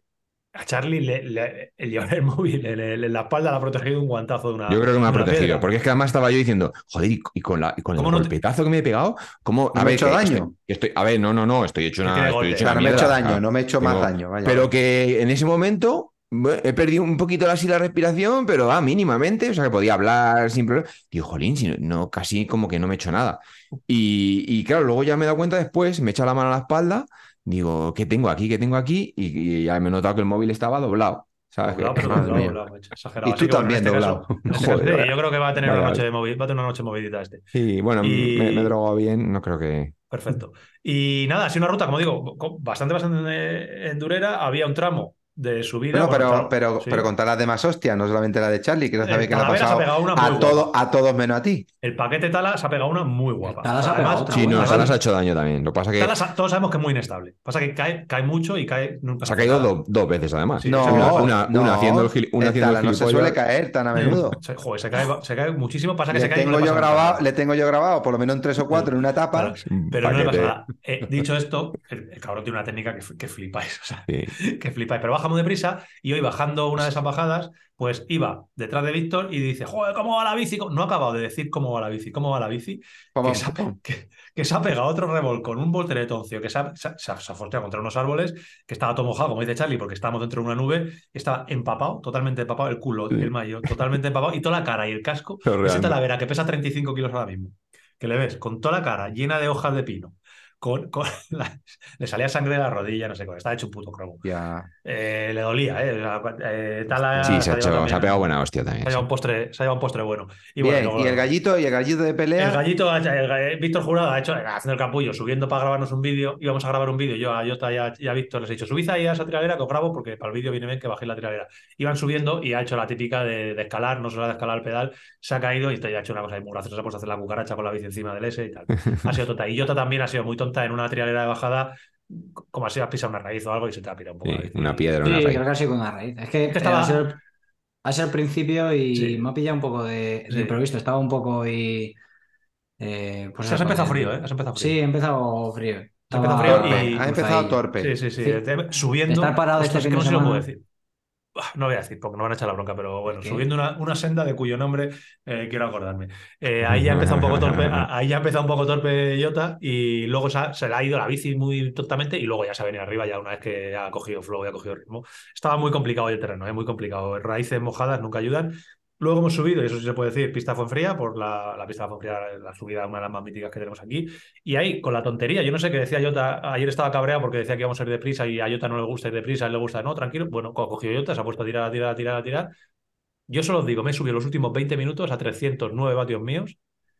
a Charlie le, le- el llevar el móvil en, el- en la espalda le ha protegido un guantazo de una. Yo creo que me ha protegido, piedra. porque es que además estaba yo diciendo, joder, y, con, la, y con el ¿Cómo no te- golpetazo que me he pegado, ¿cómo? ¿No me he hecho que daño? Estoy, estoy- a ver, no, no, no, estoy hecho una, estoy hecho no me he hecho daño, no me he hecho más daño. Vaya. Pero que en ese momento bueno, he perdido un poquito así la respiración, pero ah, mínimamente, o sea, que podía hablar sin problema. Digo, jolín, si no, no, casi como que no me he hecho nada. Y, y claro, luego ya me he dado cuenta después, me he echado la mano a la espalda, digo, ¿qué tengo aquí? ¿Qué tengo aquí? Y, y ya me he notado que el móvil estaba doblado. ¿Sabes? Doblado, pero doblado, doblado, exagerado. Y tú también este doblado. caso- este Joder, sí, yo creo que va a tener Vaya, una noche de movi- va a tener una noche movidita este. Sí, bueno, Y- me, me he drogado bien, no creo que... Perfecto. Y nada, ha sido una ruta, como digo, bastante, bastante endurera. Había un tramo de subida. Bueno, bueno, pero, tramo- pero, sí. pero contar las demás hostias, no solamente la de Charlie, que no Eh, sabe que le ha Talavera se ha pasado pegado una muy a, todo, a todos menos a ti. El paquete Tala se ha pegado una muy guapa. Tala se ha pegado otra Sí, no. Salas ha hecho daño también. Lo que pasa que todos sabemos que es muy inestable. Pasa que cae, cae mucho y cae nunca. se ha caído do- dos veces además. Sí, no, una, no, una haciendo el, gil- una haciendo el no se suele caer tan a menudo. Se, joder, se cae, se cae muchísimo. Pasa que Le se cae no tengo, le yo grabado, le tengo yo grabado por lo menos en tres o cuatro en una etapa. Claro, pero no le pasa nada. Eh, dicho esto, el, cabrón tiene una técnica que, que flipáis. Que flipáis. Pero baja muy deprisa y hoy bajando una de esas bajadas, pues iba detrás de Víctor y dice, joder, ¿cómo va la bici? No ha acabado de decir cómo va la bici, cómo va la bici, que se, ha, que- que se ha pegado otro revolcón, un volteretoncio, que se ha, se ha contra unos árboles, que estaba todo mojado, como dice Charlie, porque estábamos dentro de una nube, estaba empapado, totalmente empapado, el culo, Sí. el mayo, totalmente empapado, y toda la cara y el casco, Chorreando. talavera que pesa 35 kilos ahora mismo, que le ves con toda la cara llena de hojas de pino, con, con la- le salía sangre de la rodilla, no sé cómo, estaba hecho un puto cromo. Ya. Eh, le dolía, ¿eh? Eh, Tala Sí, se ha, hecho- se ha pegado buena hostia también. se ha llevado un postre, se ha llevado un postre bueno. Y Bien, bueno, y el gallito, y el gallito de pelea. el gallito, el ga- Víctor Jurado ha hecho, haciendo el capullo, subiendo para grabarnos un vídeo. Íbamos a grabar un vídeo. Yo a Jota y a, y a Víctor les he dicho, subid ahí a esa trialera que os grabo porque para el vídeo viene bien que bajéis la trialera. Iban subiendo y ha hecho la típica de, de escalar, no solo de escalar el pedal, se ha caído y te ha hecho una cosa muy graciosa. A hacer la cucaracha con la bici encima del S y tal. Ha sido tonta. Y Jota también ha sido muy tonta en una trialera de bajada, como así has pisado una raíz o algo y se te ha pirado un poco. Sí, una piedra, Sí, una raíz. creo que ha sido con una raíz. Es que, estaba- ha, sido, el- ha sido el principio y Sí. me ha pillado un poco de, de Sí. imprevisto. Estaba un poco y. eh, pues O sea, has empezado frío, ¿eh? Has empezado frío. Sí, he empezado frío. Has empezado Estaba- frío Torpe, y- ha pues empezado ahí. torpe. Sí, sí, sí. Subiendo. Estar parado este es que no si lo puedo decir. Ah, No voy a decir porque no van a echar la bronca, pero bueno, ¿Qué? subiendo una, una senda de cuyo nombre eh, quiero acordarme. Eh, ahí ya empezó un poco torpe, ahí ya empezó un poco torpe Jota y luego se, ha- se le ha ido la bici muy tontamente y luego ya se ha venido arriba ya una vez que ha cogido flow y ha cogido ritmo. Estaba muy complicado el terreno, eh, muy complicado. Raíces mojadas nunca ayudan. Luego hemos subido, y eso sí se puede decir, pista Fuenfría, por la, la pista de Fuenfría, la subida, una de las más míticas que tenemos aquí. Y ahí, con la tontería, yo no sé qué decía Jota, ayer estaba cabreado porque decía que íbamos a ir deprisa y a Jota no le gusta ir deprisa, a él le gusta, no, tranquilo. Bueno, co- cogió Jota, se ha puesto a tirar, a tirar, a tirar, a tirar. Yo solo os digo, me he subido los últimos 20 minutos a 309 vatios míos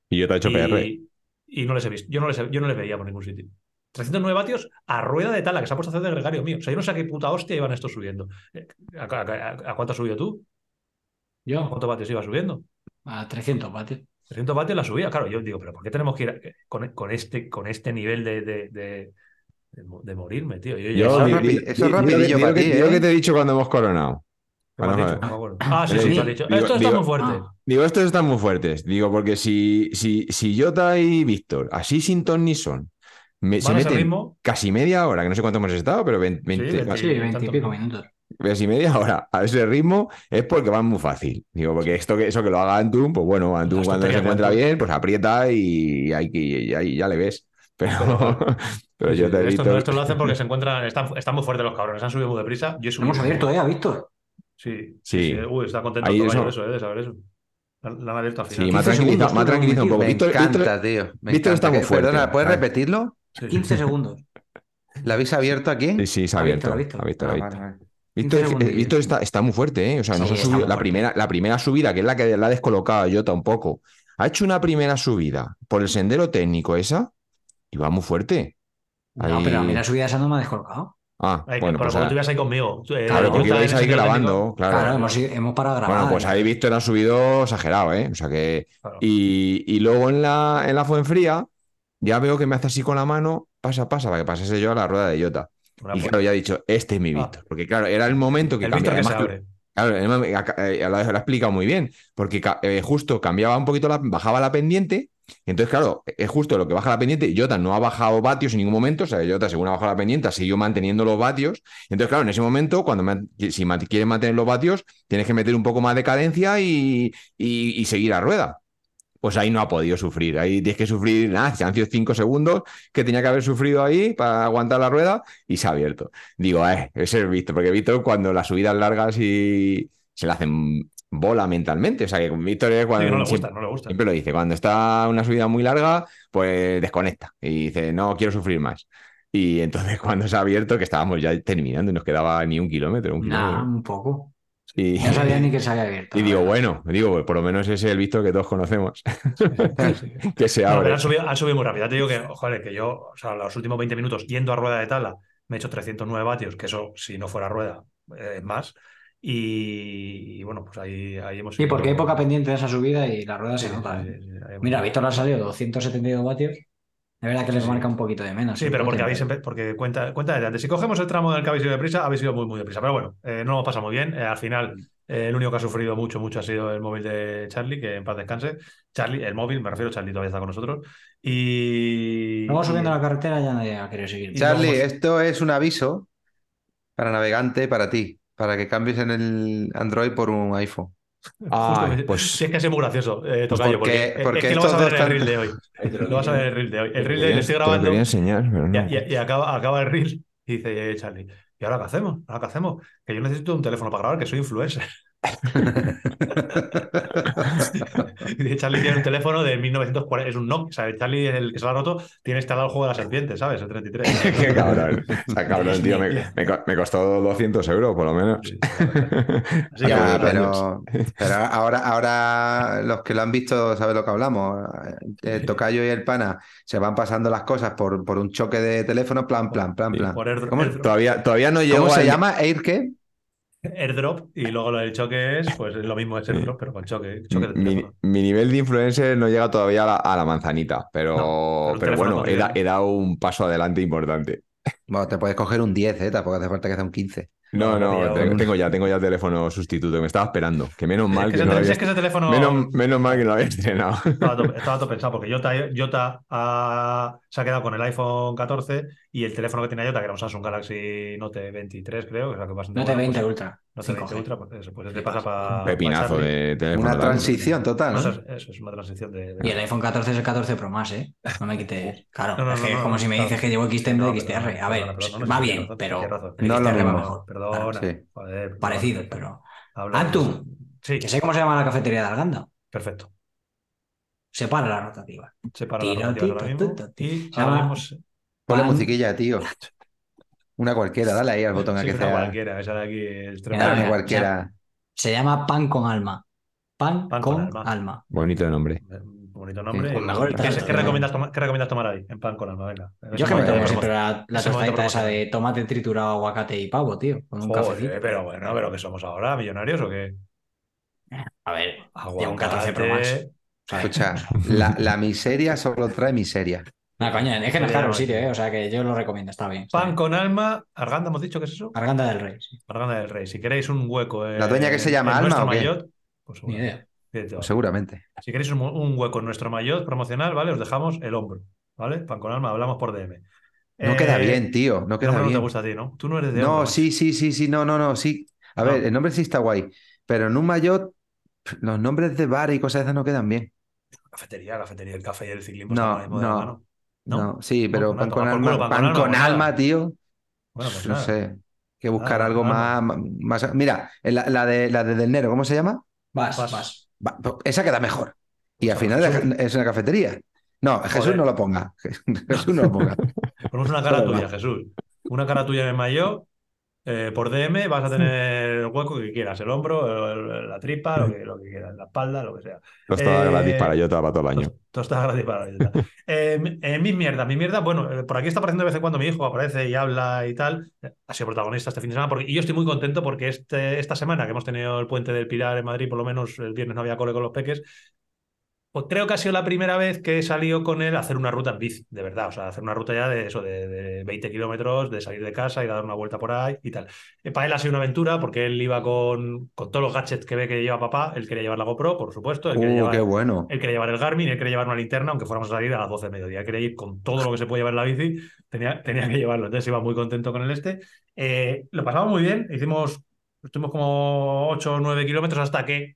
Y yo te he hecho PR. y, no les he visto. Yo no les, yo no les veía por ningún sitio. 309 vatios a rueda de tala, que se ha puesto a hacer de gregario mío. O sea, yo no sé a qué puta hostia iban estos subiendo. Eh, ¿A, a- a- a cuánto has subido tú? ¿A Yo, cuántos vatios ibas subiendo? a 300 vatios. 300 vatios la subía. Claro, yo digo, pero ¿por qué tenemos que ir a- con, con este, con este nivel de, de, de- de mo- de morirme, tío? Yo, Eso es di- rapidillo para ti, di lo ¿eh? que te he dicho cuando hemos coronado. ¿Qué me has Cuando- dicho? No me acuerdo. Ah, sí, Eh, sí, has dicho. digo- Esto está digo- muy fuerte. Ah, Digo, estos están muy fuertes. Digo, porque si, si, si Jota y Víctor, así sin ton ni son, me- se meten casi media hora, que no sé cuánto hemos estado, pero 20, Sí, 20. sí, 20 y pico minutos. Casi media hora a ese ritmo es porque van muy fácil. Digo, porque esto que, eso que lo haga Antun, pues bueno, Antun Las cuando se encuentra Antun. bien, pues aprieta y, hay que, y ahí ya le ves. Pero, pero Sí, yo te he esto, visto. esto lo hacen porque se encuentran, están, están muy fuertes los cabrones, han subido muy deprisa. Yo subido. hemos abierto, ¿eh? A Víctor. Sí, Sí. sí. Uy, está contento Ahí eso- de eso, eh, de saber eso. La, la han abierto al Sí, final. me ha 15 tranquilizado, me ha tranquilizado un poco. Me Víctor, encanta, Víctor- tío. Me Víctor encanta. está muy fuerte, Perdona, ¿puedes repetirlo? Sí. 15 segundos. ¿La habéis abierto aquí? Sí, sí, se ha Ha visto, abierto. ha visto. ha visto, ha visto. Víctor, 15 eh. Víctor está, está muy fuerte, ¿eh? O sea, Sí, nos ha subido la primera, la primera subida, que es la que la ha descolocado a Jota un poco. Ha hecho una primera subida por el sendero técnico esa y va muy fuerte. No, pero a mí la subida esa no me ha descolocado. Ah, Ay, bueno, pero pues ah, tú ibas ahí conmigo. eh, claro, yo porque ibais ahí grabando, claro. Claro, hemos, hemos parado grabar. Bueno, pues ahí Víctor ha subido exagerado, ¿eh? O sea que. claro. Y, y luego en la, en la Fuenfría, ya veo que me hace así con la mano, pasa, pasa, para que pasase yo a la rueda de Jota. Una Y claro, ya he dicho, este es mi Ah. Víctor. Porque claro, era el momento que el Víctor cambiaba. que además. Claro, eh, eh, lo, ha explicado muy bien, porque eh, justo cambiaba un poquito, la, bajaba la pendiente, entonces, claro, es justo lo que baja la pendiente, Jota no ha bajado vatios en ningún momento, o sea, Jota según ha bajado la pendiente, ha seguido manteniendo los vatios, entonces, claro, en ese momento, cuando me- si quieres mantener los vatios, tienes que meter un poco más de cadencia y, y- y seguir a rueda. Pues ahí no ha podido sufrir, ahí tienes que sufrir, nada, se han sido cinco segundos que tenía que haber sufrido ahí para aguantar la rueda y se ha abierto. Digo, eh, ese es Víctor, porque Víctor cuando las subidas largas y se le hacen bola mentalmente. O sea, que con Víctor es cuando no le siempre, gusta, no le gusta. siempre lo dice, cuando está una subida muy larga, pues desconecta y dice, no quiero sufrir más. Y entonces cuando se ha abierto, que estábamos ya terminando y nos quedaba ni un kilómetro, un Nah, kilómetro. un poco. Y, No sabía ni que se había abierto. y digo, bueno, digo, pues por lo menos ese es el Víctor que todos conocemos, Sí. que se No, abre. pero han subido, han subido muy rápido. Te digo que, joder, que yo, o sea, los últimos 20 minutos yendo a rueda de tala, me he hecho 309 vatios, que eso, si no fuera rueda, eh, es más. Y, y bueno, pues ahí, ahí hemos Sí, porque hay poca pendiente de esa subida y la rueda Sí, se nota. sí, ¿eh? sí, Mira, Víctor ha salido 272 vatios. De verdad que les marca un poquito de menos. Sí, pero porque habéis porque cuenta, cuenta desde antes. Si cogemos el tramo del que habéis ido deprisa, habéis ido muy, muy deprisa. Pero bueno, eh, no lo pasa muy bien. Eh, al final, eh, el único que ha sufrido mucho, mucho ha sido el móvil de Charlie, que en paz descanse. Charlie, el móvil, me refiero, Charlie todavía está con nosotros. Y. Luego subiendo la carretera ya nadie va a querer seguir. Charlie, luego- esto es un aviso para navegante para ti, para que cambies en el Android por un iPhone. Ah, pues- Sí, es que es muy gracioso, eh, Pues Tocayo, porque- porque, es- porque es que lo vas a ver en el reel de hoy. Lo vas a ver en el reel de hoy. El reel de hoy le estoy Te lo grabando quería enseñar, pero y, no. y- y acaba, acaba el reel y dice Charlie, ¿y ahora qué hacemos? ¿Ahora qué hacemos? Que yo necesito un teléfono para grabar, que soy influencer. Charlie tiene un teléfono de 1940, es un Nokia, ¿sabes? Charlie es el que se lo ha roto, tiene instalado el juego de la serpiente, ¿sabes? El 33. Qué cabrón. O sea, cabrón, tío. Me, me co- me costó 200 euros, por lo menos. Sí, Así que Ya, bueno, pero, pero ahora, ahora los que lo han visto saben lo que hablamos. El Tocayo y el Pana se van pasando las cosas por, por un choque de teléfono, plan, plan, plan, plan. por Air- ¿Cómo, Airdrop, Todavía, todavía no llegó cómo se al- llama? ¿Air qué? Airdrop, y luego lo del choque es, pues es lo mismo, es airdrop, pero con choque, choque de Mi, nivel de influencer no llega todavía a la, a la manzanita, pero, No, pero bueno, he, da- he dado un paso adelante importante. Bueno, te puedes coger un 10, ¿eh? Tampoco hace falta que sea un 15. No, No, tengo, tengo ya, tengo ya teléfono sustituto, que me estaba esperando. Que menos mal Es que, que, ese, no había, es que ese teléfono menos, menos mal que no lo había estrenado. estaba, todo, estaba todo pensado, porque Jota, Jota ha- se ha quedado con el iPhone 14 y el teléfono que tenía Jota, que era un Samsung Galaxy Note 23, creo, que es la que pasa Note 20 Ultra. Note 20 5G. Ultra, pues eso, pues este pasa para. Pepinazo de teléfono. Una transición total, ¿no? Eso es, eso es una transición de. de- Y el iPhone 14 es el 14 Pro más, ¿eh? No me quites. Claro, No, no, es que como no, si me claro. dices que llevo XT en No, vez de XTR. A ver, va bien, pero No lo mismo. Sí. Joder, Parecido, pero. Antu, Sí, Que sé cómo se llama la cafetería de Arganda. perfecto. Separa la rotativa. Se para Tiro, la rotativa ahora tito, mismo. tito, tito. Y Se ahora mismo se- Ponle musiquilla, tío. Una cualquiera, dale ahí al botón a que una sea. cualquiera, esa de aquí Dale mira, cualquiera. Se llama Pan con Alma. Pan, Pan con con, alma. alma. Bonito de nombre. Eh, Bonito nombre. ¿Qué, qué recomiendas tomar, ¿Qué recomiendas tomar ahí? En pan con alma, venga. Yo es que me tomo siempre la, la tostadita esa de tomate triturado, aguacate y pavo, tío. Con un Joder, pero bueno, pero que somos ahora, millonarios o qué? A ver, Aguacate. Un 14 Pro Max. ¿sabes? Escucha, la, la miseria solo trae miseria. No, coño, es que no es caro el sitio. ¿eh? O sea que yo lo recomiendo, está bien. está Pan bien. con alma, Arganda, hemos dicho que es eso. Garganta del Rey, sí. Arganda del Rey. Si queréis un hueco. ¿La dueña que se llama Alma nuestro o qué? pues Ni idea. Pues seguramente. Si queréis un, un hueco en nuestro maillot promocional, ¿vale? Os dejamos el hombro, ¿vale? Pan con alma, hablamos por DM. No Eh, queda bien, tío. No el queda nombre no te bien. gusta a ti, ¿no? Tú no eres de No, hombro, sí, sí, sí, sí, no, no, no, sí. A No. ver, el nombre sí está guay, pero en un maillot los nombres de bar y cosas de esas no quedan bien. macho. Cafetería, cafetería, el café y el ciclismo No, la no. No, ¿No? sí, pero pues pan con alma, culo, pan con pan alma, con nada. alma, tío. Bueno, pues No nada. sé. Que buscar Nada, algo más, más. Mira, la, la de la de Del Nero, ¿cómo se llama? Vas, Vas. Esa queda mejor. Y al final Jesús. es una cafetería. No, Jesús Joder. no lo ponga. Jesús no lo ponga. Ponemos una cara tuya. Jesús. Una cara tuya el maillot. Eh, por DM vas a tener el hueco que quieras, el hombro, el- la tripa, lo que, lo que quieras, la espalda, lo que sea. Tostada Eh, gratis para Jota para todo el año. Tos- Tostada gratis para dieta. Eh, eh, mis mierdas, mis mierdas, bueno, eh, por aquí está apareciendo de vez en cuando mi hijo, aparece y habla y tal. Ha sido protagonista este fin de semana porque, y yo estoy muy contento porque este, esta semana que hemos tenido el puente del Pilar en Madrid, por lo menos el viernes no había cole con los peques, pues creo que ha sido la primera vez que he salido con él a hacer una ruta en bici, de verdad. O sea, hacer una ruta ya de eso, de, de 20 kilómetros, de salir de casa, ir a dar una vuelta por ahí y tal. Eh, para él ha sido una aventura porque él iba con, con todos los gadgets que ve que lleva papá. Él quería llevar la GoPro, por supuesto. Él quería Uh, llevar, qué bueno. él quería llevar el Garmin, él quería llevar una linterna, aunque fuéramos a salir a las 12 de mediodía. Quería ir con todo lo que se puede llevar en la bici, tenía, tenía que llevarlo. Entonces iba muy contento con el este. Eh, lo pasamos muy bien, hicimos, estuvimos como 8 o 9 kilómetros hasta que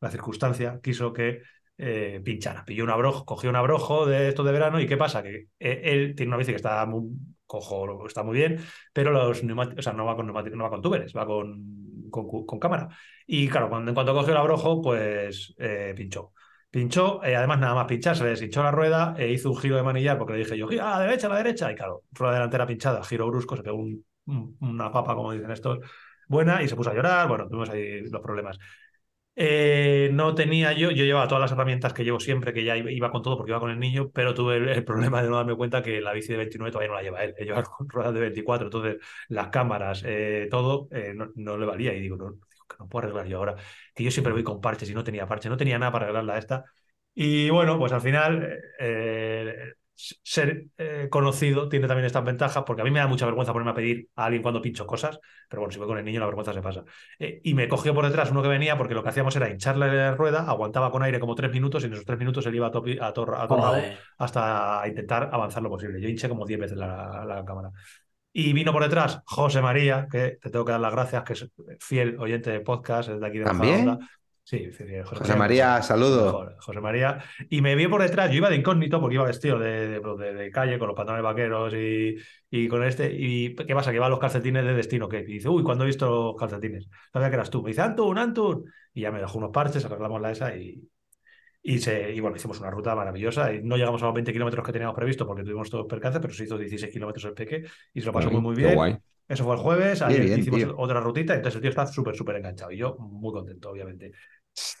la circunstancia quiso que eh, pinchara. Pilló un abrojo, cogió un abrojo de estos de verano y ¿qué pasa? Que eh, él tiene una bici que está muy, cojo, está muy bien, pero los o sea, no va con no va con túberes, va con, con, cámara. Y claro, cuando, en cuanto cogió el abrojo, pues eh, pinchó. Pinchó, eh, además nada más pinchar, se le deshinchó la rueda e hizo un giro de manillar porque le dije yo, a la derecha, a la derecha. Y claro, rueda delantera pinchada, giro brusco, se pegó un- un- una papa, como dicen estos, buena y se puso a llorar. Bueno, tuvimos ahí los problemas. Eh, no tenía yo, yo llevaba todas las herramientas que llevo siempre, que ya iba, con todo porque iba con el niño, pero tuve el, problema de no darme cuenta que la bici de 29 todavía no la lleva él, él lleva ruedas de 24, entonces las cámaras, eh, todo, eh, no, le valía y digo, no, digo, que no puedo arreglar yo ahora, que yo siempre voy con parches y no tenía parches, no tenía nada para arreglarla esta. Y bueno, pues al final ser eh, conocido tiene también estas ventajas, porque a mí me da mucha vergüenza ponerme a pedir a alguien cuando pincho cosas, pero bueno, si voy con el niño la vergüenza se pasa. Eh, y me cogió por detrás uno que venía porque lo que hacíamos era hincharle la rueda, aguantaba con aire como tres minutos y en esos tres minutos él iba a, topi- a, tor- a Joder. hasta intentar avanzar lo posible. Yo hinché como 10 veces la, la cámara. Y vino por detrás José María, que te tengo que dar las gracias, que es fiel oyente de podcast, es de aquí de ¿También? Majadahonda. Sí, José, José María, saludo. Mejor, José María. Y me vio por detrás, yo iba de incógnito porque iba vestido de, de- de- de calle con los pantalones vaqueros y, y con este. ¿Y qué pasa? Que iba los calcetines de destino. que Y dice, uy, ¿cuándo he visto los calcetines? Sabía que eras tú. Me dice, Antun, Antun. Y ya me dejó unos parches, arreglamos la esa y, y, se, y bueno, hicimos una ruta maravillosa. Y no llegamos a los 20 kilómetros que teníamos previsto porque tuvimos todos percances, pero se hizo 16 kilómetros el peque y se lo pasó muy, muy Qué bien. guay. Eso fue el jueves, ayer bien, hicimos tío. otra rutita, entonces el tío está súper, súper enganchado y yo muy contento, obviamente.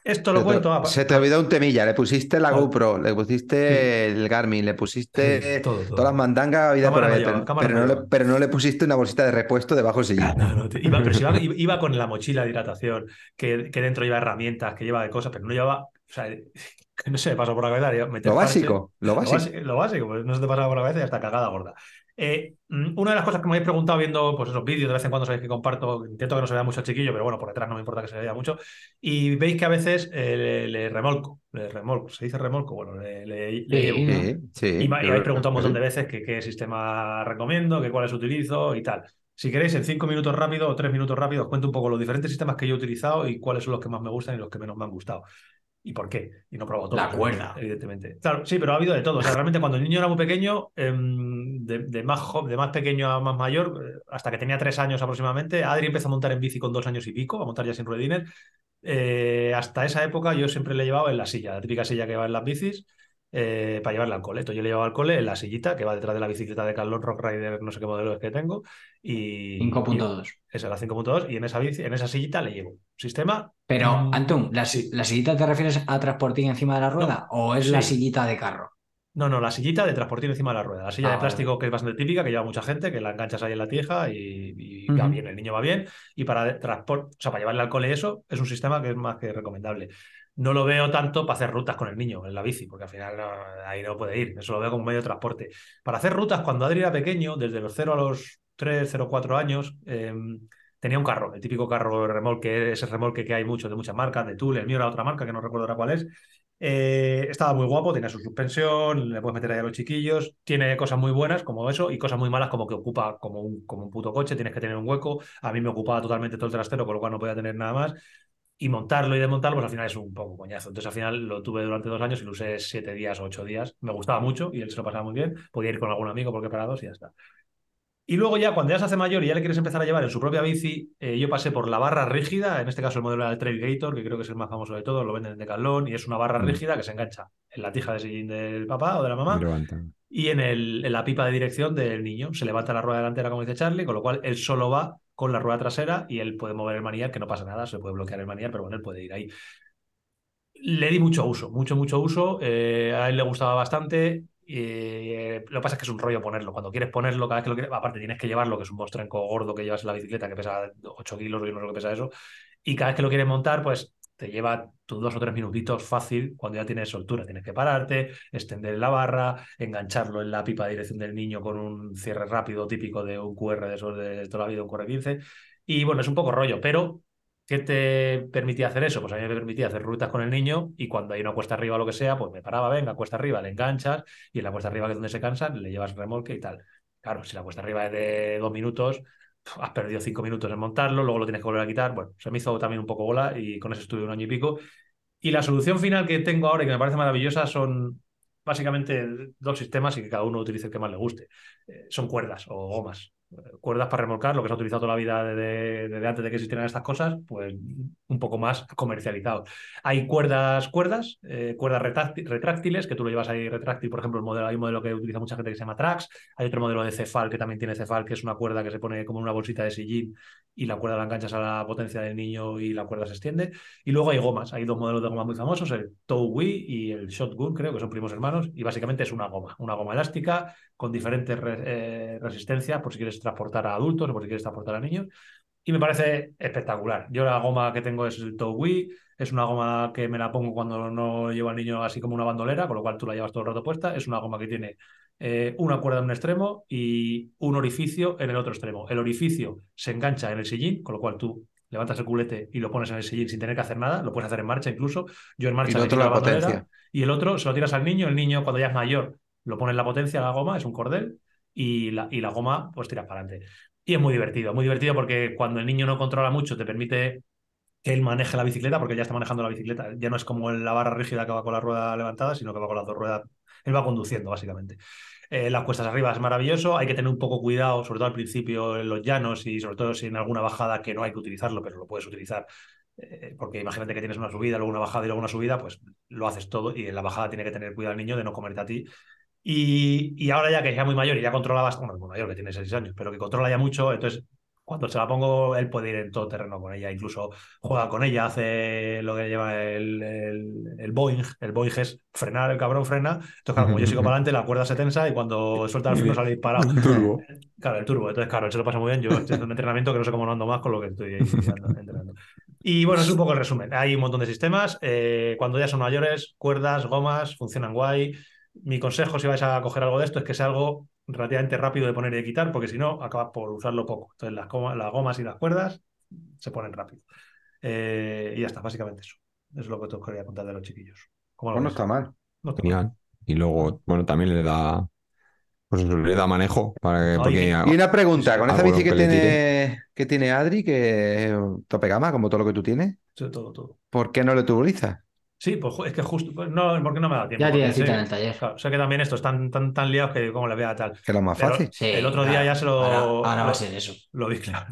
Esto lo cuento a... Se te olvidó un temilla. Le pusiste la. GoPro, le pusiste el Garmin, le pusiste Sí, todo, todo. todas las mandangas habidas por no pero, no no le, pero no le pusiste una bolsita de repuesto debajo del sillón. No, no, te- iba, pero si iba, iba- con la mochila de hidratación, que, que dentro lleva herramientas, que lleva de cosas, pero no llevaba, o sea, no se me pasó por la cabeza. meter Lo parche. básico, lo Lo básico. básico, lo básico, pues no se te pasaba por la cabeza y hasta cagada gorda. Eh, mm, una de las cosas que me habéis preguntado viendo pues, esos vídeos, de vez en cuando sabéis que comparto, intento que no se vea mucho al chiquillo, pero bueno, por detrás no me importa que se vea mucho, y veis que a veces eh, le, le remolco, le remolco, ¿se dice remolco? Bueno, le, le- le Sí. llevo. Sí, sí. Y me y habéis preguntado un montón de veces que qué sistema recomiendo, que cuáles utilizo y tal. Si queréis, en cinco minutos rápido o tres minutos rápido, os cuento un poco los diferentes sistemas que yo he utilizado y cuáles son los que más me gustan y los que menos me han gustado. ¿Y por qué? Y no probado todo. La cuerda. Evidentemente. Claro, sí, pero ha habido de todo. O sea, realmente cuando el niño era muy pequeño, em, de, de más, de más pequeño a más mayor, eh, hasta que tenía tres años aproximadamente, Adri empezó a montar en bici con dos años y pico, a montar ya sin ruedines. Eh, hasta esa época yo siempre le he llevado en la silla, la típica silla que va en las bicis. Eh, para llevarla al cole. Entonces yo le llevaba al cole en la sillita que va detrás de la bicicleta de Carlos Rock Rider, no sé qué modelo es que tengo. Y, 5.2. y- Esa es la 5.2 y en esa, en esa sillita le llevo. Sistema. Pero, Antón, ¿la, sí. la sillita te refieres a transportín encima de la rueda o es la sillita de carro? No, no, la sillita de transportín encima de la rueda. La silla Ah, de vale, plástico que es bastante típica, que lleva mucha gente, que la enganchas ahí en la tija y, y va bien, el niño va bien. Y para transporte, o sea, para llevarle al cole eso, es un sistema que es más que recomendable. No lo veo tanto para hacer rutas con el niño en la bici, porque al final no, ahí no puede ir. Eso lo veo como medio de transporte. Para hacer rutas, cuando Adri era pequeño, desde los 0 a los 3, 0, 4 años, eh, tenía un carro, el típico carro remolque, ese remolque que hay mucho de muchas marcas, de Tool, el mío era otra marca que no recuerdo ahora cuál es. Eh, estaba muy guapo, tenía su suspensión, le puedes meter ahí a los chiquillos, tiene cosas muy buenas como eso y cosas muy malas como que ocupa como un, como un puto coche, tienes que tener un hueco, a mí me ocupaba totalmente todo el trastero, con lo cual no podía tener nada más, y montarlo y desmontarlo, pues al final es un poco coñazo. Entonces al final lo tuve durante dos años y lo usé siete días o ocho días, me gustaba mucho y él se lo pasaba muy bien, podía ir con algún amigo porque para dos y ya está. Y luego ya cuando ya se hace mayor y ya le quieres empezar a llevar en su propia bici, eh, yo pasé por la barra rígida, en este caso el modelo era el Trailgator, que creo que es el más famoso de todos, lo venden en Decathlon y es una barra Mm. rígida que se engancha en la tija de sillín del papá o de la mamá Y y en, el, en la pipa de dirección del niño. Se levanta la rueda delantera, como dice Charlie, con lo cual él solo va con la rueda trasera y él puede mover el manillar, que no pasa nada, se puede bloquear el manillar, pero bueno, él puede ir ahí. Le di mucho uso, mucho, mucho uso. eh, a él le gustaba bastante. eh, lo que pasa es que es un rollo ponerlo. Cuando quieres ponerlo, cada vez que lo quieres, aparte tienes que llevarlo, que es un mostrenco gordo que llevas en la bicicleta, que pesa 8 kilos, yo no sé lo que pesa eso. Y cada vez que lo quieres montar, pues te lleva tus dos o tres minutitos fácil cuando ya tienes soltura. Tienes que pararte, extender la barra, engancharlo en la pipa de dirección del niño con un cierre rápido típico de un QR de esos de toda la vida, un QR15. Y bueno, es un poco rollo, pero ¿qué te permitía hacer eso? Pues a mí me permitía hacer rutas con el niño y cuando hay una cuesta arriba o lo que sea, pues me paraba, venga, cuesta arriba, le enganchas y en la cuesta arriba que es donde se cansa, le llevas remolque y tal. Claro, si la cuesta arriba es de dos minutos, has perdido cinco minutos en montarlo, luego lo tienes que volver a quitar. Bueno, se me hizo también un poco bola y con eso estuve un año y pico. Y la solución final que tengo ahora y que me parece maravillosa son básicamente dos sistemas y que cada uno utilice el que más le guste. Eh, son cuerdas o gomas. Cuerdas para remolcar, lo que se ha utilizado toda la vida desde, antes de que existieran estas cosas, pues un poco más comercializado. Hay cuerdas, cuerdas, eh, cuerdas retrácti- retráctiles, que tú lo llevas ahí retráctil, por ejemplo, el modelo, hay un modelo que utiliza mucha gente que se llama Trax, hay otro modelo de Cefal que también tiene Cefal, que es una cuerda que se pone como una bolsita de sillín y la cuerda la enganchas a la potencia del niño y la cuerda se extiende. Y luego hay gomas, hay dos modelos de goma muy famosos, el Tow-Wee y el Shotgun, creo que son primos hermanos, y básicamente es una goma, una goma elástica con diferentes re- eh, resistencias por si quieres transportar a adultos o por si quieres transportar a niños. Y me parece espectacular. Yo la goma que tengo es el Tow-Wee, es una goma que me la pongo cuando no llevo al niño así como una bandolera, con lo cual tú la llevas todo el rato puesta. Es una goma que tiene eh, una cuerda en un extremo y un orificio en el otro extremo. El orificio se engancha en el sillín, con lo cual tú levantas el culete y lo pones en el sillín sin tener que hacer nada, lo puedes hacer en marcha incluso. Yo en marcha Y el otro la bandolera, potencia. y el otro se lo tiras al niño, el niño cuando ya es mayor lo pone en la potencia, la goma, es un cordel, y la, y la goma pues tiras para adelante. Y es muy divertido, muy divertido porque cuando el niño no controla mucho te permite que él maneje la bicicleta, porque ya está manejando la bicicleta. Ya no es como la barra rígida que va con la rueda levantada, sino que va con las dos ruedas. Él va conduciendo, básicamente. Eh, las cuestas arriba es maravilloso, hay que tener un poco cuidado, sobre todo al principio en los llanos y sobre todo si en alguna bajada que no hay que utilizarlo, pero lo puedes utilizar. Eh, porque imagínate que tienes una subida, luego una bajada y luego una subida, pues lo haces todo y en la bajada tiene que tener cuidado el niño de no comerte a ti. Y, y ahora ya que es ya muy mayor y ya controla bastante, bueno, muy mayor que tiene 6 años, pero que controla ya mucho, entonces cuando se la pongo, él puede ir en todo terreno con ella, incluso juega con ella, hace lo que lleva el, el, el Boeing. El Boeing es frenar, el cabrón frena. Entonces, claro, como yo sigo para adelante, la cuerda se tensa y cuando suelta el freno sale disparado. Turbo. Claro, el turbo. Entonces, claro, él se lo pasa muy bien. Yo estoy haciendo un entrenamiento que no sé cómo no ando más con lo que estoy ando- entrenando. Y bueno, es un poco el resumen. Hay un montón de sistemas. eh, cuando ya son mayores, cuerdas, gomas, funcionan guay. Mi consejo, si vais a coger algo de esto, es que sea algo relativamente rápido de poner y de quitar, porque si no, acabas por usarlo poco. Entonces, las, goma- las gomas y las cuerdas se ponen rápido. Eh, y ya está, básicamente eso. Es lo que te quería contar de los chiquillos. ¿Cómo lo Pues está mal. No está mal. Y luego, bueno, también le da. Pues eso, le da manejo para que. Porque Y una pregunta, con esa Algo bici que tiene, que tiene Adri, que es tope gama, como todo lo que tú tienes, Sí, todo, todo. ¿por qué no le tubolizas? Sí, pues es que justo. pues no, porque no me da tiempo. Ya tiene cita sé- en el taller. Claro, sé que también estos están tan, tan liados que como le vea tal. Que lo más Pero fácil. Sí, el otro día claro. ya se lo. Ahora, ahora va a ser eso. Lo vi claro.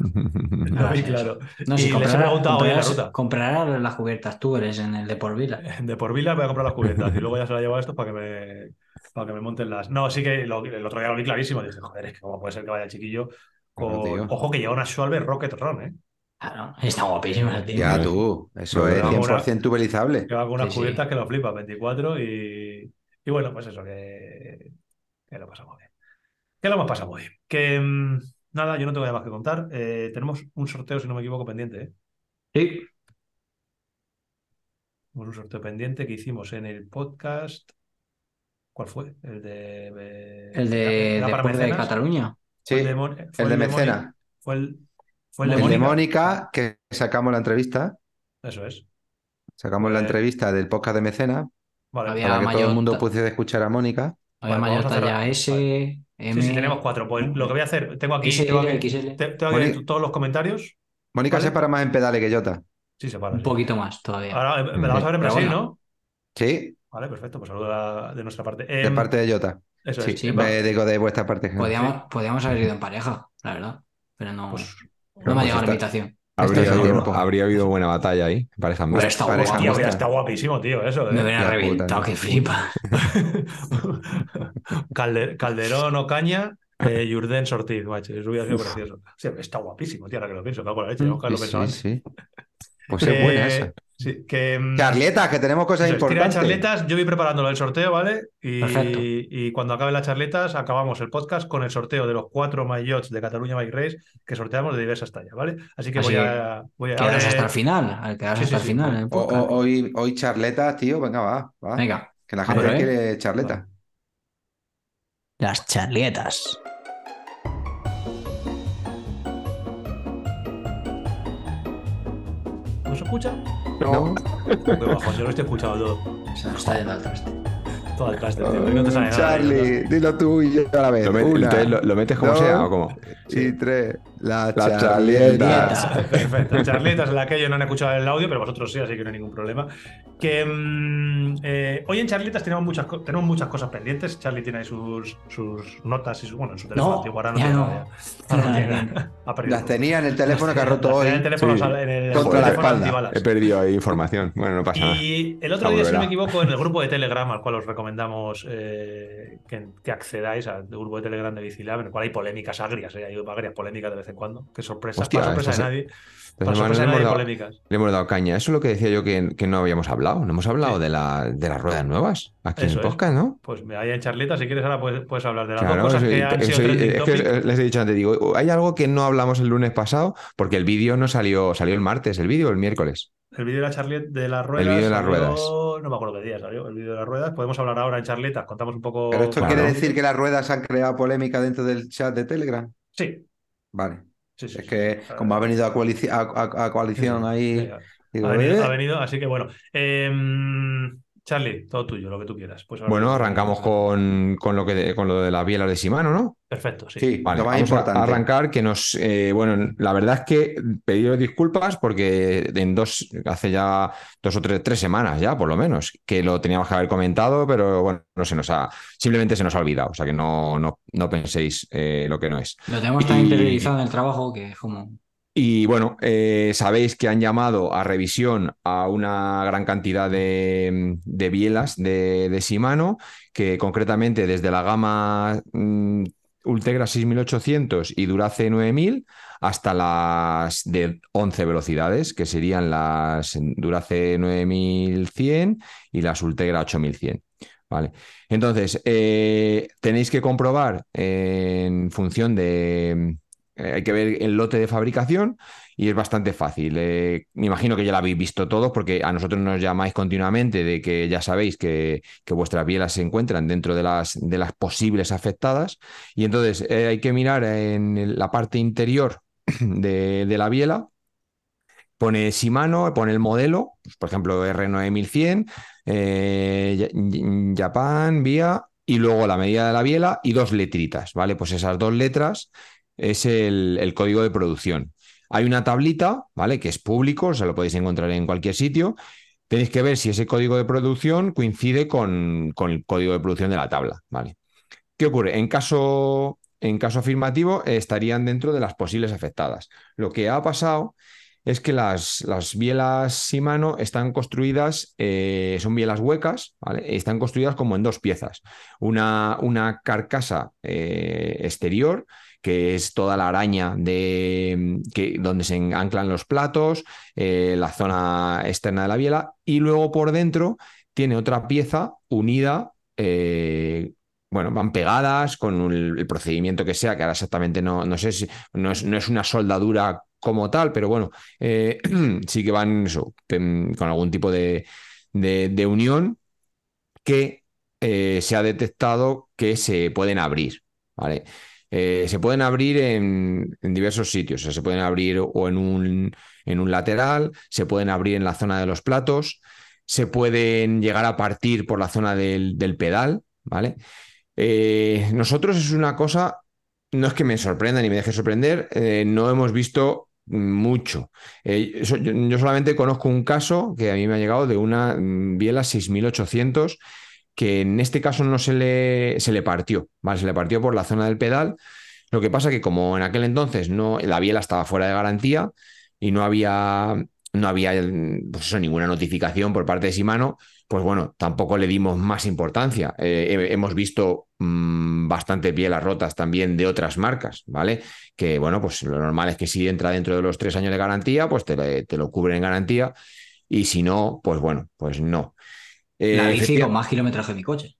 Ahora Lo vi claro. No, y si les he preguntado hoy en la comprarás- ruta. comprarás las cubiertas tú eres en el de por Vila. De por Vila voy a comprar las cubiertas y luego ya se las llevo a estos para que me, para que me monten las. No, sí que lo- el otro día lo vi clarísimo. Dije, joder, es que cómo puede ser que vaya el chiquillo con. Ojo que lleva una Schwalbe Rocket Run, ¿eh? Claro, está guapísimo el tío. Ya tú, eso Pero es vamos, 100% tubelizable. Va con unas Sí, sí. cubiertas que lo flipa, 24 y. Y bueno, pues eso, que. Que lo pasamos bien. Que lo hemos pasado muy bien. Que. mm, Nada, yo no tengo nada más que contar. Eh, tenemos un sorteo, si no me equivoco, pendiente, ¿eh? Sí. Tenemos un sorteo pendiente que hicimos en el podcast. ¿Cuál fue? El de. eh, El de ¿era para después de? Cataluña. Sí, el de, el de Mecena. Fue el, fue el de El de Mónica. Mónica, que sacamos la entrevista, Eso es. sacamos la Pues- entrevista del podcast de Mecena, Vale. Había para que todo el mundo pudiese escuchar a Mónica. Había Vale, mayor talla. S, M, Sí, sí, tenemos cuatro. Pues lo que voy a hacer, tengo aquí, XL, tengo aquí, tengo todos los comentarios. Mónica Vale. se para más en pedales que Jota. Sí, se para. Un sí. poquito más todavía. Ahora eh, me la vas a ver en Brasil, bueno. ¿no? Sí, Vale, perfecto. Pues saludo de nuestra parte. de Em, parte de Jota. Eso Sí, es. sí, Va- me digo de vuestra parte. Podíamos, podíamos haber ido en pareja, la verdad. Pero no, Pues, no me ha llegado la invitación. Habría, habido, habría habido buena batalla ahí, pareja Pero está pareja guapo. Tío, está guapísimo, tío, eso. Me ¿eh? hubiera Ya, reventado, puta. que flipa. Calde- Calderón Ocaña, eh, Jurden Ortiz, macho. Eso hubiera sido precioso. Sí, está guapísimo, tío, ahora que lo pienso. Cago en la leche, nunca lo Sí, pensaba sí, antes. sí. Pues es buena Eh, esa. Sí, que. mm, Charletas, que tenemos cosas importantes. charletas, yo voy preparándolo el sorteo, ¿vale? Y, cuando acaben las charletas, acabamos el podcast con el sorteo de los cuatro maillots de Cataluña Bike Race que sorteamos de diversas tallas, ¿vale? Así que Así voy a. Voy a Quedaros abre- hasta el final. Al quedaros Sí, sí, hasta el sí. final el O- o- hoy, hoy charletas, tío, venga, va, va. Venga, Que la Ah, gente pero, ¿eh? quiere charletas. las charletas. Escucha? No. Bajón, yo lo estoy escuchando todo. Se nos está yendo al traste. Todo el traste, tío. no te sale nada. Charlie, dilo tú y yo a la vez. ¿Lo, met- Una, entonces, ¿lo, lo metes como dos, sea o cómo? Y tres. Las Las charletas. charletas. Perfecto. Charletas en la que yo no han escuchado el audio, pero vosotros sí, así que no hay ningún problema. Que mm, eh, hoy en Charletas tenemos muchas, tenemos muchas cosas pendientes. Charlie tiene ahí sus, sus notas y su, bueno, en su teléfono No, antiguo. Ahora no ya no. ya. Ha Las tenía en el teléfono que ha roto Las hoy. en el teléfono, Sí. en el Contra la teléfono espalda. antibalas. He perdido ahí información. Bueno, no pasa nada. Y el otro día, si no me equivoco, en el grupo de Telegram, al cual os recomendamos eh, que, que accedáis al grupo de Telegram de Bicilab, en el cual hay polémicas agrias, eh, hay agrias polémicas de vez en cuando. Qué sorpresa, Hostia, para sorpresa de nadie. Para sorpresa de le nadie, hemos, dado, polémicas. le hemos dado caña. Eso es lo que decía yo que, que no habíamos hablado. No hemos hablado Sí. de, la, de las ruedas nuevas aquí en Eso el es. podcast, ¿no? Pues me hay en charleta, si quieres ahora puedes, puedes hablar de las Claro, dos cosas eso- que han eso- sido es que les he dicho antes, digo, hay algo que no hablamos el lunes pasado, porque el vídeo no salió, salió el martes, el vídeo el miércoles. El vídeo de la charlet de las ruedas. vídeo de las salió- ruedas. No me acuerdo qué día salió el vídeo de las ruedas. Podemos hablar ahora en charletas, contamos un poco. Pero esto Claro. quiere decir que las ruedas han creado polémica dentro del chat de Telegram. Sí, Vale. sí, sí. Es sí. que como ha venido a, coalici- a- a- a coalición ahí, digo, Ha venido, ¿eh? ha venido, así que bueno. Em, Charlie, todo tuyo, lo que tú quieras. Pues ahora- Bueno, arrancamos con, con lo que de- con lo de las bielas de Shimano, ¿no? Perfecto, sí. Sí, Vale, lo más vamos a- importante. a arrancar que nos, eh, bueno, la verdad es que pediros disculpas porque en dos, hace ya dos o tres, tres semanas ya, por lo menos, que lo teníamos que haber comentado, pero bueno, no se nos ha, simplemente se nos ha olvidado, o sea que no, no, no penséis eh, lo que no es. Lo tenemos tan Y- interiorizado en el trabajo que es como. Y bueno, eh, sabéis que han llamado a revisión a una gran cantidad de, bielas de, de Shimano, que concretamente desde la gama mm, Ultegra 6800 y Durace 9000 hasta las de 11 velocidades, que serían las Durace 9100 y las Ultegra 8100. Vale. Entonces, eh, tenéis que comprobar eh, en función de, eh, hay que ver el lote de fabricación y es bastante fácil. Eh, me imagino que ya lo habéis visto todos porque a nosotros nos llamáis continuamente de que ya sabéis que, vuestras bielas se encuentran dentro de las, posibles afectadas y entonces eh, hay que mirar en la parte interior de, la biela. Pone Shimano, pone el modelo, pues, por ejemplo R9100, eh, Japan, Vía, y luego la medida de la biela y dos letritas, ¿vale? Pues esas dos letras es el, código de producción. Hay una tablita, ¿vale? Que es público, o sea, lo podéis encontrar en cualquier sitio, tenéis que ver si ese código de producción coincide con, con el código de producción de la tabla, ¿vale? ¿Qué ocurre? En caso, en caso afirmativo, estarían dentro de las posibles afectadas. Lo que ha pasado es que las, las bielas Shimano están construidas, eh, son bielas huecas, ¿vale? Están construidas como en dos piezas. Una, una carcasa eh, exterior, que es toda la araña de, que, donde se anclan los platos, eh, la zona externa de la biela, y luego por dentro tiene otra pieza unida bueno, van pegadas con el, procedimiento que sea, que ahora exactamente no, no sé si no es, no es, una soldadura como tal, pero bueno, eh, sí que van con algún tipo de, de, unión que eh, se ha detectado que se pueden abrir, ¿vale? Eh, se pueden abrir en, en, diversos sitios, se pueden abrir o en un, en un lateral, se pueden abrir en la zona de los platos, se pueden llegar a partir por la zona del, del pedal, ¿vale? Eh, nosotros es una cosa, no es que me sorprenda ni me deje sorprender, eh, no hemos visto mucho. Eh, yo, solamente conozco un caso que a mí me ha llegado de una mm, biela 6800 que en este caso no se le, se le partió, ¿vale? Se le partió por la zona del pedal. Lo que pasa que como en aquel entonces no, la biela estaba fuera de garantía y no había, no había pues ninguna notificación por parte de Simano, pues bueno, tampoco le dimos más importancia. Eh, hemos visto mmm, bastantes bielas rotas también de otras marcas, ¿vale? Que bueno, pues lo normal es que si entra dentro de los tres años de garantía, pues te, te lo cubren en garantía. Y si no, pues bueno, pues no. Eh, La bici con más kilómetros de mi coche.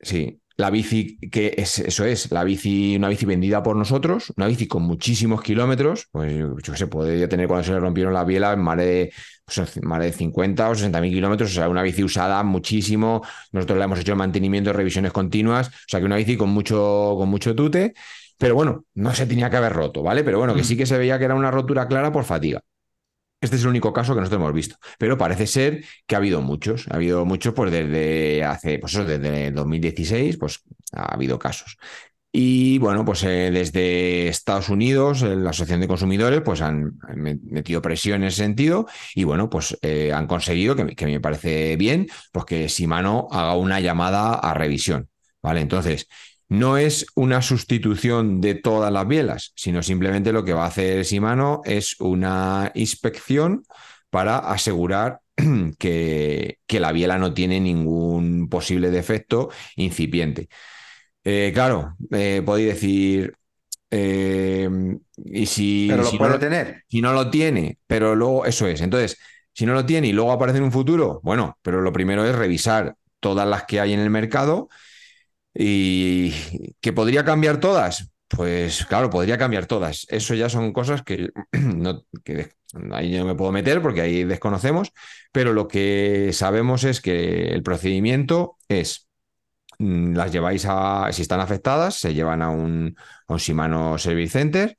Sí, la bici, que es, eso es, la bici, una bici vendida por nosotros, una bici con muchísimos kilómetros, pues yo, qué sé, podría tener cuando se le rompieron la biela más de, pues, más de 50 o 60 mil kilómetros, o sea, una bici usada muchísimo, nosotros le hemos hecho mantenimiento, revisiones continuas, o sea, que una bici con mucho, con mucho tute, pero bueno, no se tenía que haber roto, ¿vale? Pero bueno, que mm. sí que se veía que era una rotura clara por fatiga. Este es el único caso que nosotros hemos visto, pero parece ser que ha habido muchos, ha habido muchos pues desde hace, pues eso, desde 2016, pues ha habido casos. Y bueno, pues eh, desde Estados Unidos, eh, la Asociación de Consumidores, pues han, metido presión en ese sentido y bueno, pues eh, han conseguido, que, que, me parece bien, pues que Simano haga una llamada a revisión. ¿Vale? Entonces, no es una sustitución de todas las bielas, sino simplemente lo que va a hacer Simano es una inspección para asegurar que, que la biela no tiene ningún posible defecto incipiente. Eh, claro, eh, podéis decir, eh, y si, pero lo si puede no, tener. Si no lo tiene, pero luego eso es. Entonces, si no lo tiene y luego aparece en un futuro, bueno, pero lo primero es revisar todas las que hay en el mercado ¿Y que podría cambiar todas? Pues claro, podría cambiar todas. Eso ya son cosas que, no, que ahí no me puedo meter porque ahí desconocemos, pero lo que sabemos es que el procedimiento es, mm, las lleváis a, si están afectadas, se llevan a un, a Shimano Service Center.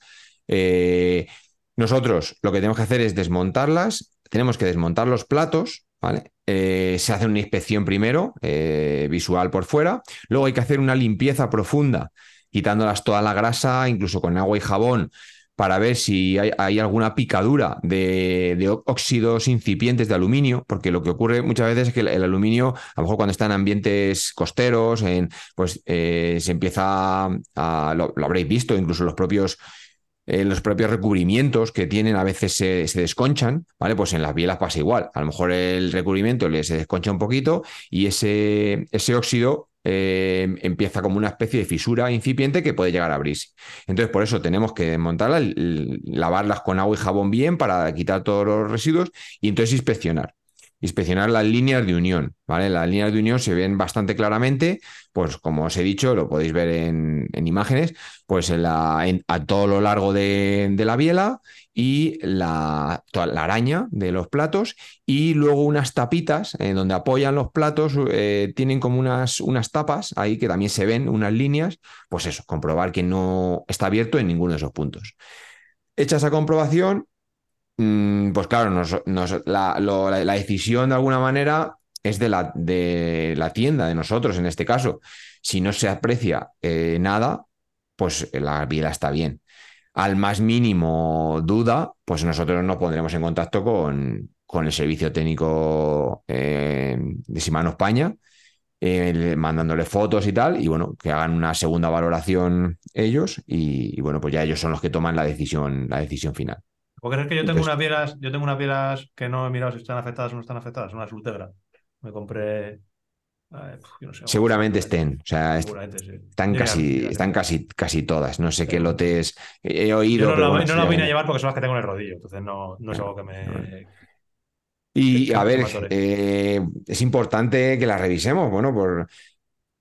Eh, nosotros lo que tenemos que hacer es desmontarlas, tenemos que desmontar los platos, ¿vale? Eh, se hace una inspección primero, eh, visual por fuera, luego hay que hacer una limpieza profunda, quitándolas toda la grasa, incluso con agua y jabón, para ver si hay, alguna picadura de, óxidos incipientes de aluminio, porque lo que ocurre muchas veces es que el, aluminio, a lo mejor cuando está en ambientes costeros, en, pues eh, se empieza a, lo, habréis visto, incluso los propios eh, los propios recubrimientos que tienen a veces se, desconchan, ¿vale? Pues en las bielas pasa igual. A lo mejor el recubrimiento le se desconcha un poquito y ese, ese óxido eh, empieza como una especie de fisura incipiente que puede llegar a abrirse. Entonces, por eso tenemos que desmontarlas, lavarlas con agua y jabón bien para quitar todos los residuos y entonces inspeccionar inspeccionar las líneas de unión, ¿vale? Las líneas de unión se ven bastante claramente, pues como os he dicho, lo podéis ver en, imágenes, pues a todo lo largo de, la biela y la, la, araña de los platos y luego unas tapitas en donde apoyan los platos, eh, tienen como unas, unas tapas ahí que también se ven unas líneas, pues eso, comprobar que no está abierto en ninguno de esos puntos. Hecha esa comprobación, Mm, pues claro, la, decisión de alguna manera es de la, de la, tienda, de nosotros en este caso. Si no se aprecia eh, nada, pues la biela está bien. Al más mínimo duda, pues nosotros nos pondremos en contacto con, con el servicio técnico eh, de Shimano España, eh, mandándole fotos y tal, y bueno, que hagan una segunda valoración ellos, y, y, bueno, pues ya ellos son los que toman la decisión, la decisión final. ¿O crees que yo tengo Entonces, unas bielas, yo tengo unas bielas que no he mirado si están afectadas o no están afectadas? Unas Ultegra. Me compré. No sé, Seguramente estén, o sea, sí. están, casi, están casi, casi todas. No sé sí. qué lotes he oído. Yo no, la, no las vine a llevar porque son las que tengo en el rodillo, entonces no, no es algo que me. Y a ver, eh, es importante que las revisemos, bueno, por,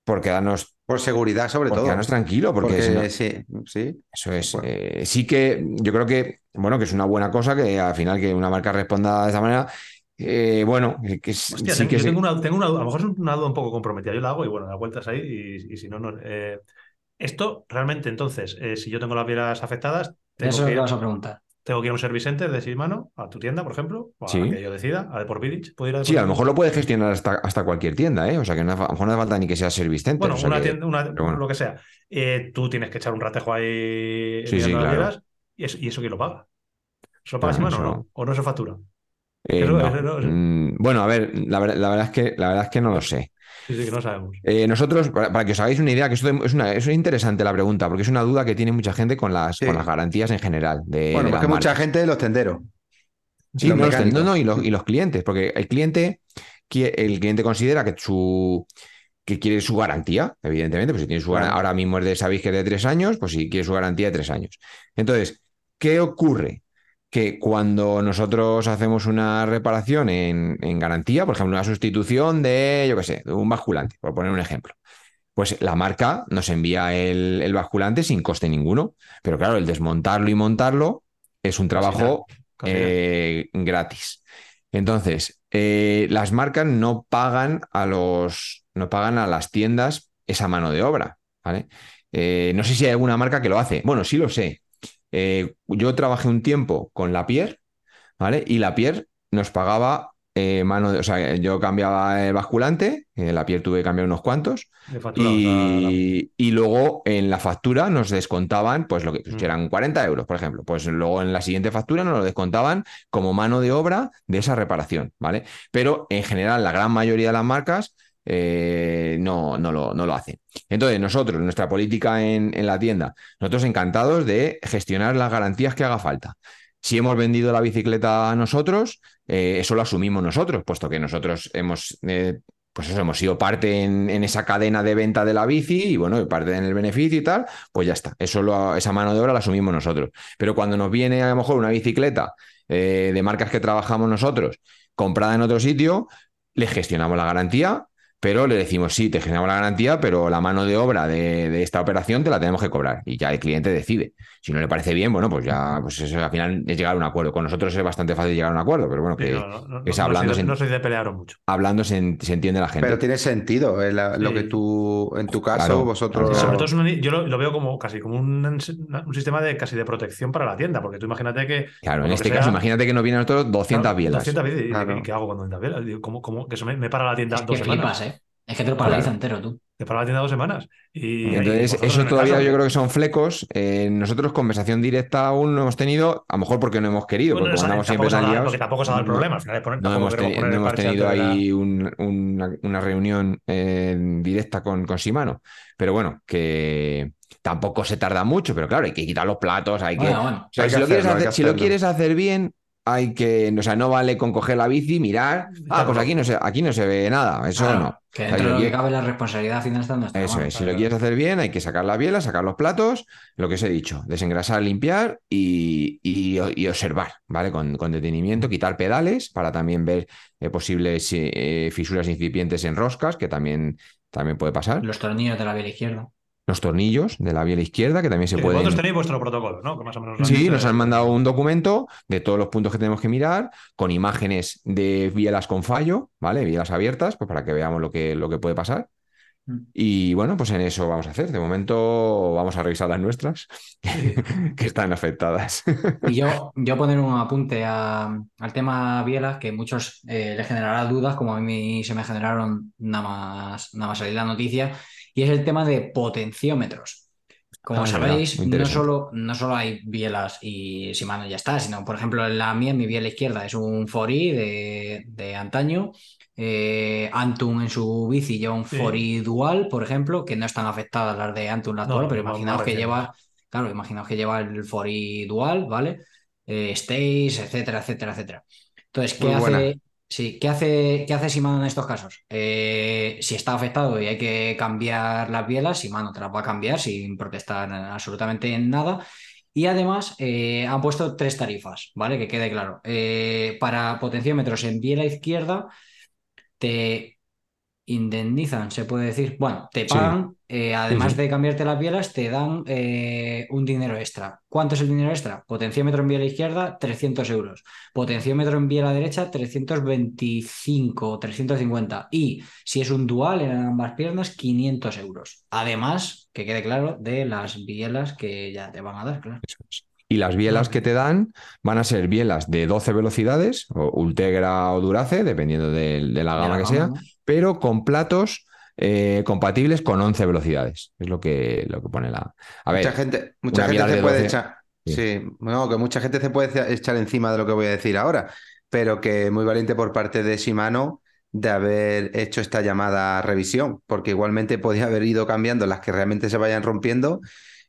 por quedarnos por seguridad, sobre por todo. Quedarnos tranquilo, porque, porque si no, sí, sí. Eso es. Bueno. Eh, sí que yo creo que, bueno, que es una buena cosa que al final que una marca responda de esa manera. Eh, bueno, que Hostia, sí tengo, que yo sí. tengo, una, tengo una, a lo mejor es una duda un poco comprometida. Yo la hago y bueno, la vueltas ahí y, y si no, no. Eh, esto realmente, entonces, eh, si yo tengo las bielas afectadas, tengo Eso que vas a preguntar. tengo que ir a un service center de Shimano, a tu tienda, por ejemplo, o a Sí. la que yo decida, a Deport Village. ¿Puedo ir a Sí, a lo mejor lo puedes gestionar hasta, hasta cualquier tienda, ¿eh? O sea que no, hace- a lo mejor no hace falta ni que sea service center. Bueno, o sea una que- tienda, una- bueno. lo que sea. Eh, tú tienes que echar un ratejo ahí Sí, sí, las claro. ¿Y eso, ¿Y eso quién lo paga? ¿Eso lo paga Bueno, Shimano o no? ¿O no se factura? Eh, no. no- Mm, Bueno, a ver, la, ver- la verdad es que, la verdad es que no lo sé. Sí, sí, que no sabemos. Eh, nosotros, para, para que os hagáis una idea, que esto es, una, es interesante la pregunta, porque es una duda que tiene mucha gente con las, Sí. con las garantías en general. De, Bueno, de porque mucha marcas. gente de los tenderos. Sí, los no, los- mecánicos. no, no, y los, y los clientes, porque el cliente, el cliente considera que su que quiere su garantía, evidentemente, pues si tiene su Claro. gar- ahora mismo es de, sabéis que es de tres años, pues si quiere su garantía de tres años. Entonces, ¿qué ocurre? Que cuando nosotros hacemos una reparación en, en garantía, por ejemplo, una sustitución de, yo qué sé, de un basculante, por poner un ejemplo, pues la marca nos envía el, el basculante sin coste ninguno. Pero claro, el desmontarlo y montarlo es un trabajo Casi nada. eh, gratis. Entonces, eh, las marcas no pagan a los, no pagan a las tiendas esa mano de obra, ¿vale? Eh, no sé si hay alguna marca que lo hace. Bueno, sí lo sé. Eh, yo trabajé un tiempo con la Pierre, ¿vale? Y la Pierre nos pagaba eh, mano de, o sea, yo cambiaba el basculante, en la Pierre tuve que cambiar unos cuantos, la- y, luego en la factura nos descontaban, pues lo que pues, Mm. que eran 40 euros, por ejemplo. Pues luego en la siguiente factura nos lo descontaban como mano de obra de esa reparación, ¿vale? Pero en general, la gran mayoría de las marcas eh, no, no, lo, no lo hacen. Entonces, nosotros, nuestra política en, la tienda, nosotros encantados de gestionar las garantías que haga falta. Si hemos vendido la bicicleta a nosotros, eh, eso lo asumimos nosotros, puesto que nosotros hemos eh, pues hemos sido parte en, esa cadena de venta de la bici y bueno, parte en el beneficio y tal, pues ya está. Eso lo- esa mano de obra la asumimos nosotros. Pero cuando nos viene a lo mejor una bicicleta de marcas que trabajamos nosotros, comprada en otro sitio, le gestionamos la garantía, pero le decimos, sí, te gestionamos la garantía, pero la mano de obra de, de esta operación te la tenemos que cobrar. Y ya el cliente decide. Si no le parece bien, bueno, pues ya, pues eso al final es llegar a un acuerdo. Con nosotros es bastante fácil llegar a un acuerdo, pero bueno, Sí, que no, no, no, es hablando soy de- sin- no soy de pelearos mucho. hablando se, se entiende la gente. Pero tiene sentido eh, la- lo que tú, en tu caso, Claro, vosotros. claro. Sobre todo es una- yo lo, lo veo como casi como un, un sistema de casi de protección para la tienda, porque tú imagínate que Claro, en este caso, imagínate que nos vienen a nosotros 200 claro, bielas. 200 bielas, y- Claro. ¿y qué hago con 200 bielas? ¿Cómo, cómo, que eso me, me para la tienda Es dos que semanas. flipas, ¿eh? Es que te lo paraliza entero tú. Me para la tienda dos semanas. Y, y Entonces, eso todavía caso- yo creo que son flecos. Eh, nosotros conversación directa aún no hemos tenido, a lo mejor porque no hemos querido, Bueno, porque como andamos siempre tan liados. porque tampoco se ha dado el no- problema. Al final es poner- No hemos, poner no hemos tenido la- ahí un- una, una reunión eh, directa con, con Shimano. Pero bueno, que tampoco se tarda mucho, pero claro, hay que quitar los platos, hay que. Bueno, bueno. O sea, Hay si, que lo hay que si quieres hacer bien, hay que. O sea, no vale con coger la bici, mirar. Ah, pues aquí no se, aquí no se ve nada. Eso Claro, no. Que O sea, dentro de lo que cabe la responsabilidad final está eso es, si lo quieres hacer bien, hay que sacar la biela, sacar los platos, lo que os he dicho, desengrasar, limpiar y, y- y observar, ¿vale? Con, con detenimiento, quitar pedales para también ver eh, posibles eh, fisuras incipientes en roscas, que también, también puede pasar. Los tornillos de la biela izquierda. Los tornillos de la biela izquierda, que también se Sí, pueden... Vosotros tenéis vuestro protocolo, ¿no? Que más o menos lo han Sí, nos han mandado un documento de todos los puntos que tenemos que mirar, con imágenes de bielas con fallo, ¿vale? Bielas abiertas, pues para que veamos lo que, lo que puede pasar. Mm. Y bueno, pues en eso vamos a hacer. De momento vamos a revisar las nuestras, que están afectadas. Y yo, yo poner un apunte a- al tema bielas que muchos eh, les generará dudas, como a mí se me generaron nada más, nada más salir la noticia, y es el tema de potenciómetros. Como Ah, sabéis, no solo, no solo hay bielas y Shimano ya está, sino, por ejemplo, en la mía, mi biela izquierda es un Fori de, de antaño. Eh, Antun en su bici lleva un Sí. Fori dual, por ejemplo, que no están afectadas las de Antun la No, actual, pero imaginaos que lleva, claro, imaginaos que lleva el Fori dual, ¿vale? Eh, Stace, etcétera, etcétera, etcétera. Entonces, ¿qué Muy buena. Sí, ¿qué hace, qué hace Shimano en estos casos? Eh, si está afectado y hay que cambiar las bielas, Shimano te las va a cambiar sin protestar absolutamente en nada. Y además eh, han puesto tres tarifas, ¿vale? Que quede claro. Eh, para potenciómetros en biela izquierda, te indemnizan, se puede decir. Bueno, te Sí. pagan, eh, además de cambiarte las bielas, te dan eh, un dinero extra. ¿Cuánto es el dinero extra? Potenciómetro en biela izquierda, 300 euros. Potenciómetro en biela derecha, 325 o 350. Y si es un dual en ambas piernas, 500 euros. Además, que quede claro, de las bielas que ya te van a dar, claro. Eso es. Y las bielas que te dan van a ser bielas de 12 velocidades, o Ultegra o Durace, dependiendo de, de la De gama la que sea, pero con platos eh, compatibles con 11 velocidades. Es lo que, lo que pone la. A ver, Mucha gente, mucha gente se de puede 12. echar. Sí. Sí, no, que mucha gente se puede echar encima de lo que voy a decir ahora, pero que muy valiente por parte de Shimano de haber hecho esta llamada revisión, porque igualmente podía haber ido cambiando las que realmente se vayan rompiendo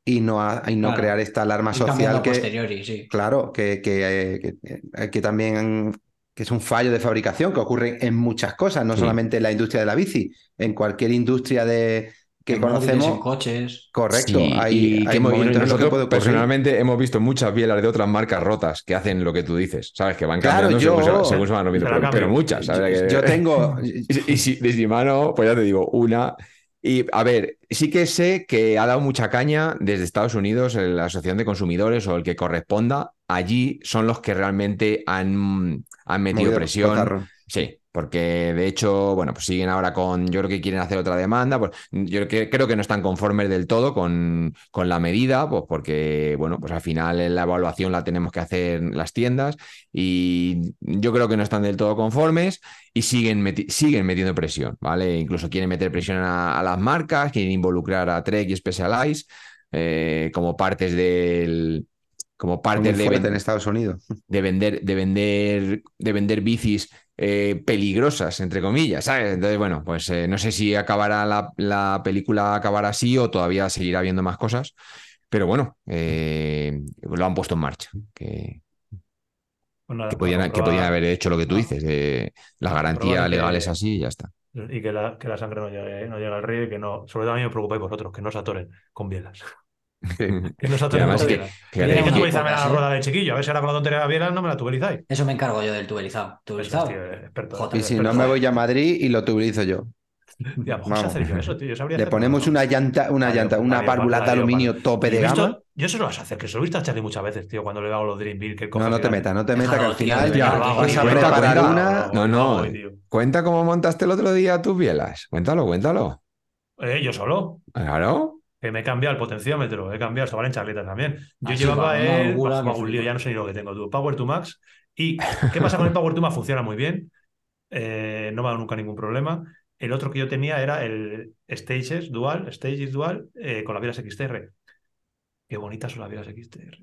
y no, ha- y no Claro. crear esta alarma Y social a que, sí. claro, que, que, eh, que- eh, que también que es un fallo de fabricación que ocurre en muchas cosas, no Sí. solamente en la industria de la bici, en cualquier industria de, que conocemos. en coches. Correcto, Sí, hay, y hay en los que nosotros puede ocurrir. personalmente hemos visto muchas bielas de otras marcas rotas que hacen lo que tú dices, ¿sabes? Que van Claro, cambiando yo- según, se, según se van rompiendo, pero, pero muchas, ¿sabes? Yo, yo tengo, Y, si, de Shimano, pues ya te digo, una. Y a ver, sí que sé que ha dado mucha caña desde Estados Unidos, en la Asociación de Consumidores o el que corresponda. Allí son los que realmente han, han metido presión. Sí, porque de hecho, bueno, pues siguen ahora con, yo creo que quieren hacer otra demanda, pues yo que- creo que no están conformes del todo con, con la medida, pues porque, bueno, pues al final la evaluación la tenemos que hacer las tiendas y yo creo que no están del todo conformes y siguen, meti- siguen metiendo presión, ¿vale? Incluso quieren meter presión a, a las marcas, quieren involucrar a Trek y Specialized eh, como partes del... Como Muy partes de, en Estados Unidos. de vender, de vender, de vender bicis eh, peligrosas, entre comillas, ¿sabes? Entonces, bueno, pues eh, no sé si acabará la, la película acabará así o todavía seguirá habiendo más cosas, pero bueno, eh, lo han puesto en marcha, que, Pues que para podían, que podían haber hecho lo que tú dices, las garantías legales así y ya está. Y que la, que la sangre no llegue, no llegue al río y que no. Sobre todo a mí me preocupáis vosotros, que no se atoren con bielas. Que no se Y atoren además con que- que- que que- tubelizarme la que- rueda de chiquillo. A ver si ahora con la tontería de bielas no me la tubelizáis. Eso me encargo yo del tubelizado. Tubelizado. tío, experto. Joder, Y si experto. no me voy a Madrid y lo tuberizo yo. Tío, ¿cómo sé Vamos. hacer yo eso, tío? Yo sabría Le ponemos ¿no? una llanta, una Vale, llanta, vale, una vale, válvula de aluminio vale. tope de gama. Yo eso lo vas a hacer, que se lo he visto a Charlie muchas veces, tío, cuando le hago los Dream. Que coge No, no te metas, no te metas, que al tío, final Ya, vas a preparar una. No, no. tío. Cuenta cómo montaste el otro día tus bielas. Cuéntalo, cuéntalo. Eh, yo solo. Claro. Que me he cambiado el potenciómetro, he cambiado, esto vale en charletas también. Yo Ah, llevaba va, el. un lío, ya no sé ni lo que tengo, tú. Power to Max. ¿Y qué pasa con el Power to Max? Funciona muy bien. eh, no me ha dado nunca ningún problema. El otro que yo tenía era el Stages Dual, Stages Dual, eh, con las vielas XTR. Qué bonitas son las vielas XTR.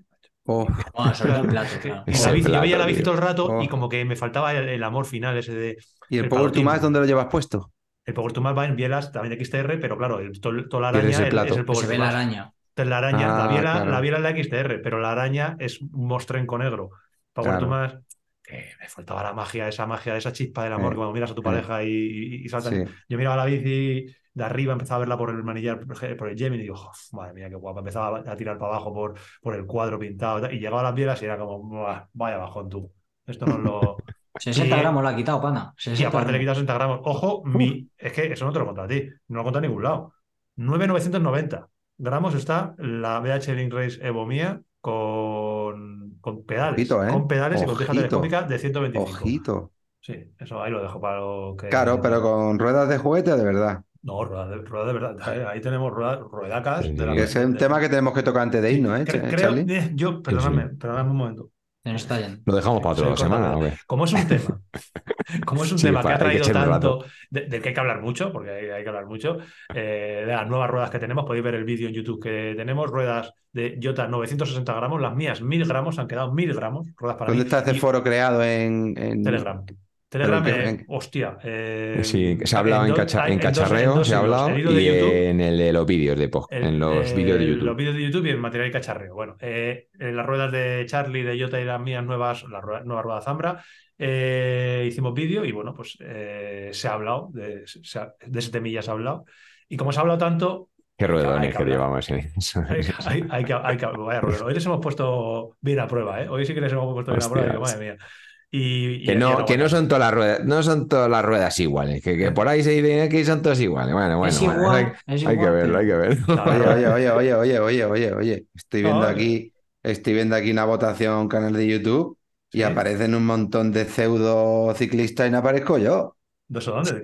Oh, plato, claro. La bici, yo veía la bici tío. todo el rato Oh. y como que me faltaba el, el amor final ese de. ¿Y el El Power to. Max dónde lo llevas puesto? El Power to va en bielas también de XTR, pero claro, el, to- la araña el es, plato. es el Power Se to ve la araña. Entonces la araña, la Ah, biela, claro. la biela es la XTR, pero la araña es un mostrenco negro. Power Claro. to Max, que me faltaba la magia, esa magia, esa chispa del amor Sí, que cuando miras a tu pareja y, y- y saltan. Sí. Yo miraba la bici de arriba, empezaba a verla por el manillar, por el Gemini, y digo, "Uf, madre mía, qué guapa. Empezaba a tirar para abajo por, por el cuadro pintado y tal, y llegaba a las bielas y era como, "Buah, vaya bajón tú. Esto no es lo. 60 Y- gramos la ha quitado, pana. Y 60 aparte le gramos. quitas 60 gramos. Ojo, mi, es que eso no te lo contra a ti, no lo contra a ningún lado. 9,990 gramos está la BH Link Race Evo mía con, con pedales. Ojito, ¿eh? Con pedales y con tija Ojito. telescópica de 125. Ojito. Sí, eso ahí lo dejo para lo que. Claro, pero con ruedas de juguete de verdad. No, rueda de, rueda de verdad. Ahí- tenemos rueda- ruedacas. Sí, de la es un tema que tenemos que tocar antes de irnos, ¿eh, creo, Charlie? eh, yo, perdóname, perdóname un momento. Se nos está yendo. Lo dejamos para otra semana. ¿o qué? Como es un tema, como es un Sí, tema que ha que traído tanto, de- del que hay que hablar mucho, porque hay, hay que hablar mucho, eh, de las nuevas ruedas que tenemos, podéis ver el vídeo en YouTube que tenemos, ruedas de Jota 960 gramos, las mías 1000 gramos, han quedado 1000 gramos, ruedas para ¿Dónde mí, está este foro creado en, en- Telegram. Telegram, en eh, en- hostia. eh, Sí, se ha hablado en, dos- cacha- en en cacharreo, dos se ha hablado, de y YouTube, en el de los vídeos de el- en los eh, vídeos de Los YouTube. vídeos de YouTube y el material y cacharreo. Bueno, eh, en las ruedas de Charlie, de Jota y las mías nuevas, la rueda- nueva rueda Zambra, eh, hicimos vídeo y bueno, pues se ha hablado, de, se ha- de ese temilla se ha hablado. Y como se ha hablado tanto, Qué ruedones que que llevamos en eso. hay, hay- hay que, hay que- vaya rueda. Hoy les hemos puesto bien a prueba, ¿eh? Hoy sí que les hemos puesto bien a prueba. Digo, Hostias. madre mía. Y, y- Que no, que no son todas las ruedas, no son todas las ruedas iguales, que, que por ahí se dice que son todas iguales. Bueno, bueno, es bueno, igual, hay, es hay que verlo, hay que verlo. Oye, oye, oye, oye, oye, oye, oye, oye. Estoy viendo No, aquí, estoy viendo aquí una votación canal de YouTube y Sí. aparecen un montón de pseudo ciclistas y no aparezco yo. ¿De eso dónde?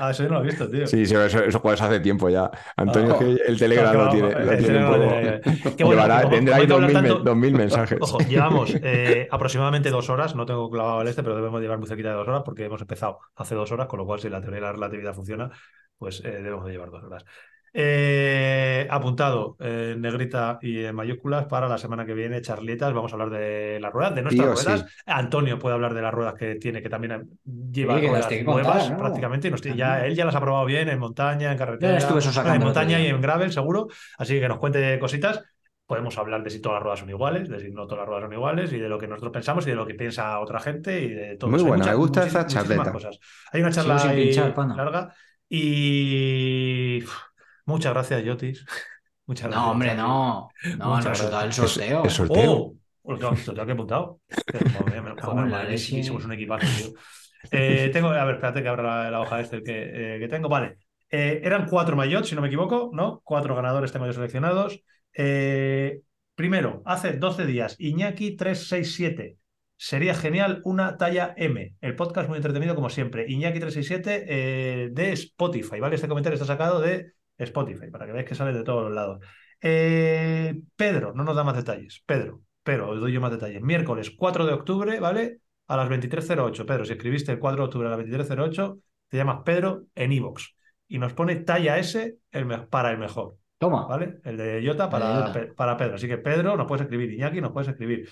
Ah, eso yo no lo he visto, tío. Sí, sí, eso, eso juegas hace tiempo ya. Antonio, Oh. es que el Telegram lo tiene, lo tiene un poco. Qué bueno, Llevará- tendrá ahí hay que hablar 2000, tanto- 2000 mensajes. Ojo, llevamos eh, aproximadamente dos horas, no tengo clavado el este, pero debemos llevar muy cerquita de dos horas porque hemos empezado hace dos horas, con lo cual si la teoría de la relatividad funciona, pues eh, debemos de llevar dos horas. Eh, apuntado en negrita y en mayúsculas para la semana que viene, charletas, vamos a hablar de las ruedas, de nuestras Tío, sí. ruedas. Antonio puede hablar de las ruedas que tiene, que también lleva Sí, ruedas contar, nuevas ¿no? prácticamente, y nos- ya, él ya las ha probado bien en montaña, en carretera, bueno, en montaña y en gravel seguro, así que nos cuente cositas podemos hablar de si todas las ruedas son iguales, de si no todas las ruedas son iguales, y de lo que nosotros pensamos y de lo que piensa otra gente y de todo. Muy Hay buena, me gusta muchísimas charleta. cosas. Hay una charla ahí pinchar, larga y uf, muchas gracias, Yotis. Muchas gracias. No, hombre, no. No, el resultado del sorteo. El sorteo. ¡Oh! Pues claro, esto tengo que apuntado. Madre, leche. sí, somos un equipazo, tío. Eh, tengo, a ver, espérate que abra la, la hoja este que, eh, que tengo. Vale. Eh, eran cuatro mayots, si no me equivoco, ¿no? Cuatro ganadores tengo yo seleccionados. Eh, primero, hace 12 días, Iñaki 367. Sería genial una talla M. El podcast muy entretenido como siempre. Iñaki 367 eh, de Spotify, ¿vale? Este comentario está sacado de Spotify, para que veáis que sale de todos los lados. Eh, Pedro, no nos da más detalles. Pedro, pero os doy yo más detalles. Miércoles 4 de octubre, ¿vale? A las 23.08. Pedro, si escribiste el 4 de octubre a las 23.08, te llamas Pedro en iVoox. Y nos pone talla S el para el mejor, Toma. ¿vale? El de Jota para, de Jota. Pe- para Pedro. Así que Pedro nos puedes escribir. Iñaki nos puedes escribir.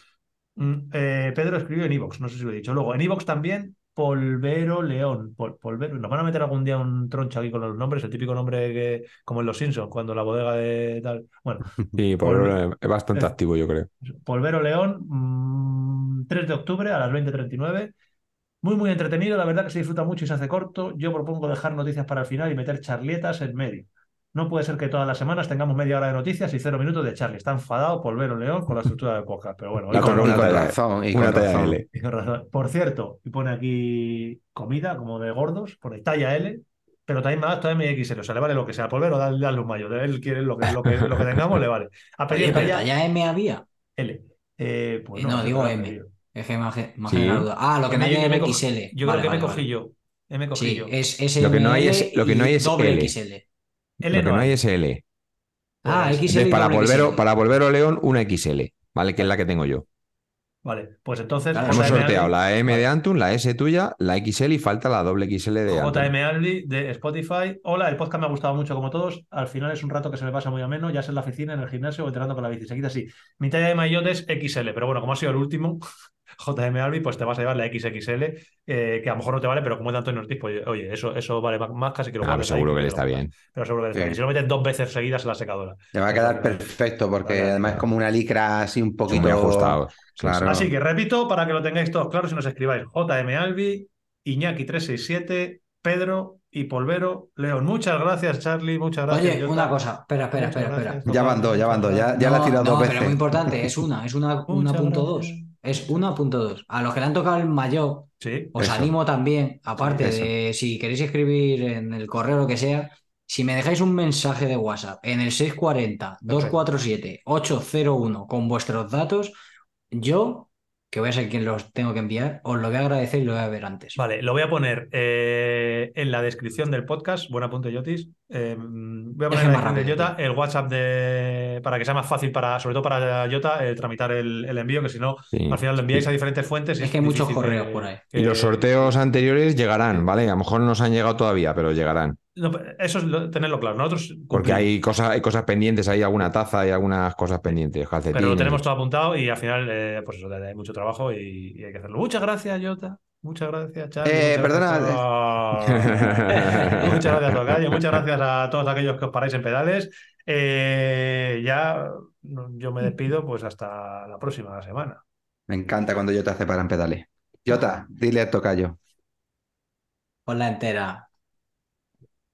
Mm, eh, Pedro escribió en iVoox, no sé si lo he dicho. Luego, en iVoox también, Polvero León. Pol- Polvero. Nos van a meter algún día un troncho aquí con los nombres, el típico nombre que, como en Los Simpsons, cuando la bodega de tal. Bueno, Sí, ahora es bastante eh, activo, yo creo. Polvero León, mm, 3 de octubre a las 20.39. Muy, muy entretenido, la verdad que se disfruta mucho y se hace corto. Yo propongo dejar noticias para el final y meter charlietas en medio. No puede ser que todas las semanas tengamos media hora de noticias y cero minutos de Charlie. Está enfadado Polvero León con la estructura del podcast, pero bueno, Y con, razón, y una con talla razón. L. y con razón. Por cierto, y pone aquí comida como de gordos, pone talla L, pero también me da todavía mi XL, o sea, le vale lo que sea. Polvero, dale, dale un mayo. Él quiere lo que, lo que, lo que tengamos, le vale. Ha pedido Oye, pero talla talla M había. L. Eh, pues Eh, no, digo ha M. Es que me ha me ha Sí. duda. Ah, lo que no hay yo en me cogí- XL. Yo Vale, creo que vale, me cogí vale. yo. M cogí Sí, yo. es, es Lo que no hay es- lo que no hay es doble L. XL. L Lo que no hay es L. Ah, XL. Entonces, para volver, XL. para volver a León, una XL, ¿vale? Que es la que tengo yo. Vale, pues entonces Claro, Hemos sorteado la M de. Antun, la S tuya, la XL y falta la doble XL de Antun. JM Aldi de Spotify. Hola, el podcast me ha gustado mucho como todos. Al final es un rato que se me pasa muy ameno, ya sea en la oficina, en el gimnasio o entrenando con la bici. Se quita así. Mi talla de maillot es XL, pero bueno, como ha sido el último, JM Albi, pues te vas a llevar la XXL, eh, que a lo mejor no te vale, pero como es de Antonio Ortiz, pues oye, eso, eso vale más, casi que lo Ah, pero seguro ahí, que le está bien. Pero seguro que le está Sí. bien. Si lo metes dos veces seguidas en la secadora. Le va a quedar perfecto porque además es como una licra así un poquito muy Claro. sí. Así que repito, para que lo tengáis todos claros y nos escribáis JM Albi, Iñaki367, Pedro y Polvero León. Muchas gracias, Charlie. Muchas gracias. Oye, una cosa. Espera, espera, Muchas espera, espera. Ya van dos, ya van dos, ya, ya la he tirado no, dos pero veces. muy importante, es una, es una, Muchas 1.2. Es 1.2. A los que le han tocado el mayor, Sí. os Eso. animo también, aparte Eso. de si queréis escribir en el correo o lo que sea, si me dejáis un mensaje de WhatsApp en el 640-247-801 con vuestros datos, yo que voy a ser quien los tengo que enviar, os lo voy a agradecer y lo voy a ver antes. Vale, lo voy a poner eh, en la descripción del podcast. Buen apunte, Yotis. Eh, voy a poner en la descripción de Jota el WhatsApp de para que sea más fácil para, sobre todo para Jota, eh, tramitar el, el envío, que si no, Sí. al final lo enviáis a diferentes fuentes. y Es que hay muchos correos que- por ahí. que- Y los sorteos anteriores llegarán, ¿vale? A lo mejor no nos han llegado todavía, pero llegarán. No, eso es lo- tenerlo claro. Nosotros Porque hay cosas, hay cosas pendientes, hay alguna taza, hay algunas cosas pendientes. Pero lo tenemos todo apuntado y al final, eh, pues eso, hay mucho trabajo y, y hay que hacerlo. Muchas gracias, Jota. Muchas gracias, Charlie. Eh, Muchas perdona, gracias. muchas gracias, Tocayo. Muchas gracias a todos aquellos que os paráis en pedales. Eh, ya yo me despido, pues hasta la próxima semana. Me encanta cuando Jota hace para en pedales. Jota, dile a Tocayo. Ponla entera.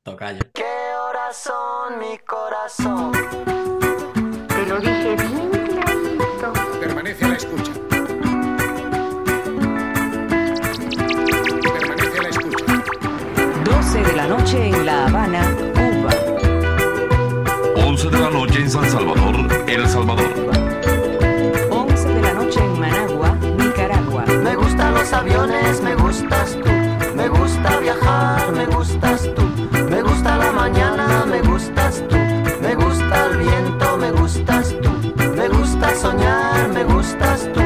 Tocayo. ¿Qué horas son mi corazón? Te lo dije bien clarito. Permanece a la escucha. Permanece a la escucha. 12 de la noche en La Habana, Cuba. 11 de la noche en San Salvador, El Salvador. 11 de la noche en Managua, Nicaragua. Me gustan los aviones, me gustas tú. Me gusta viajar, me gustas tú. Mañana, me gustas tú. Me gusta el viento, me gustas tú. Me gusta soñar, me gustas tú.